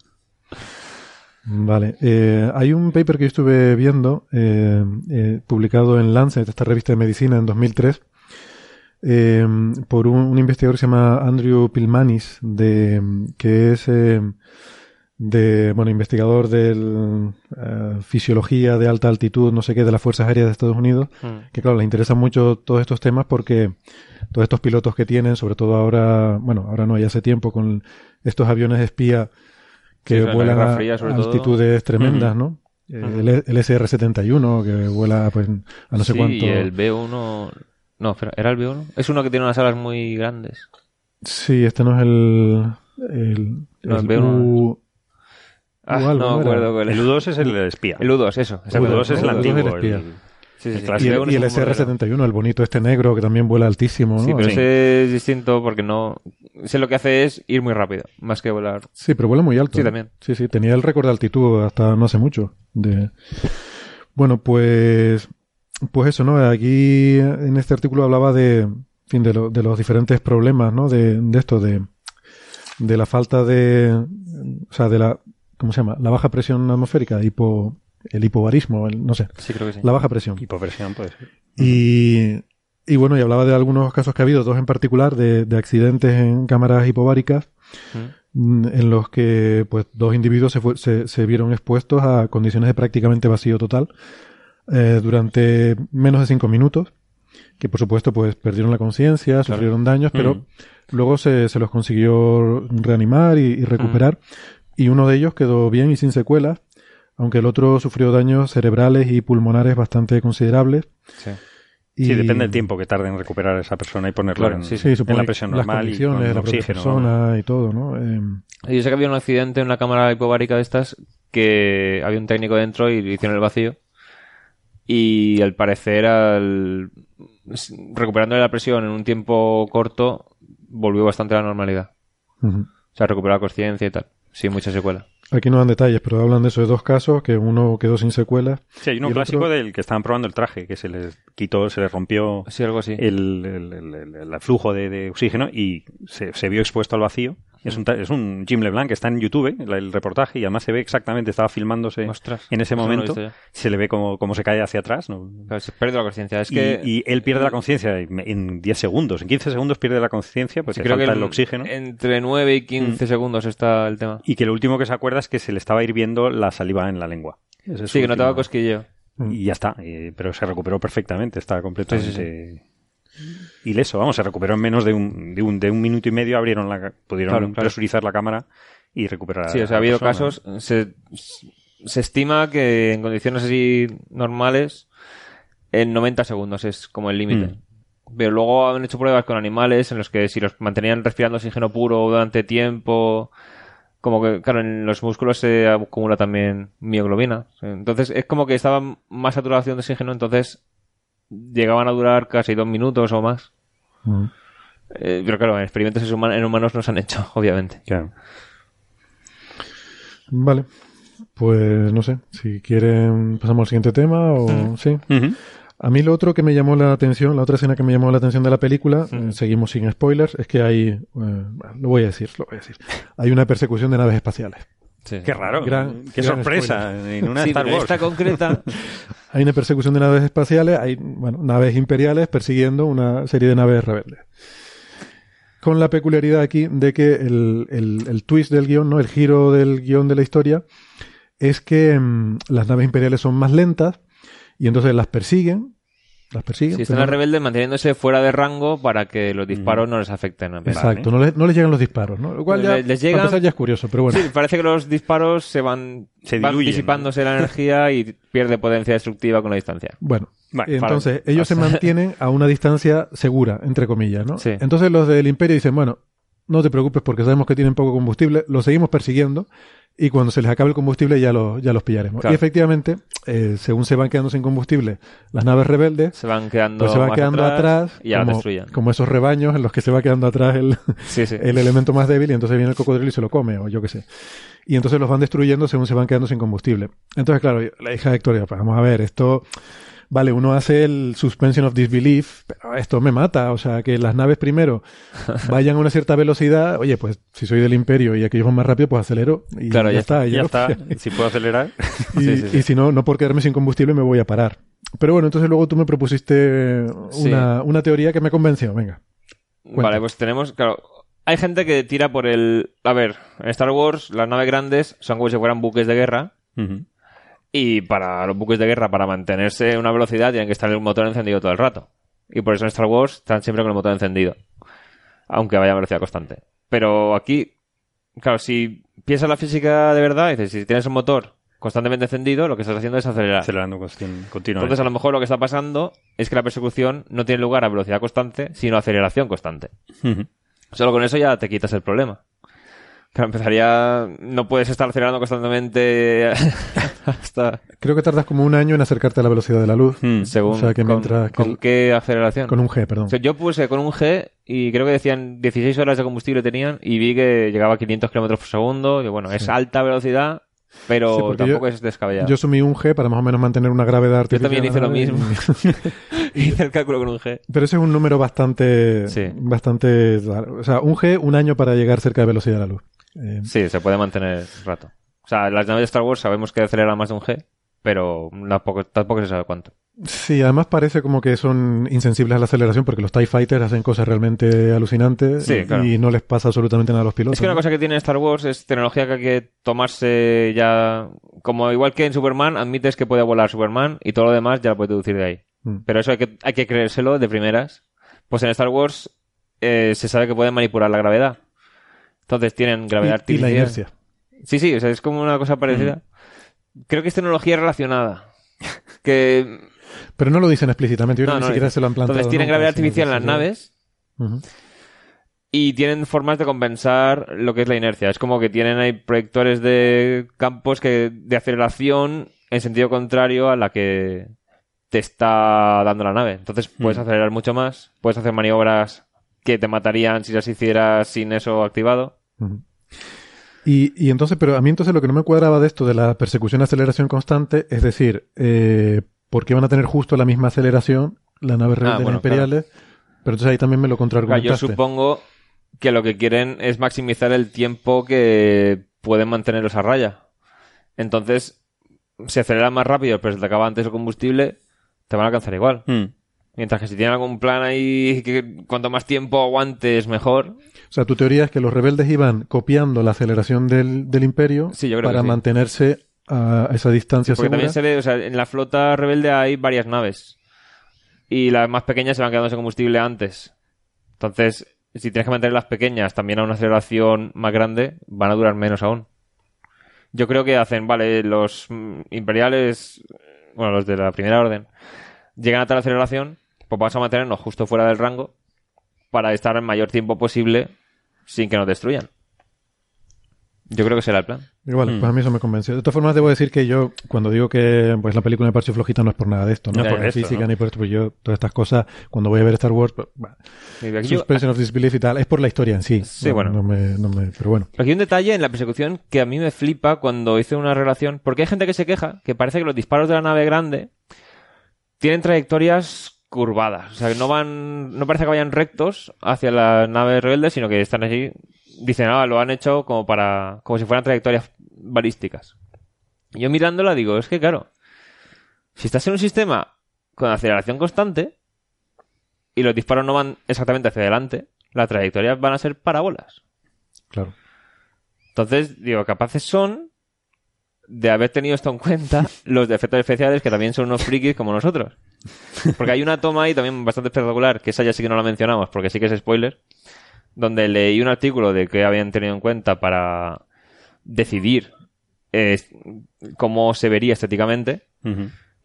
Vale. Eh, hay un paper que yo estuve viendo, eh, eh, publicado en Lancet, esta revista de medicina, en 2003, eh, por un, un investigador que se llama Andrew Pilmanis, de, que es eh, de, bueno, investigador de fisiología de alta altitud, no sé qué, de las Fuerzas Aéreas de Estados Unidos, Mm. que claro, le interesan mucho todos estos temas porque todos estos pilotos que tienen, sobre todo ahora, bueno, ahora no, ya hace tiempo, con estos aviones espía que Sí, vuelan a Fría, sobre todo. altitudes tremendas, ¿no? Eh, Ujú. el, el SR-71, que vuela pues a no sé sí, cuánto. y el B1... No, espera, ¿era el B1? Es uno que tiene unas alas muy grandes. Sí, este no es el... el, No, el el B1. U- Ah, U algo, no me acuerdo cuál El es. U2 es el espía. El U2, eso. El U2 es el U2 antiguo. es el espía. el- Sí, sí, sí. Y el, Uno y es el un modelo. SR-71, el bonito este negro que también vuela altísimo, ¿no? Sí, pero ese es distinto porque no... Ese lo que hace es ir muy rápido, más que volar. Sí, pero vuela muy alto. Sí, también. Sí, sí, tenía el récord de altitud hasta no hace mucho. De... Bueno, pues, pues eso, ¿no? Aquí en este artículo hablaba de, en fin, de, lo- de los diferentes problemas, ¿no? De, de esto, de, de la falta de, o sea, de la, ¿cómo se llama? La baja presión atmosférica, hipo, el hipobarismo, el, no sé, Sí, creo que sí. la baja presión. Hipopresión puede ser. Y, y bueno, y hablaba de algunos casos que ha habido, dos en particular, de, de accidentes en cámaras hipobáricas, Mm. mm, en los que pues dos individuos se, fue- se, se vieron expuestos a condiciones de prácticamente vacío total eh, durante menos de cinco minutos, que por supuesto pues perdieron la conciencia, sufrieron daños, pero Mm. luego se, se los consiguió reanimar y, y recuperar, y uno de ellos quedó bien y sin secuelas, aunque el otro sufrió daños cerebrales y pulmonares bastante considerables. Sí. Y- Sí, depende del tiempo que tarde en recuperar a esa persona y ponerla Claro, en, sí, Sí, en supongo la que presión las normal y condiciones con de la propia oxígeno. persona y todo, ¿no? Eh, Yo sé que había un accidente en una cámara hipobárica de estas que había un técnico dentro y le hicieron el vacío. Y al parecer, al... recuperándole la presión en un tiempo corto, volvió bastante a la normalidad. O sea, recuperó la conciencia y tal. Sin mucha secuela. Aquí no dan detalles, pero hablan de esos dos casos, que uno quedó sin secuelas. Sí, hay uno clásico otro- del que estaban probando el traje, que se les quitó, se les rompió Sí, algo así. el, el- el- el- el flujo de, de oxígeno y se, se vio expuesto al vacío. Es un, es un Jim LeBlanc que está en YouTube, el, reportaje, y además se ve exactamente, estaba filmándose Ostras, en ese no momento. se le ve como, como se cae hacia atrás. ¿no? Claro, se pierde la conciencia. Es y, que... y él pierde la conciencia en en 10 segundos. En 15 segundos pierde la conciencia, pues sí, creo falta el oxígeno. entre 9 y 15 segundos está el tema. Y que lo último que se acuerda es que se le estaba hirviendo la saliva en la lengua. Ese Sí, que no te daba último- cosquilleo. Y ya está, eh, pero se recuperó perfectamente, está completamente Sí, ileso, vamos, se recuperó en menos de un, de un, de un minuto y medio, abrieron la, pudieron Claro, claro. presurizar la cámara y recuperar Sí, o sea, ha habido persona. casos, se, se estima que en condiciones así normales, en 90 segundos es como el límite. Mm. Pero luego han hecho pruebas con animales en los que si los mantenían respirando oxígeno puro durante tiempo, como que, claro, en los músculos se acumula también mioglobina. Entonces es como que estaba más saturación de oxígeno, entonces llegaban a durar casi dos minutos o más. Mm. Eh, pero claro, en experimentos en human- en humanos no se han hecho, obviamente. Claro. Vale. Pues no sé, si quieren pasamos al siguiente tema o sí. A mí lo otro que me llamó la atención, la otra escena que me llamó la atención de la película, eh, seguimos sin spoilers, es que hay, eh, lo voy a decir, lo voy a decir, hay una persecución de naves espaciales. Sí. Qué raro, Gran- qué gran sorpresa en una Sí, Star pero Wars. esta concreta Hay una persecución de naves espaciales, hay, bueno, naves imperiales persiguiendo una serie de naves rebeldes. Con la peculiaridad aquí de que el, el- el twist del guion, ¿no? El giro del guion de la historia es que mm, las naves imperiales son más lentas y entonces las persiguen, las persiguen. Si están pero los no- rebeldes manteniéndose fuera de rango para que los disparos no les afecten. a. Exacto, no les, no les llegan los disparos, ¿no? Lo cual ya, Les- llegan- empezar ya es curioso, pero bueno. Sí, parece que los disparos se van, Se van diluyen, disipándose la energía y pierde potencia destructiva con la distancia. Bueno, Vale, entonces para- ellos se mantienen a una distancia segura, entre comillas, ¿no? Sí. Entonces los del imperio dicen, bueno, no te preocupes porque sabemos que tienen poco combustible, los seguimos persiguiendo y cuando se les acabe el combustible ya, los ya los pillaremos. Claro. Y efectivamente, eh, según se van quedando sin combustible, las naves rebeldes, Se van quedando, pues se va más quedando atrás, y ya como, destruyen. como esos rebaños en los que se va quedando atrás el, Sí, sí. el elemento más débil y entonces viene el cocodrilo y se lo come o yo qué sé. Y entonces los van destruyendo según se van quedando sin combustible. Entonces, claro, la hija de Victoria, pues vamos a ver, esto, vale, uno hace el suspension of disbelief, pero esto me mata, o sea, que las naves primero vayan a una cierta velocidad, oye, pues si soy del imperio y aquellos van más rápido, pues acelero y Claro, ya, ya está. y Ya está, si puedo acelerar. y, Sí, sí, sí. y si no, no por quedarme sin combustible me voy a parar. Pero bueno, entonces luego tú me propusiste Sí. una, una teoría que me convenció, venga. Cuenta. Vale, pues tenemos, claro, hay gente que tira por el... A ver, en Star Wars las naves grandes son como si fueran buques de guerra. Y para los buques de guerra, para mantenerse a una velocidad, tienen que estar el motor encendido todo el rato. Y por eso en Star Wars están siempre con el motor encendido, aunque vaya a velocidad constante. Pero aquí, claro, si piensas la física de verdad, dices, si tienes un motor constantemente encendido, lo que estás haciendo es acelerar. Acelerando continuamente. Entonces, a lo mejor lo que está pasando es que la persecución no tiene lugar a velocidad constante, sino a aceleración constante. Solo con eso ya te quitas el problema. Pero empezaría. No puedes estar acelerando constantemente hasta Creo que tardas como un año en acercarte a la velocidad de la luz. Mm. según O sea, que con, mientras que con el- qué aceleración. Con un G, perdón. O sea, yo puse con un G y creo que decían 16 horas de combustible tenían y vi que llegaba a 500 kilómetros por segundo. Y bueno, es alta velocidad, pero Sí, tampoco yo- es descabellado. Yo sumí un G para más o menos mantener una gravedad Yo artificial. también hice lo mismo. Hice el cálculo con un G. Pero ese es un número bastante, Sí. bastante, o sea, un G, un año para llegar cerca de velocidad de la luz. Eh, Sí, se puede mantener rato. O sea, las naves de Star Wars sabemos que aceleran más de un G, pero tampoco, tampoco se sabe cuánto. Sí, además parece como que son insensibles a la aceleración porque los TIE Fighters hacen cosas realmente alucinantes Sí, claro. y no les pasa absolutamente nada a los pilotos. Es que una cosa que tiene Star Wars es tecnología que hay que tomarse ya. Como igual que en Superman, admites que puede volar Superman y todo lo demás ya lo puedes deducir de ahí. Mm. Pero eso hay que, hay que creérselo de primeras. Pues en Star Wars eh, se sabe que pueden manipular la gravedad. Entonces tienen gravedad y, y artificial. la inercia. Sí, sí, o sea, es como una cosa parecida. Creo que es tecnología relacionada. que Pero no lo dicen explícitamente, yo creo No, que no ni siquiera se lo han plantado. Entonces tienen nunca, gravedad artificial en las naves y tienen formas de compensar lo que es la inercia. Es como que tienen ahí proyectores de campos que de aceleración en sentido contrario a la que te está dando la nave. Entonces puedes Mm. acelerar mucho más, puedes hacer maniobras que te matarían si las hicieras sin eso activado. Y, y entonces, pero a mí entonces lo que no me cuadraba de esto de la persecución aceleración constante, es decir, eh, ¿por qué van a tener justo la misma aceleración las naves rebeldes Ah, bueno, imperiales? Pero entonces ahí también me lo Claro, yo contraargumentaste. supongo que lo que quieren es maximizar el tiempo que pueden mantenerlos a raya. Entonces, si aceleran más rápido, pero se te acaba antes el combustible, te van a alcanzar igual. Mm. Mientras que si tienen algún plan ahí que cuanto más tiempo aguantes, mejor. O sea, tu teoría es que los rebeldes iban copiando la aceleración del, del imperio Sí, para mantenerse a esa distancia Porque segura. también se ve, o sea, en la flota rebelde hay varias naves. Y las más pequeñas se van quedando sin combustible antes. Entonces, si tienes que mantener las pequeñas también a una aceleración más grande, van a durar menos aún. Yo creo que hacen, vale, los imperiales, bueno, los de la primera orden, llegan a tal aceleración, pues vamos a mantenernos justo fuera del rango para estar el mayor tiempo posible sin que nos destruyan. Yo creo que será el plan. Igual, Mm. pues a mí eso me convenció. De todas formas, debo decir que yo, cuando digo que pues la película me pareció flojita, no es por nada de esto, no, No es por la física ¿no? ni por esto, pues yo, todas estas cosas, cuando voy a ver Star Wars, pues, bah, yo- suspension of disbelief y tal, es por la historia en sí. Sí, No- bueno. No me, no me- pero bueno. Aquí hay un detalle en la persecución que a mí me flipa cuando hice una relación, porque hay gente que se queja que parece que los disparos de la nave grande tienen trayectorias curvadas, o sea, que no van, no parece que vayan rectos hacia la nave rebelde, sino que están allí, dicen, ah, lo han hecho como para, como si fueran trayectorias balísticas. Y yo mirándola digo, es que claro, si estás en un sistema con aceleración constante y los disparos no van exactamente hacia adelante, las trayectorias van a ser parábolas. Claro. Entonces, digo, capaces son de haber tenido esto en cuenta los de efectos especiales que también son unos frikis como nosotros. Porque hay una toma ahí también bastante espectacular, que esa ya sí que no la mencionamos porque sí que es spoiler, donde leí un artículo de que habían tenido en cuenta para decidir eh, cómo se vería estéticamente.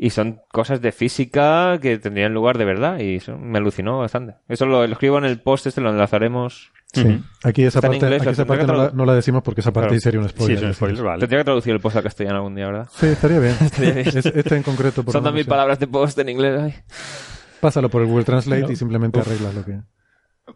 Y son cosas de física que tendrían lugar de verdad y eso me alucinó bastante. Eso lo, lo escribo en el post, este lo enlazaremos. Sí. Aquí esa Está parte, inglés, aquí esa parte no la, tradu- no la decimos porque esa parte Claro. sí sería un Sí, spoiler. es un spoiler, vale. Tendría que traducir el post al castellano algún día, ¿verdad? Sí, estaría bien. Estaría bien. Es- este en concreto. Por Son sí. palabras de post en inglés. ay. Pásalo por el Google Translate y simplemente Uf. arreglas lo que...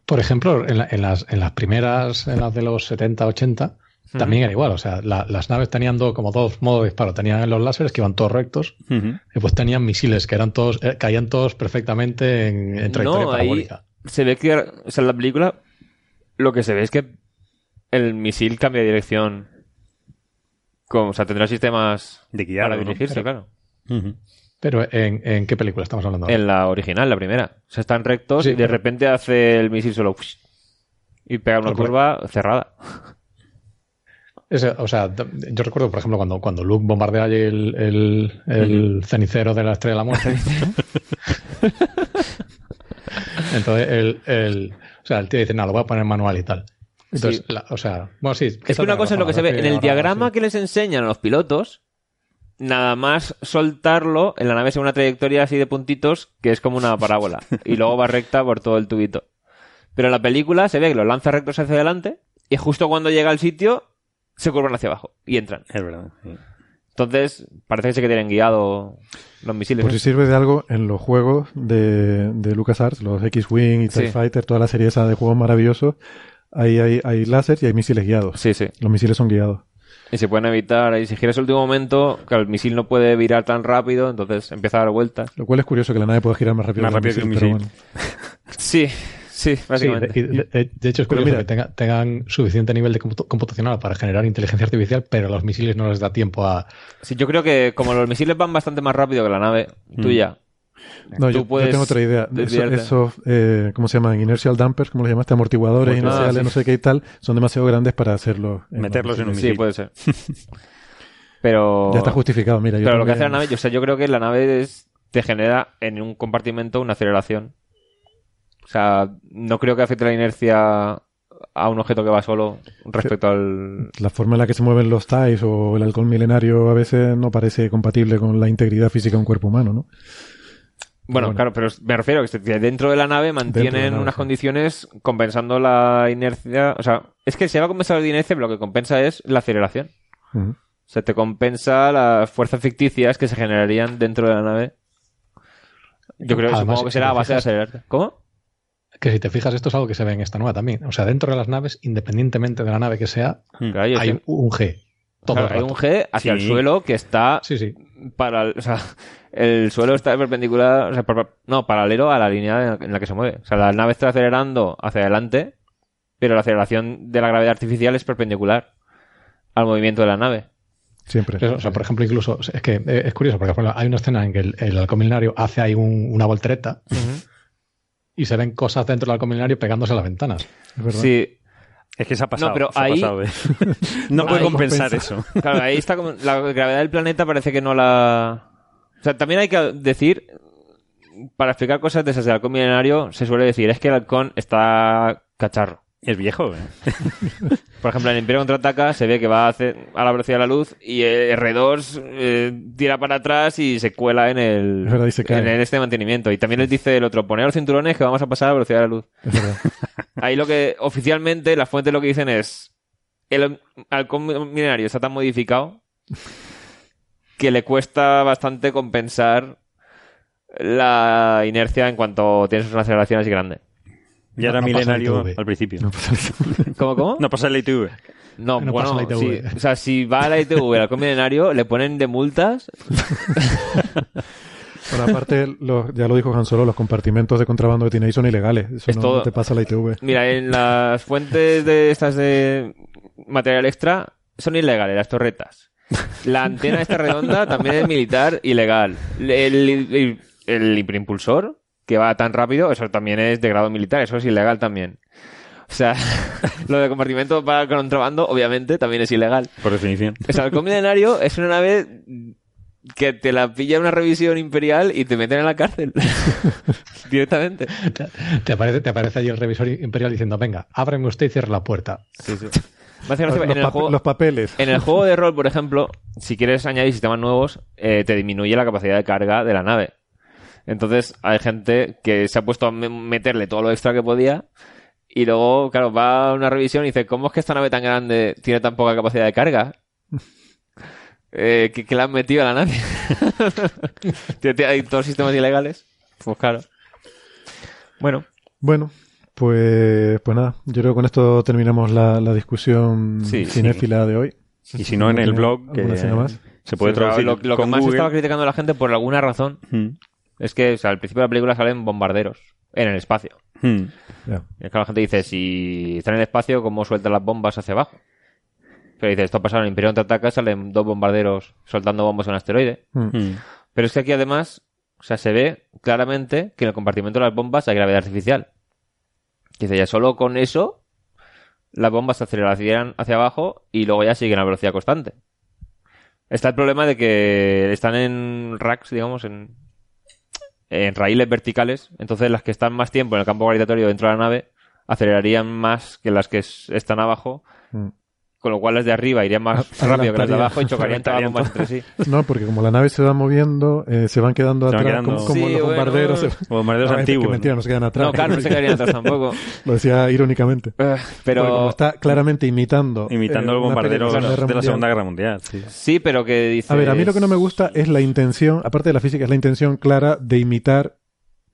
Por ejemplo, en, la- en las, en las primeras, en las de los 70, 80, también era igual. O sea, la- las naves tenían do- como dos modos de disparo. Tenían los láseres que iban todos rectos y pues tenían misiles que eran todos, eh, caían todos perfectamente en, en trayectoria No, ahí se ve que, o sea, en la película lo que se ve es que el misil cambia de dirección. Con, o sea, tendrá sistemas De guiado, para ¿no? dirigirse, Pero- claro. Pero ¿en, en qué película estamos hablando? ahora? En la original, la primera. O sea, están rectos Sí, y de pero- repente hace el misil solo y pega una curva cerrada. O sea, yo recuerdo, por ejemplo, cuando, cuando Luke bombardea allí el, el, el cenicero de la estrella de la muerte. Entonces, el, el, o sea, el tío dice, no, lo voy a poner manual y tal. Entonces, Sí. la- o sea, bueno, sí. Es que una cosa es lo que se ve en el diagrama que les enseñan a los pilotos. Nada más soltarlo en la nave se ve una trayectoria así de puntitos que es como una parábola y luego va recta por todo el tubito. Pero en la película se ve que los lanza rectos hacia adelante y justo cuando llega al sitio se curvan hacia abajo y entran. Es verdad. sí. Entonces, parece que sí que tienen guiado los misiles. Por si sirve de algo, en los juegos de, de LucasArts, los X-Wing y TIE Sí. Fighter, toda la serie esa de juegos maravillosos, ahí hay, hay láser y hay misiles guiados. Sí, sí. Los misiles son guiados. Y se pueden evitar. Y si giras el último momento, que el misil no puede virar tan rápido, entonces empieza a dar vueltas. Lo cual es curioso que la nave pueda girar más rápido, Más rápido que un pero misil. bueno. Sí, sí, Sí, básicamente. de, y de- de hecho es curioso mira- que tenga- tengan suficiente nivel de computa- computacional para generar inteligencia artificial, pero a los misiles no les da tiempo a... Sí, yo creo que como los misiles van bastante más rápido que la nave tuya, No, Tú yo, yo tengo otra idea. Eso-. Esos, eh, ¿cómo se llaman? Inertial dampers, ¿cómo le llamaste? Amortiguadores Ah, inerciales, sí. no sé qué y tal, son demasiado grandes para en los Meterlos en un misiles. sí, puede ser. Pero... Ya está justificado, mira. yo Pero lo que hace la nave, yo, o sea, yo creo que la nave es, te genera en un compartimento una aceleración. O sea, no creo que afecte la inercia a un objeto que va solo respecto al... La forma en la que se mueven los TIEs o el halcón milenario a veces no parece compatible con la integridad física de un cuerpo humano, ¿no? Bueno, bueno. claro, pero me refiero a que dentro de la nave mantienen Dentro de la nave, unas sí. condiciones compensando la inercia. O sea, es que se va a compensar la inercia, pero lo que compensa es la aceleración. Ujú. O sea, te compensa las fuerzas ficticias que se generarían dentro de la nave. Yo creo, Además, supongo que si será a base de acelerar. ¿Cómo? Que si te fijas, esto es algo que se ve en esta nueva también. O sea, dentro de las naves, independientemente de la nave que sea, Claro, yo hay un G. Todo el hay rato. un G hacia el suelo que está Sí, sí. para, o sea, el suelo está perpendicular, o sea, no, paralelo a la línea en la que se mueve. O sea, la nave está acelerando hacia adelante, pero la aceleración de la gravedad artificial es perpendicular al movimiento de la nave. Siempre. Eso, o sea, por ejemplo, incluso es que eh, es curioso porque por ejemplo, hay una escena en que el, el halcón milenario hace ahí un- una voltereta y se ven cosas dentro del halcón milenario pegándose a las ventanas. Es verdad. Sí, Es que se ha pasado. No, pero se ha ahí- pasado, ¿eh? no puede compensar compensa. eso. claro, ahí está como, la gravedad del planeta parece que no la... O sea, también hay que decir, para explicar cosas de esas del halcón milenario, se suele decir, es que el halcón está cacharro. Es viejo, ¿eh? Por ejemplo, en el Imperio Contraataca se ve que va a, hacer a la velocidad de la luz y el R2 eh, tira para atrás y se cuela en el, Es verdad, y se cae. en el este mantenimiento. Y también les dice el otro, poner los cinturones que vamos a pasar a la velocidad de la luz. Es verdad. Ahí lo que oficialmente las fuentes lo que dicen es el halcón milenario está tan modificado que le cuesta bastante compensar la inercia en cuanto tienes una aceleración así grande. Ya era No- no milenario al principio. No pasa. ¿Cómo, cómo? No pasa el ITV. No, No bueno, pasa la ITV. o sea, si va a la ITV halcón milenario, le ponen de multas. Bueno, aparte, los- ya lo dijo Han Solo, los compartimentos de contrabando que tiene ahí son ilegales. Eso Es no, todo. te pasa la ITV. Mira, en las fuentes de estas de material extra son ilegales, las torretas. La antena esta redonda también es militar ilegal. El, el, el hiperimpulsor, que va tan rápido, eso también es de grado militar, eso es ilegal también. O sea, lo de compartimento para contrabando, obviamente, también es ilegal. Por definición. O sea, el milenario es una nave que te la pilla una revisión imperial y te meten en la cárcel. Directamente. Te, aparece, te aparece allí el revisor imperial diciendo, venga, ábreme usted y cierre la puerta. Sí, sí. Los, en el pap- juego- los papeles. En el juego de rol, por ejemplo, si quieres añadir sistemas nuevos, eh, te disminuye la capacidad de carga de la nave. Entonces, hay gente que se ha puesto a me- meterle todo lo extra que podía y luego, claro, va a una revisión y dice, ¿cómo es que esta nave tan grande tiene tan poca capacidad de carga? Eh, ¿qué, qué le han metido a la nave? Hay todos sistemas ilegales. Pues claro. Bueno, Bueno, pues, pues nada, yo creo que con esto terminamos la, la discusión Sí, cinéfila de hoy. Y si no, en el ¿Tiene blog, que más? se puede sí, traducir lo, lo que más Google. estaba criticando la gente por alguna razón Mm. Es que o sea, al principio de la película salen bombarderos en el espacio. Mm. Ya. Y es que la gente dice, si están en el espacio, ¿cómo sueltan las bombas hacia abajo? Pero dice, esto ha pasado en el Imperio Contraataca, salen dos bombarderos soltando bombas en un asteroide. Mm. Mm. Pero es que aquí además, o sea, se ve claramente que en el compartimento de las bombas hay gravedad artificial. Dice, ya solo con eso, las bombas se aceleran hacia abajo y luego ya siguen a velocidad constante. Está el problema de que están en racks, digamos, en, en raíles verticales. Entonces las que están más tiempo en el campo gravitatorio dentro de la nave acelerarían más que las que es- están abajo Mm. Con lo cual las de arriba irían más rápido que las de abajo y chocarían todas las bombas entre sí. No, porque como la nave se va moviendo, eh, se van quedando Se van atrás, quedando- como, como Sí, los bueno. bombarderos. se- Bombarderos No, es que antiguos. mentira, ¿no? se quedan atrás. No, claro, no se quedarían atrás tampoco. Lo decía irónicamente. Eh, Pero como está claramente imitando. Imitando eh, los una bombarderos película de la. Segunda Guerra Mundial. sí. sí, pero que dice. A ver, a mí lo que no me gusta es la intención, aparte de la física, es la intención clara de imitar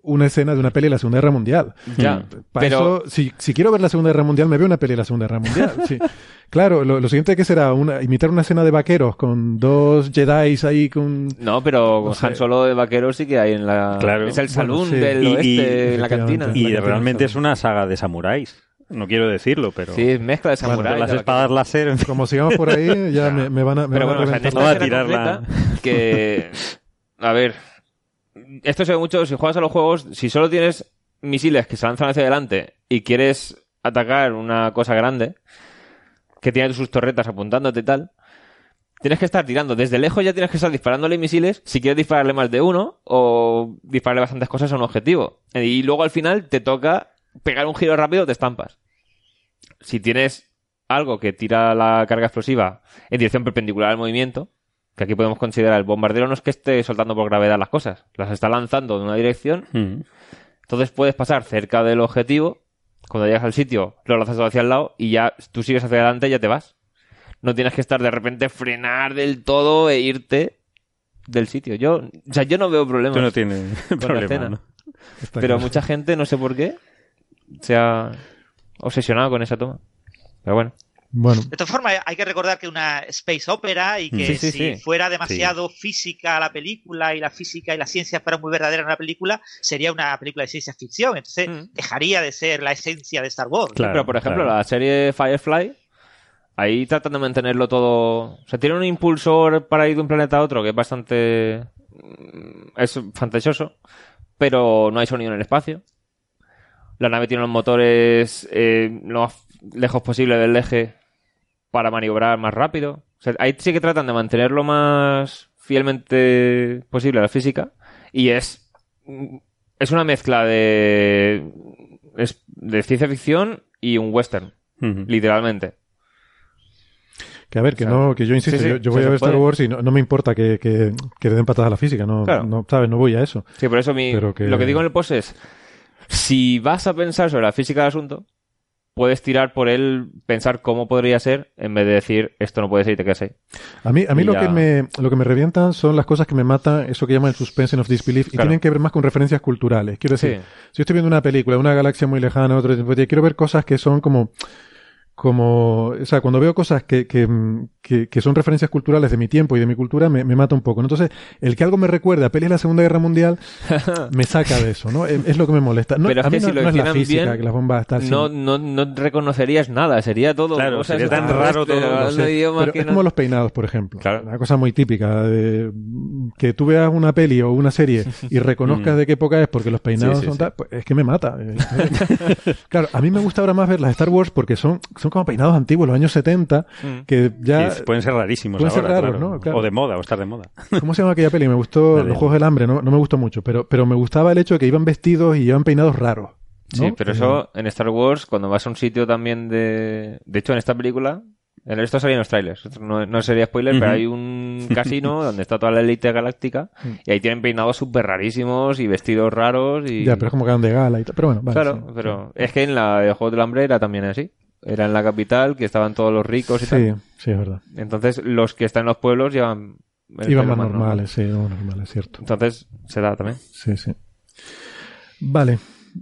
una escena de una peli de la Segunda Guerra Mundial. Ya, Para pero eso, si, si quiero ver la Segunda Guerra Mundial, me veo una peli de la Segunda Guerra Mundial. sí. Claro, lo, lo siguiente que será una, imitar una escena de vaqueros con dos Jedi ahí con... No, pero con No sé. Han Solo de vaqueros sí que hay en la. Claro. Es el Bueno, salón sí. del Y- oeste, y- en la cantina. Y La realmente es una saga de samuráis. No quiero decirlo, pero. Sí, es mezcla de Bueno, samuráis. las de espadas láser. Como sigamos por ahí, ya me, me van a, me Pero van a bueno, o sea, a tirar la- que a ver, esto se ve mucho si juegas a los juegos, si solo tienes misiles que se lanzan hacia adelante y quieres atacar una cosa grande que tiene sus torretas apuntándote y tal, tienes que estar tirando. Desde lejos ya tienes que estar disparándole misiles si quieres dispararle más de uno o dispararle bastantes cosas a un objetivo. Y luego al final te toca pegar un giro rápido te estampas. Si tienes algo que tira la carga explosiva en dirección perpendicular al movimiento, que aquí podemos considerar el bombardero no es que esté soltando por gravedad las cosas, las está lanzando en una dirección, Mm. entonces puedes pasar cerca del objetivo, cuando llegas al sitio lo lanzas hacia el lado y ya tú sigues hacia adelante y ya te vas. No tienes que estar de repente frenar del todo e irte del sitio. Yo, o sea, yo no veo problemas. Tú no Pero claro. mucha gente, no sé por qué, se ha obsesionado con esa toma. Pero bueno. Bueno, De todas formas, hay que recordar que una space opera y que Sí, sí, si sí. fuera demasiado física la película y la física y la ciencia fuera muy verdadera en una película, sería una película de ciencia ficción. Entonces, Mm. dejaría de ser la esencia de Star Wars. Claro, pero por ejemplo, claro. la serie Firefly, ahí tratan de mantenerlo todo. O sea, tiene un impulsor para ir de un planeta a otro que es bastante. mm, Es fantasioso, pero no hay sonido en el espacio. La nave tiene los motores eh, lo más lejos posible del eje para maniobrar más rápido. O sea, ahí sí que tratan de mantenerlo más fielmente posible a la física. Y es. Es una mezcla de. es de ciencia ficción y un western, literalmente. que a ver, que O sea, no, que yo insisto, sí, sí, yo, voy a ver Star. Wars y no, no me importa que, que, que le den patadas a la física, no, Claro. no, ¿sabes? No voy a eso. Sí, por eso mi, que- lo que digo en el post es, si vas a pensar sobre la física del asunto, puedes tirar por él, pensar cómo podría ser, en vez de decir, esto no puede ser y te quedas ahí. A mí, a mí Y lo, ya- que me, lo que me revientan son las cosas que me matan, eso que llaman el suspension of disbelief, y tienen que ver más con referencias culturales. Quiero decir, Sí. si yo estoy viendo una película, una galaxia muy lejana, otro tipo de- quiero ver cosas que son como, como, o sea, cuando veo cosas que, que, que, que son referencias culturales de mi tiempo y de mi cultura, me, me mata un poco. ¿no? Entonces, el que algo me recuerde a pelis de la Segunda Guerra Mundial, me saca de eso, ¿no? Es, es lo que me molesta. No, Pero es a mí que no, si lo no es la física, bien, que las bombas están No, no, no reconocerías nada, sería todo Claro, cosas sería tan raro todo, sé. Pero que es no- como los peinados, por ejemplo. Claro. Una cosa muy típica. de- que tú veas una peli o una serie y reconozcas Mm. de qué época es porque los peinados Sí, sí, son sí. tal, pues es que me mata. Claro, a mí me gusta ahora más ver las Star Wars porque son, son como peinados antiguos, los años 70, Mm. que ya... Sí, pueden ser rarísimos pueden ser ahora, raros, claro. ¿no? Claro. O de moda, o estar de moda. ¿Cómo se llama aquella peli? Me gustó Los Juegos del Hambre, no, no me gustó mucho, pero, pero me gustaba el hecho de que iban vestidos y llevan peinados raros. ¿no? Sí, pero Eh, eso en Star Wars, cuando vas a un sitio también de... De hecho, en esta película, en esto salía en los trailers, no, no sería spoiler, pero hay un casino donde está toda la élite galáctica y ahí tienen peinados súper rarísimos y vestidos raros y... Ya, pero es como que van de gala y tal. Pero bueno, vale, claro, sí. pero es que en la de Juegos del Hambre era también así. Era en la capital, que estaban todos los ricos y Sí, tal. sí, es verdad. Entonces, los que están en los pueblos llevan... Iban más normal. normales, sí, iban más normales, cierto. Entonces, se da también. Sí, sí. Vale.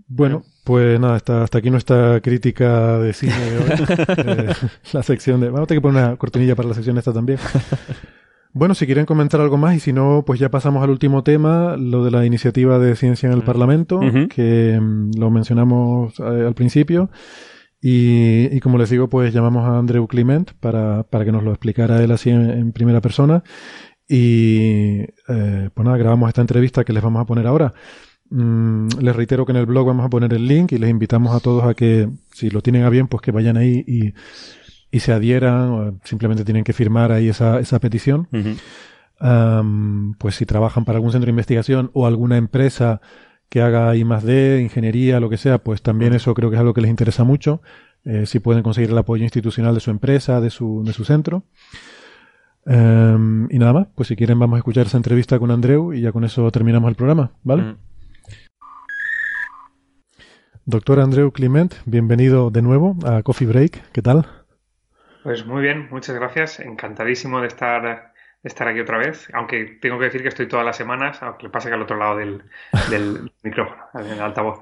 Bueno, pues nada, hasta, hasta aquí nuestra crítica de cine de hoy. Eh, la sección de... Vamos a tener que poner una cortinilla para la sección esta también. Bueno, si quieren comentar algo más y si no, pues ya pasamos al último tema, lo de la iniciativa de ciencia en el. Parlamento, que mm, lo mencionamos eh, al principio. Y, y como les digo, pues llamamos a Andreu Clement para, para que nos lo explicara él así en, en primera persona. Y eh, pues nada, grabamos esta entrevista que les vamos a poner ahora. Mm, les reitero que en el blog vamos a poner el link y les invitamos a todos a que, si lo tienen a bien, pues que vayan ahí y, y se adhieran, o simplemente tienen que firmar ahí esa, esa petición. Pues si trabajan para algún centro de investigación o alguna empresa que haga I más D, ingeniería, lo que sea, pues también eso creo que es algo que les interesa mucho. eh, si pueden conseguir el apoyo institucional de su empresa, de su, de su centro. Em, y nada más, pues si quieren vamos a escuchar esa entrevista con Andreu y ya con eso terminamos el programa, ¿vale? Mm. Doctor Andreu Clement, bienvenido de nuevo a Coffee Break, ¿qué tal? Pues muy bien, muchas gracias. Encantadísimo de estar, estar aquí otra vez. Aunque tengo que decir que estoy todas las semanas, aunque pasa que al otro lado del, del micrófono, en el altavoz.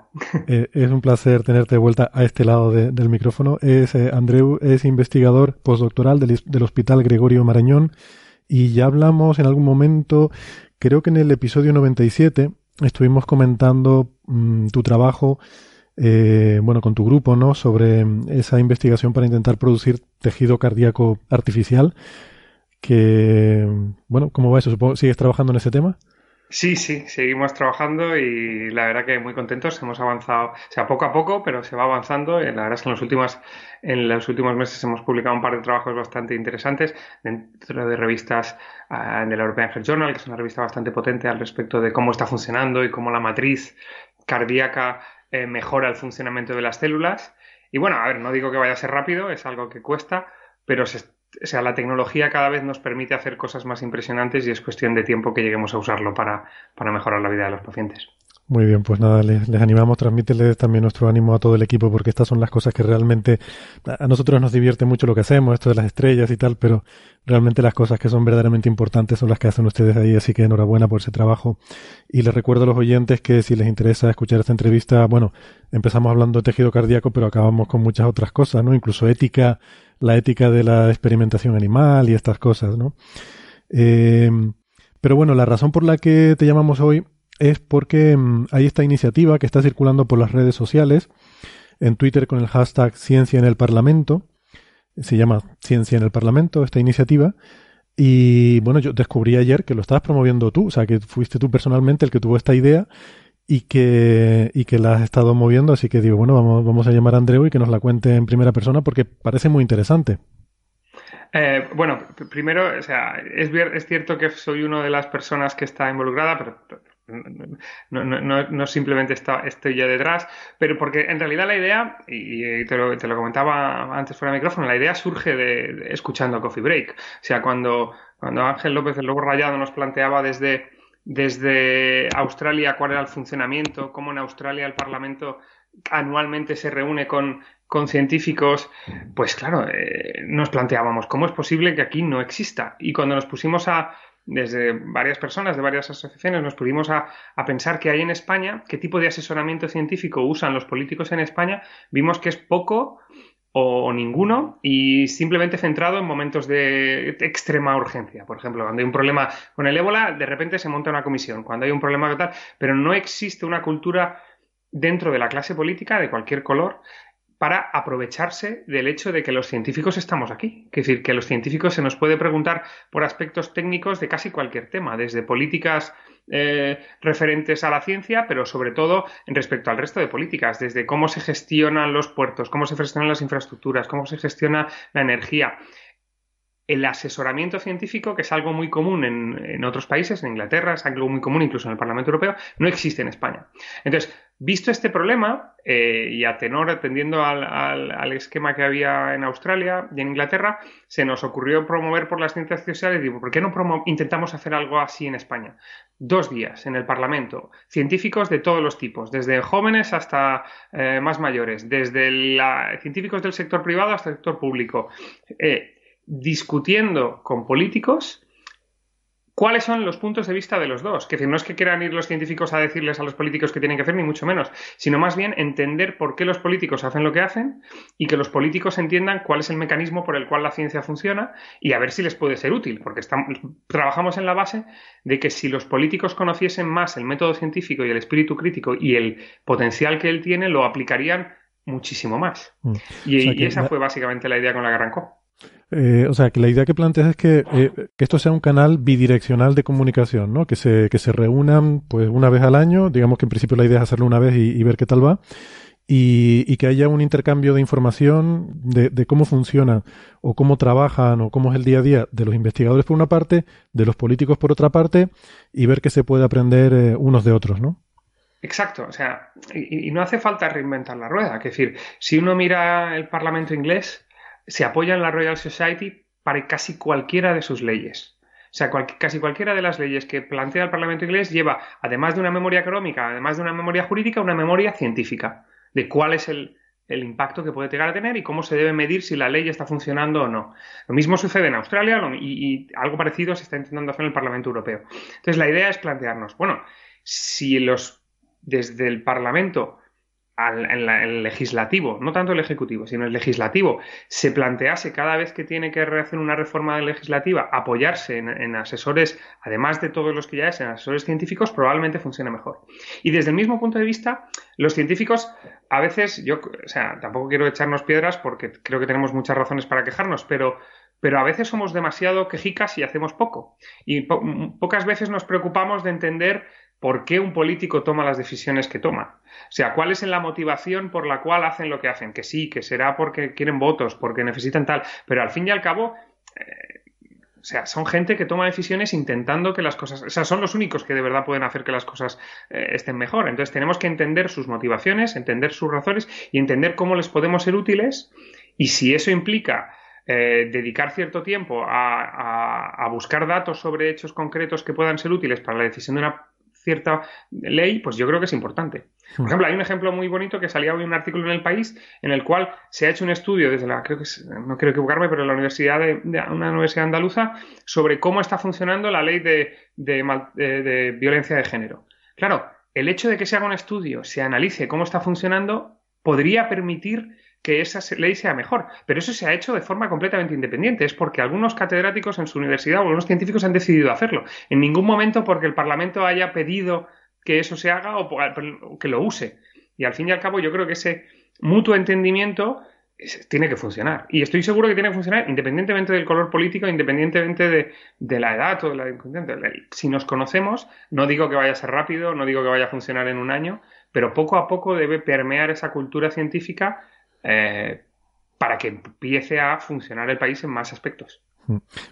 Eh, es un placer tenerte de vuelta a este lado de- del micrófono. Es, eh, Andreu es investigador postdoctoral del, del Hospital Gregorio Marañón y ya hablamos en algún momento, creo que en el episodio 97, estuvimos comentando mm, tu trabajo, eh, bueno, con tu grupo, ¿no? Sobre mm, esa investigación para intentar producir tejido cardíaco artificial. Que, bueno, ¿cómo va eso? Supongo, ¿Sigues trabajando en ese tema? Sí, sí, seguimos trabajando y la verdad que muy contentos. Hemos avanzado, o sea, poco a poco, pero se va avanzando. Y la verdad es que en los últimos, en los últimos meses hemos publicado un par de trabajos bastante interesantes dentro de revistas ah, de la European Heart Journal, que es una revista bastante potente al respecto de cómo está funcionando y cómo la matriz cardíaca eh, mejora el funcionamiento de las células. Y bueno, a ver, no digo que vaya a ser rápido, es algo que cuesta, pero se, o sea, la tecnología cada vez nos permite hacer cosas más impresionantes y es cuestión de tiempo que lleguemos a usarlo para, para mejorar la vida de los pacientes. Muy bien, pues nada, les, les animamos, transmíteles también nuestro ánimo a todo el equipo porque estas son las cosas que realmente a nosotros nos divierte mucho lo que hacemos, esto de las estrellas y tal, pero realmente las cosas que son verdaderamente importantes son las que hacen ustedes ahí, así que enhorabuena por ese trabajo. Y les recuerdo a los oyentes que si les interesa escuchar esta entrevista, bueno, empezamos hablando de tejido cardíaco, pero acabamos con muchas otras cosas, ¿no? Incluso ética, la ética de la experimentación animal y estas cosas, ¿no? Eh, pero bueno, la razón por la que te llamamos hoy es porque mm, hay esta iniciativa que está circulando por las redes sociales, en Twitter con el hashtag Ciencia en el Parlamento, se llama Ciencia en el Parlamento, esta iniciativa, y bueno, yo descubrí ayer que lo estabas promoviendo tú, o sea, que fuiste tú personalmente el que tuvo esta idea y que, y que la has estado moviendo, así que digo, bueno, vamos, vamos a llamar a Andreu y que nos la cuente en primera persona porque parece muy interesante. Eh, bueno, primero, o sea, es, es cierto que soy una de las personas que está involucrada, pero no, no, no, no simplemente está, estoy yo detrás, pero porque en realidad la idea, y te lo, te lo comentaba antes fuera de micrófono, la idea surge de, de escuchando Coffee Break. O sea, cuando, cuando Ángel López, el Lobo Rayado, nos planteaba desde, desde Australia cuál era el funcionamiento, cómo en Australia el Parlamento anualmente se reúne con, con científicos, pues claro, eh, nos planteábamos cómo es posible que aquí no exista. Y cuando nos pusimos a, desde varias personas de varias asociaciones, nos pusimos a, a pensar qué hay en España, qué tipo de asesoramiento científico usan los políticos en España, vimos que es poco o ninguno y simplemente centrado en momentos de extrema urgencia. Por ejemplo, cuando hay un problema con el ébola, de repente se monta una comisión. Cuando hay un problema tal, pero no existe una cultura dentro de la clase política de cualquier color para aprovecharse del hecho de que los científicos estamos aquí. Es decir, que los científicos se nos puede preguntar por aspectos técnicos de casi cualquier tema, desde políticas eh, referentes a la ciencia, pero sobre todo en respecto al resto de políticas, desde cómo se gestionan los puertos, cómo se gestionan las infraestructuras, cómo se gestiona la energía. El asesoramiento científico, que es algo muy común en, otros países, en Inglaterra, es algo muy común incluso en el Parlamento Europeo, no existe en España. Entonces, Visto este problema, eh, y a tenor atendiendo al, esquema que había en Australia y en Inglaterra, se nos ocurrió promover por las ciencias sociales, digo, ¿por qué no intentamos hacer algo así en España? Dos días en el Parlamento, científicos de todos los tipos, desde jóvenes hasta eh, más mayores, desde científicos del sector privado hasta el sector público, eh, discutiendo con políticos cuáles son los puntos de vista de los dos. Que decir, no es que quieran ir los científicos a decirles a los políticos qué tienen que hacer, ni mucho menos, sino más bien entender por qué los políticos hacen lo que hacen y que los políticos entiendan cuál es el mecanismo por el cual la ciencia funciona y a ver si les puede ser útil, porque estamos, trabajamos en la base de que si los políticos conociesen más el método científico y el espíritu crítico y el potencial que él tiene, lo aplicarían muchísimo más. Mm. Y, o sea y esa fue básicamente la idea con la que arrancó. Eh, o sea, que la idea que planteas es que, eh, que, esto sea un canal bidireccional de comunicación, ¿no? Que se, que se reúnan pues una vez al año, digamos que en principio la idea es hacerlo una vez y, ver qué tal va, y, que haya un intercambio de información de, de, cómo funcionan o cómo trabajan o cómo es el día a día de los investigadores por una parte, de los políticos por otra parte, y ver qué se puede aprender eh, unos de otros, ¿no? Exacto, o sea, y, y no hace falta reinventar la rueda. Es decir, si uno mira el Parlamento inglés, se apoya en la Royal Society para casi cualquiera de sus leyes. O sea, casi cualquiera de las leyes que plantea el Parlamento inglés lleva, además de una memoria económica, además de una memoria jurídica, una memoria científica de cuál es el, impacto que puede llegar a tener y cómo se debe medir si la ley está funcionando o no. Lo mismo sucede en Australia y, y algo parecido se está intentando hacer en el Parlamento Europeo. Entonces, la idea es plantearnos, bueno, si los desde el Parlamento al el legislativo, no tanto el ejecutivo, sino el legislativo, se plantease cada vez que tiene que hacer una reforma legislativa apoyarse en, en asesores, además de todos los que ya es, en asesores científicos, probablemente funcione mejor. Y desde el mismo punto de vista, los científicos, a veces, yo, o sea, tampoco quiero echarnos piedras porque creo que tenemos muchas razones para quejarnos, pero pero a veces somos demasiado quejicas y hacemos poco. Y po- pocas veces nos preocupamos de entender por qué un político toma las decisiones que toma. O sea, cuál es la motivación por la cual hacen lo que hacen. Que sí, que será porque quieren votos, porque necesitan tal. Pero al fin y al cabo, eh, o sea, son gente que toma decisiones intentando que las cosas, o sea, son los únicos que de verdad pueden hacer que las cosas eh, estén mejor. Entonces tenemos que entender sus motivaciones, entender sus razones y entender cómo les podemos ser útiles. Y si eso implica eh, dedicar cierto tiempo a, buscar datos sobre hechos concretos que puedan ser útiles para la decisión de una cierta ley, pues yo creo que es importante. Por ejemplo, hay un ejemplo muy bonito que salía hoy un artículo en el país en el cual se ha hecho un estudio desde la, creo que es- no quiero equivocarme, pero en la universidad de, de una universidad andaluza sobre cómo está funcionando la ley de, de- de violencia de género. Claro, el hecho de que se haga un estudio, se analice cómo está funcionando, podría permitir que esa ley sea mejor. Pero eso se ha hecho de forma completamente independiente. Es porque algunos catedráticos en su universidad o algunos científicos han decidido hacerlo. En ningún momento porque el Parlamento haya pedido que eso se haga o que lo use. Y al fin y al cabo yo creo que ese mutuo entendimiento tiene que funcionar. Y estoy seguro que tiene que funcionar independientemente del color político, independientemente de, de la edad o de la... Si nos conocemos, no digo que vaya a ser rápido, no digo que vaya a funcionar en un año, pero poco a poco debe permear esa cultura científica eh, para que empiece a funcionar el país en más aspectos.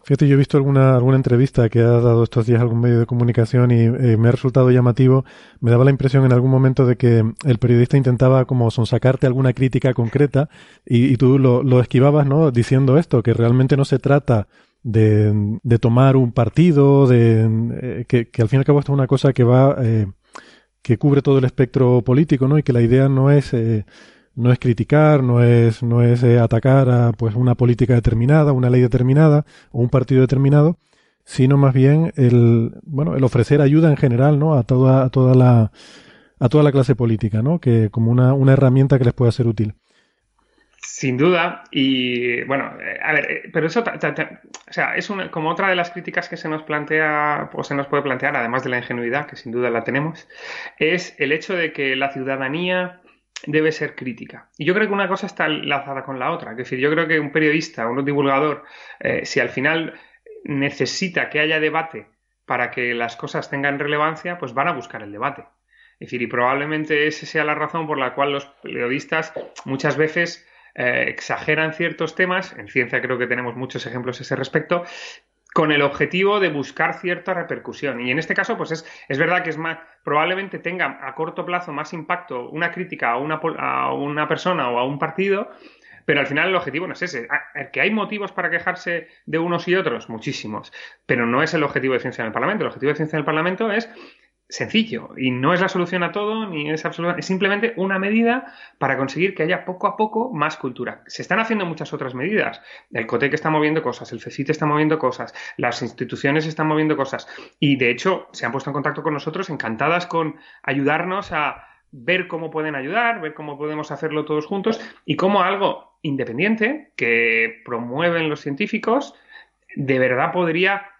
Fíjate, yo he visto alguna, alguna entrevista que ha dado estos días algún medio de comunicación y eh, me ha resultado llamativo. Me daba la impresión en algún momento de que el periodista intentaba como sonsacarte alguna crítica concreta y, y tú lo, lo esquivabas, ¿no? Diciendo esto, que realmente no se trata de, de tomar un partido, de eh, que, que al fin y al cabo esto es una cosa que va, eh, que cubre todo el espectro político, ¿no? Y que la idea no es, no es criticar, no es, no es eh, atacar a pues una política determinada, una ley determinada o un partido determinado, sino más bien el, bueno, el ofrecer ayuda en general, ¿no? A toda, a toda la, a toda la clase política, ¿no? Que como una, una herramienta que les pueda ser útil. Sin duda, y bueno, eh, a ver, eh, pero eso, ta- ta- o sea, es como otra de las críticas que se nos plantea, o se nos puede plantear, además de la ingenuidad, que sin duda la tenemos, es el hecho de que la ciudadanía debe ser crítica. Y yo creo que una cosa está enlazada con la otra. Es decir, yo creo que un periodista, un divulgador, eh, si al final necesita que haya debate para que las cosas tengan relevancia, pues van a buscar el debate. Es decir, y probablemente esa sea la razón por la cual los periodistas muchas veces eh, exageran ciertos temas. En ciencia creo que tenemos muchos ejemplos a ese respecto con el objetivo de buscar cierta repercusión. Y en este caso, pues es, es verdad que es más, probablemente tenga a corto plazo más impacto una crítica a una, a una persona o a un partido, pero al final el objetivo no es ese. ¿Que hay motivos para quejarse de unos y otros? Muchísimos. Pero no es el objetivo de ciencia en el Parlamento. El objetivo de ciencia en el Parlamento es sencillo y no es la solución a todo ni es absoluta, es simplemente una medida para conseguir que haya poco a poco más cultura. Se están haciendo muchas otras medidas. El COTEC está moviendo cosas, el CECIT está moviendo cosas, las instituciones están moviendo cosas y de hecho se han puesto en contacto con nosotros encantadas con ayudarnos a ver cómo pueden ayudar, ver cómo podemos hacerlo todos juntos y cómo algo independiente que promueven los científicos de verdad podría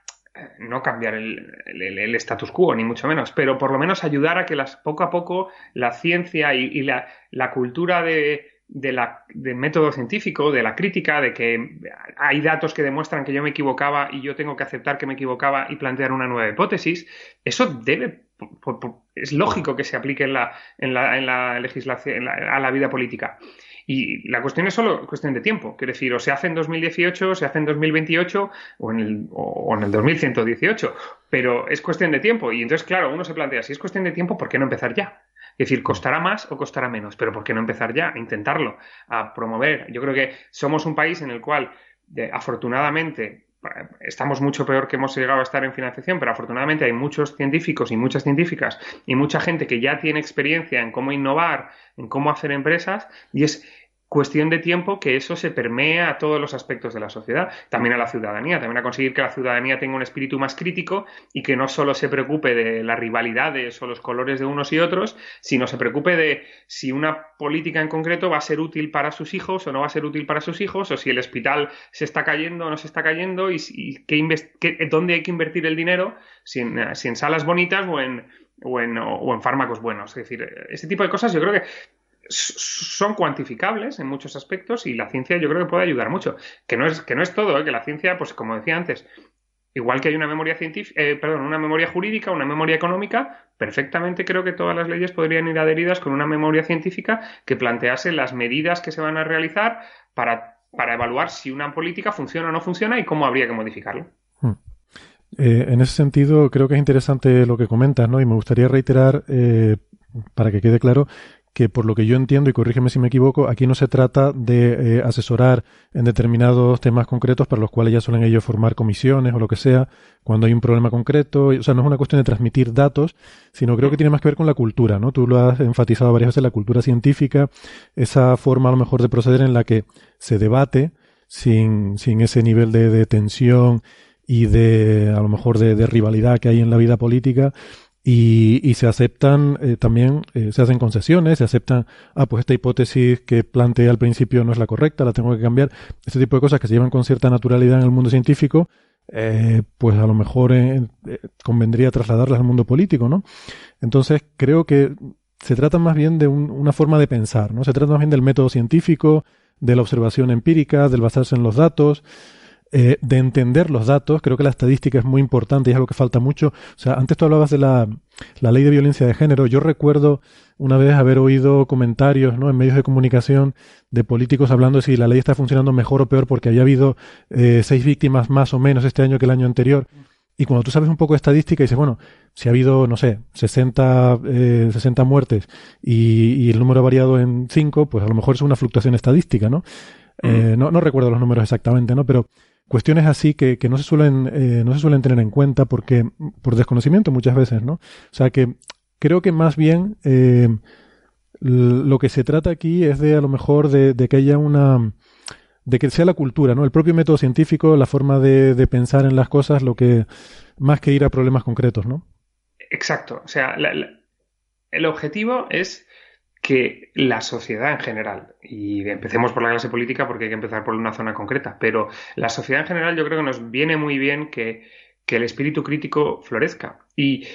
no cambiar el, el, el, status quo, ni mucho menos, pero por lo menos ayudar a que las, poco a poco la ciencia y, la, la, cultura de, de, la, de método científico, de la crítica, de que hay datos que demuestran que yo me equivocaba y yo tengo que aceptar que me equivocaba y plantear una nueva hipótesis, eso debe, es lógico que se aplique en la, en la, en la legislación, en a la vida política. Y la cuestión es solo cuestión de tiempo. Quiero decir, o se hace en 2018, o se hace en 2028 o en el, o en el 2118. Pero es cuestión de tiempo. Y entonces, claro, uno se plantea, si es cuestión de tiempo, ¿por qué no empezar ya? Es decir, costará más o costará menos, pero ¿por qué no empezar ya a intentarlo, a promover? Yo creo que somos un país en el cual, afortunadamente, estamos mucho peor que hemos llegado a estar en financiación, pero afortunadamente hay muchos científicos y muchas científicas y mucha gente que ya tiene experiencia en cómo innovar, en cómo hacer empresas, y es cuestión de tiempo que eso se permee a todos los aspectos de la sociedad, también a la ciudadanía, también a conseguir que la ciudadanía tenga un espíritu más crítico y que no solo se preocupe de las rivalidades o los colores de unos y otros, sino se preocupe de si una política en concreto va a ser útil para sus hijos o no va a ser útil para sus hijos, o si el hospital se está cayendo o no se está cayendo y, qué- dónde hay que invertir el dinero, si en, si en salas bonitas o en, o, en, fármacos buenos. Es decir, ese tipo de cosas yo creo que son cuantificables en muchos aspectos y la ciencia yo creo que puede ayudar mucho. Que no es, que no es todo, ¿eh? que la ciencia, pues como decía antes, igual que hay una memoria científica, perdón, una memoria jurídica, una memoria económica, perfectamente creo que todas las leyes podrían ir adheridas con una memoria científica que plantease las medidas que se van a realizar para, para evaluar si una política funciona o no funciona y cómo habría que modificarla. Eh, en ese sentido, creo que es interesante lo que comentas, ¿no? Y me gustaría reiterar, eh, para que quede claro, que por lo que yo entiendo, y corrígeme si me equivoco, aquí no se trata de eh, asesorar en determinados temas concretos para los cuales ya suelen ellos formar comisiones o lo que sea, cuando hay un problema concreto. O sea, no es una cuestión de transmitir datos, sino creo que tiene más que ver con la cultura, ¿no? Tú lo has enfatizado varias veces, la cultura científica, esa forma a lo mejor de proceder en la que se debate sin, sin ese nivel de, de tensión y de, a lo mejor, de, de rivalidad que hay en la vida política. Y, y se aceptan eh, también, eh, se hacen concesiones, se aceptan, ah, pues esta hipótesis que planteé al principio no es la correcta, la tengo que cambiar. Este tipo de cosas que se llevan con cierta naturalidad en el mundo científico, eh, pues a lo mejor eh, convendría trasladarlas al mundo político, ¿no? Entonces creo que se trata más bien de un- una forma de pensar, ¿no? Se trata más bien del método científico, de la observación empírica, del basarse en los datos, eh, de entender los datos. Creo que la estadística es muy importante y es algo que falta mucho. O sea, antes tú hablabas de la, la ley de violencia de género. Yo recuerdo una vez haber oído comentarios ¿no? en medios de comunicación de políticos hablando de si la ley está funcionando mejor o peor porque había habido eh, seis víctimas más o menos este año que el año anterior. Y cuando tú sabes un poco de estadística, dices, bueno, si ha habido, no sé, 60, eh, 60 muertes y, y el número ha variado en 5, pues a lo mejor es una fluctuación estadística, ¿no? Eh, no, no recuerdo los números exactamente, ¿no? Pero cuestiones así que, que no se suelen eh, no se suelen tener en cuenta porque por desconocimiento muchas veces, ¿no? O sea que creo que más bien eh, lo que se trata aquí es de a lo mejor de, que haya una de que sea la cultura, ¿no? El propio método científico, la forma de, pensar en las cosas, lo que más que ir a problemas concretos, ¿no? Exacto. O sea, la- el objetivo es que la sociedad en general, y empecemos por la clase política porque hay que empezar por una zona concreta, pero la sociedad en general yo creo que nos viene muy bien que, que el espíritu crítico florezca. Y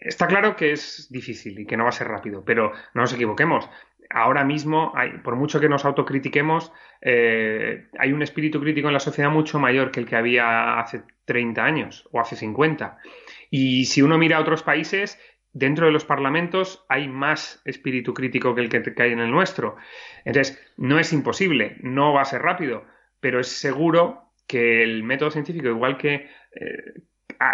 está claro que es difícil y que no va a ser rápido, pero no nos equivoquemos. Ahora mismo, por mucho que nos autocritiquemos, eh, hay un espíritu crítico en la sociedad mucho mayor que el que había hace 30 años o hace 50. Y si uno mira a otros países, dentro de los parlamentos hay más espíritu crítico que el que, hay en el nuestro. Entonces, no es imposible, no va a ser rápido, pero es seguro que el método científico, igual que eh,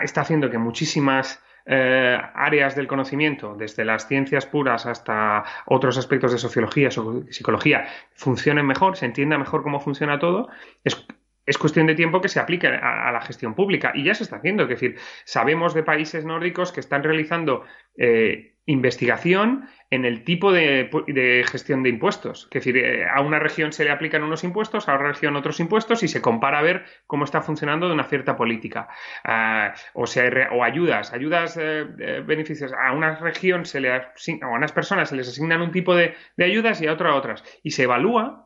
está haciendo que muchísimas eh, áreas del conocimiento, desde las ciencias puras hasta otros aspectos de sociología, so- psicología, funcionen mejor, se entienda mejor cómo funciona todo, es, es cuestión de tiempo que se aplique a, la gestión pública. Y ya se está haciendo. Es decir, sabemos de países nórdicos que están realizando eh, investigación en el tipo de, gestión de impuestos. Es decir, eh, a una región se le aplican unos impuestos, a otra región otros impuestos y se compara a ver cómo está funcionando de una cierta política. Ah, o sea, o ayudas, ayudas, eh, beneficios. A una región se le o a unas personas se les asignan un tipo de, de ayudas y a otra otras. Y se evalúa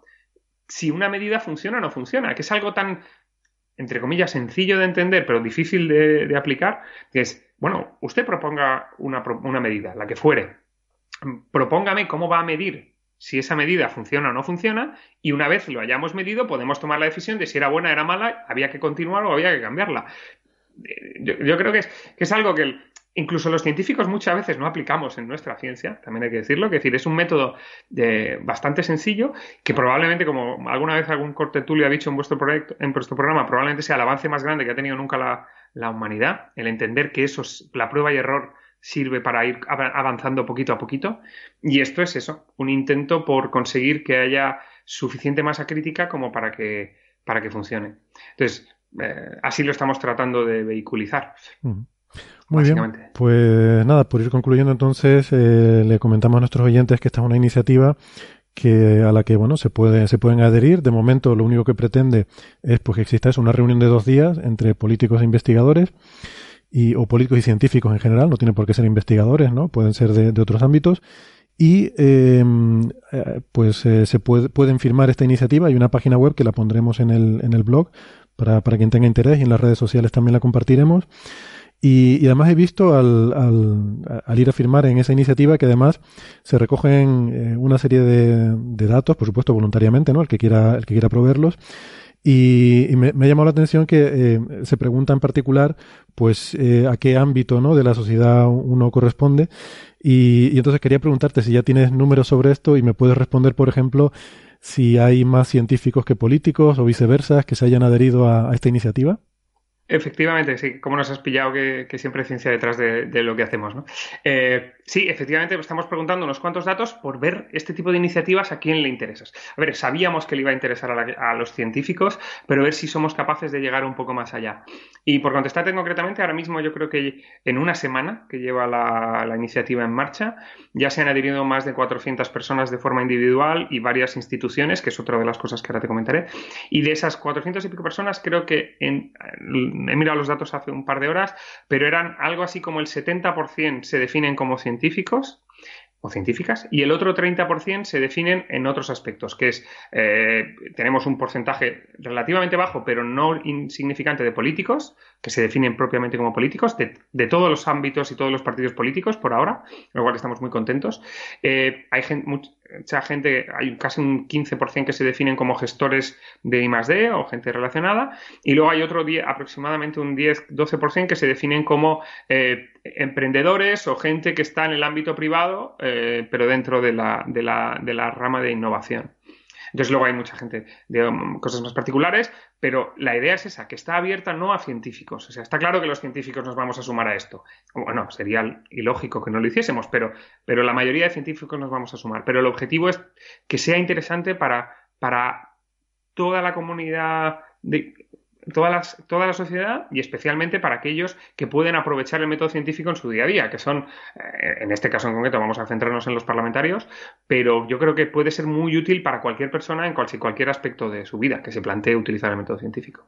si una medida funciona o no funciona, que es algo tan, entre comillas, sencillo de entender, pero difícil de, aplicar, que es, bueno, usted proponga una, una medida, la que fuere, propóngame cómo va a medir si esa medida funciona o no funciona, y una vez lo hayamos medido, podemos tomar la decisión de si era buena, era mala, había que continuar o había que cambiarla. Eh, Yo, yo creo que es, que es algo que el- incluso los científicos muchas veces no aplicamos en nuestra ciencia, también hay que decirlo, es decir, es un método de- bastante sencillo que probablemente, como alguna vez algún cortetulio ha dicho en vuestro proyecto, en vuestro programa, probablemente sea el avance más grande que ha tenido nunca la, humanidad, el entender que eso es la prueba y error sirve para ir av- avanzando poquito a poquito. Y esto es eso, un intento por conseguir que haya suficiente masa crítica como para que, para que funcione. Entonces, eh, así lo estamos tratando de vehiculizar. Muy bien, pues nada, por ir concluyendo entonces, eh, le comentamos a nuestros oyentes que esta es una iniciativa que a la que bueno se puede se pueden adherir. De momento, lo único que pretende es pues que exista eso, una reunión de dos días entre políticos e investigadores y o políticos y científicos en general. No tiene por qué ser investigadores, ¿no? Pueden ser de, de otros ámbitos. Y eh, eh, pues eh, se puede, pueden firmar esta iniciativa. Hay una página web que la pondremos en el, en el blog para, para quien tenga interés y en las redes sociales también la compartiremos. Y, y además he visto al, al, al ir a firmar en esa iniciativa que además se recogen eh, una serie de, de datos, por supuesto voluntariamente, ¿no? El que quiera, el que quiera proveerlos. Y, y me, me ha llamado la atención que eh, se pregunta en particular, pues, eh, a qué ámbito, ¿no? De la sociedad uno corresponde. Y, y entonces quería preguntarte si ya tienes números sobre esto y me puedes responder, por ejemplo, si hay más científicos que políticos o viceversa que se hayan adherido a, a esta iniciativa. Efectivamente, sí, como nos has pillado que, que siempre hay ciencia detrás de, de lo que hacemos, ¿no? Eh, sí, efectivamente, estamos preguntando unos cuantos datos por ver este tipo de iniciativas a quién le interesas. A ver, sabíamos que le iba a interesar a, la- a los científicos, pero ver si somos capaces de llegar un poco más allá. Y por contestarte concretamente, ahora mismo yo creo que en una semana que lleva la, la iniciativa en marcha, ya se han adherido más de 400 personas de forma individual y varias instituciones, que es otra de las cosas que ahora te comentaré. Y de esas 400 y pico personas, creo que en, he mirado los datos hace un par de horas, pero eran algo así como el 70% se definen como científicos o científicas y el otro 30% se definen en otros aspectos, que es, eh, tenemos un porcentaje relativamente bajo, pero no insignificante de políticos, que se definen propiamente como políticos, de, todos los ámbitos y todos los partidos políticos por ahora, lo cual estamos muy contentos. Eh, hay gen- mucha gente, hay casi un 15% que se definen como gestores de I+D o gente relacionada, y luego hay otro día, aproximadamente un 10-12% que se definen como eh, emprendedores o gente que está en el ámbito privado, eh, pero dentro de la, de, la, de la rama de innovación. Entonces luego hay mucha gente de um, cosas más particulares, pero la idea es esa, que está abierta no a científicos. O sea, está claro que los científicos nos vamos a sumar a esto. Bueno, sería ilógico que no lo hiciésemos, pero, pero la mayoría de científicos nos vamos a sumar. Pero el objetivo es que sea interesante para, para toda la comunidad de, Toda, las, toda, la sociedad y especialmente para aquellos que pueden aprovechar el método científico en su día a día, que son, eh, en este caso en concreto, vamos a centrarnos en los parlamentarios, pero yo creo que puede ser muy útil para cualquier persona en cual, cualquier aspecto de su vida que se plantee utilizar el método científico.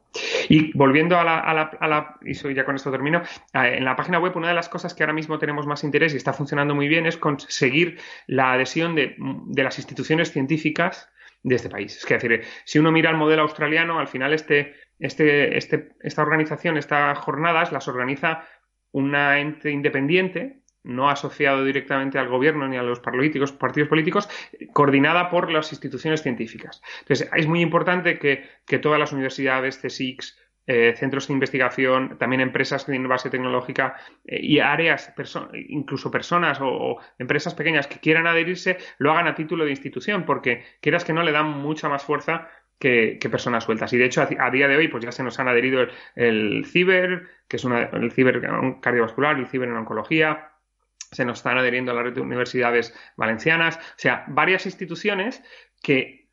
Y volviendo a la, a la, a la y soy, ya con esto termino, eh, en la página web una de las cosas que ahora mismo tenemos más interés y está funcionando muy bien es conseguir la adhesión de, las instituciones científicas de este país. Es decir, si uno mira el modelo australiano, al final este, este, este, esta organización, estas jornadas, las organiza una ente independiente, no asociado directamente al gobierno ni a los partidos políticos, coordinada por las instituciones científicas. Entonces, es muy importante que, que todas las universidades, CSICs, eh, centros de investigación, también empresas de base tecnológica eh, y áreas, incluso personas o, o, empresas pequeñas que quieran adherirse, lo hagan a título de institución, porque quieras que no le dan mucha más fuerza que, personas sueltas. Y de hecho, a, día de hoy, pues ya se nos han adherido el, CIBER, que es una, el CIBER cardiovascular, el CIBER en oncología, se nos están adheriendo a la red de universidades valencianas, o sea, varias instituciones que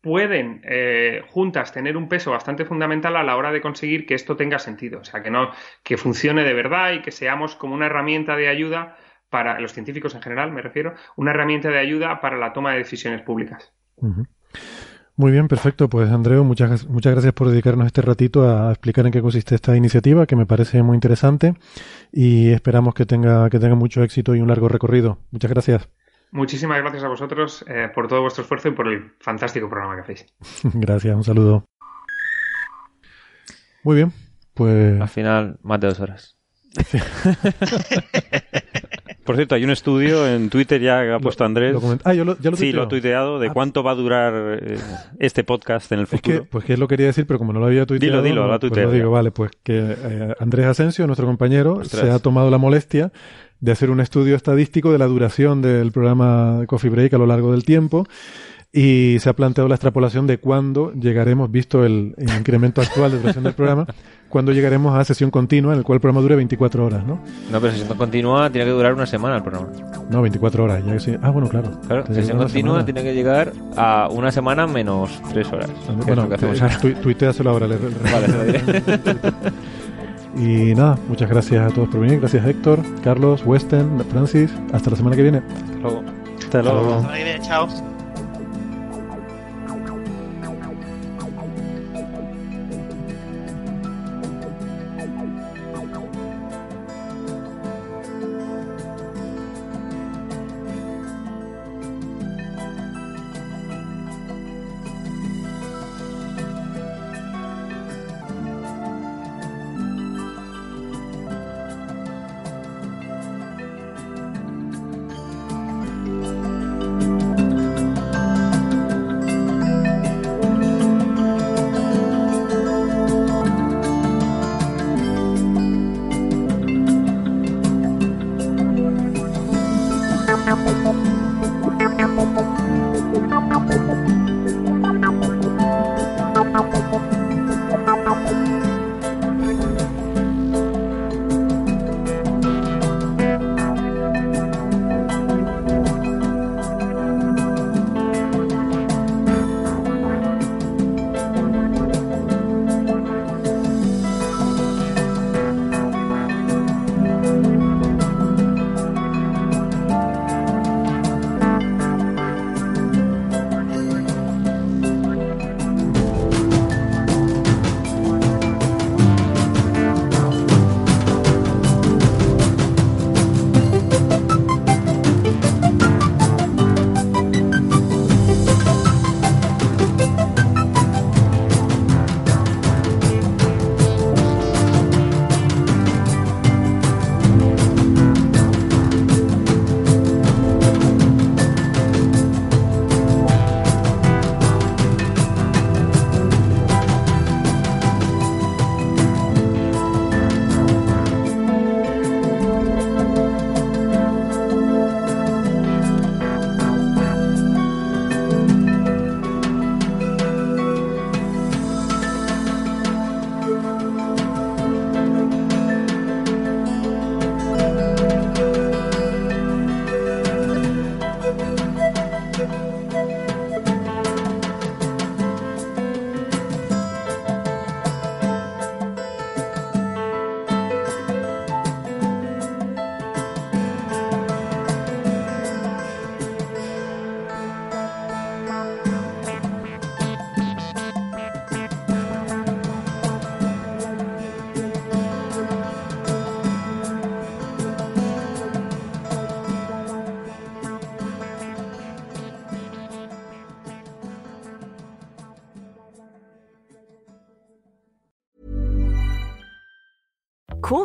pueden eh, juntas tener un peso bastante fundamental a la hora de conseguir que esto tenga sentido, o sea, que no que funcione de verdad y que seamos como una herramienta de ayuda para los científicos en general, me refiero, una herramienta de ayuda para la toma de decisiones públicas. Uh. Muy bien, perfecto. Pues Andreu, muchas, muchas gracias por dedicarnos este ratito a explicar en qué consiste esta iniciativa, que me parece muy interesante y esperamos que tenga, que tenga mucho éxito y un largo recorrido. Muchas gracias. Muchísimas gracias a vosotros eh, por todo vuestro esfuerzo y por el fantástico programa que hacéis. gracias, un saludo. Muy bien, pues... Al final, más de dos horas. Por cierto, hay un estudio en Twitter ya que ha puesto Andrés. Lo ah, yo lo, ya lo sí, lo ha tuiteado de ah. cuánto va a durar eh, este podcast en el futuro. Es que, pues que lo quería decir, pero como no lo había tuiteado. Dilo, dilo, lo. Pues lo digo, vale, pues que eh, Andrés Asensio, nuestro compañero, Ostras. se ha tomado la molestia de hacer un estudio estadístico de la duración del programa Coffee Break a lo largo del tiempo. Y se ha planteado la extrapolación de cuándo llegaremos, visto el, el incremento actual de duración del programa, cuándo llegaremos a sesión continua en el cual el programa dure 24 horas, ¿no? No, pero sesión continua tiene que durar una semana el programa. No, 24 horas. Ya que sí. Ah, bueno, claro. Claro, sesión continua semana. tiene que llegar a una semana menos tres horas. que es Bueno, tuiteaselo ahora. le- le- Vale, se lo diré. Y nada, muchas gracias a todos por venir. Gracias Héctor, Carlos, Weston, Francis. Hasta la semana que viene. Hasta luego. Hasta luego. La semana que viene, chao.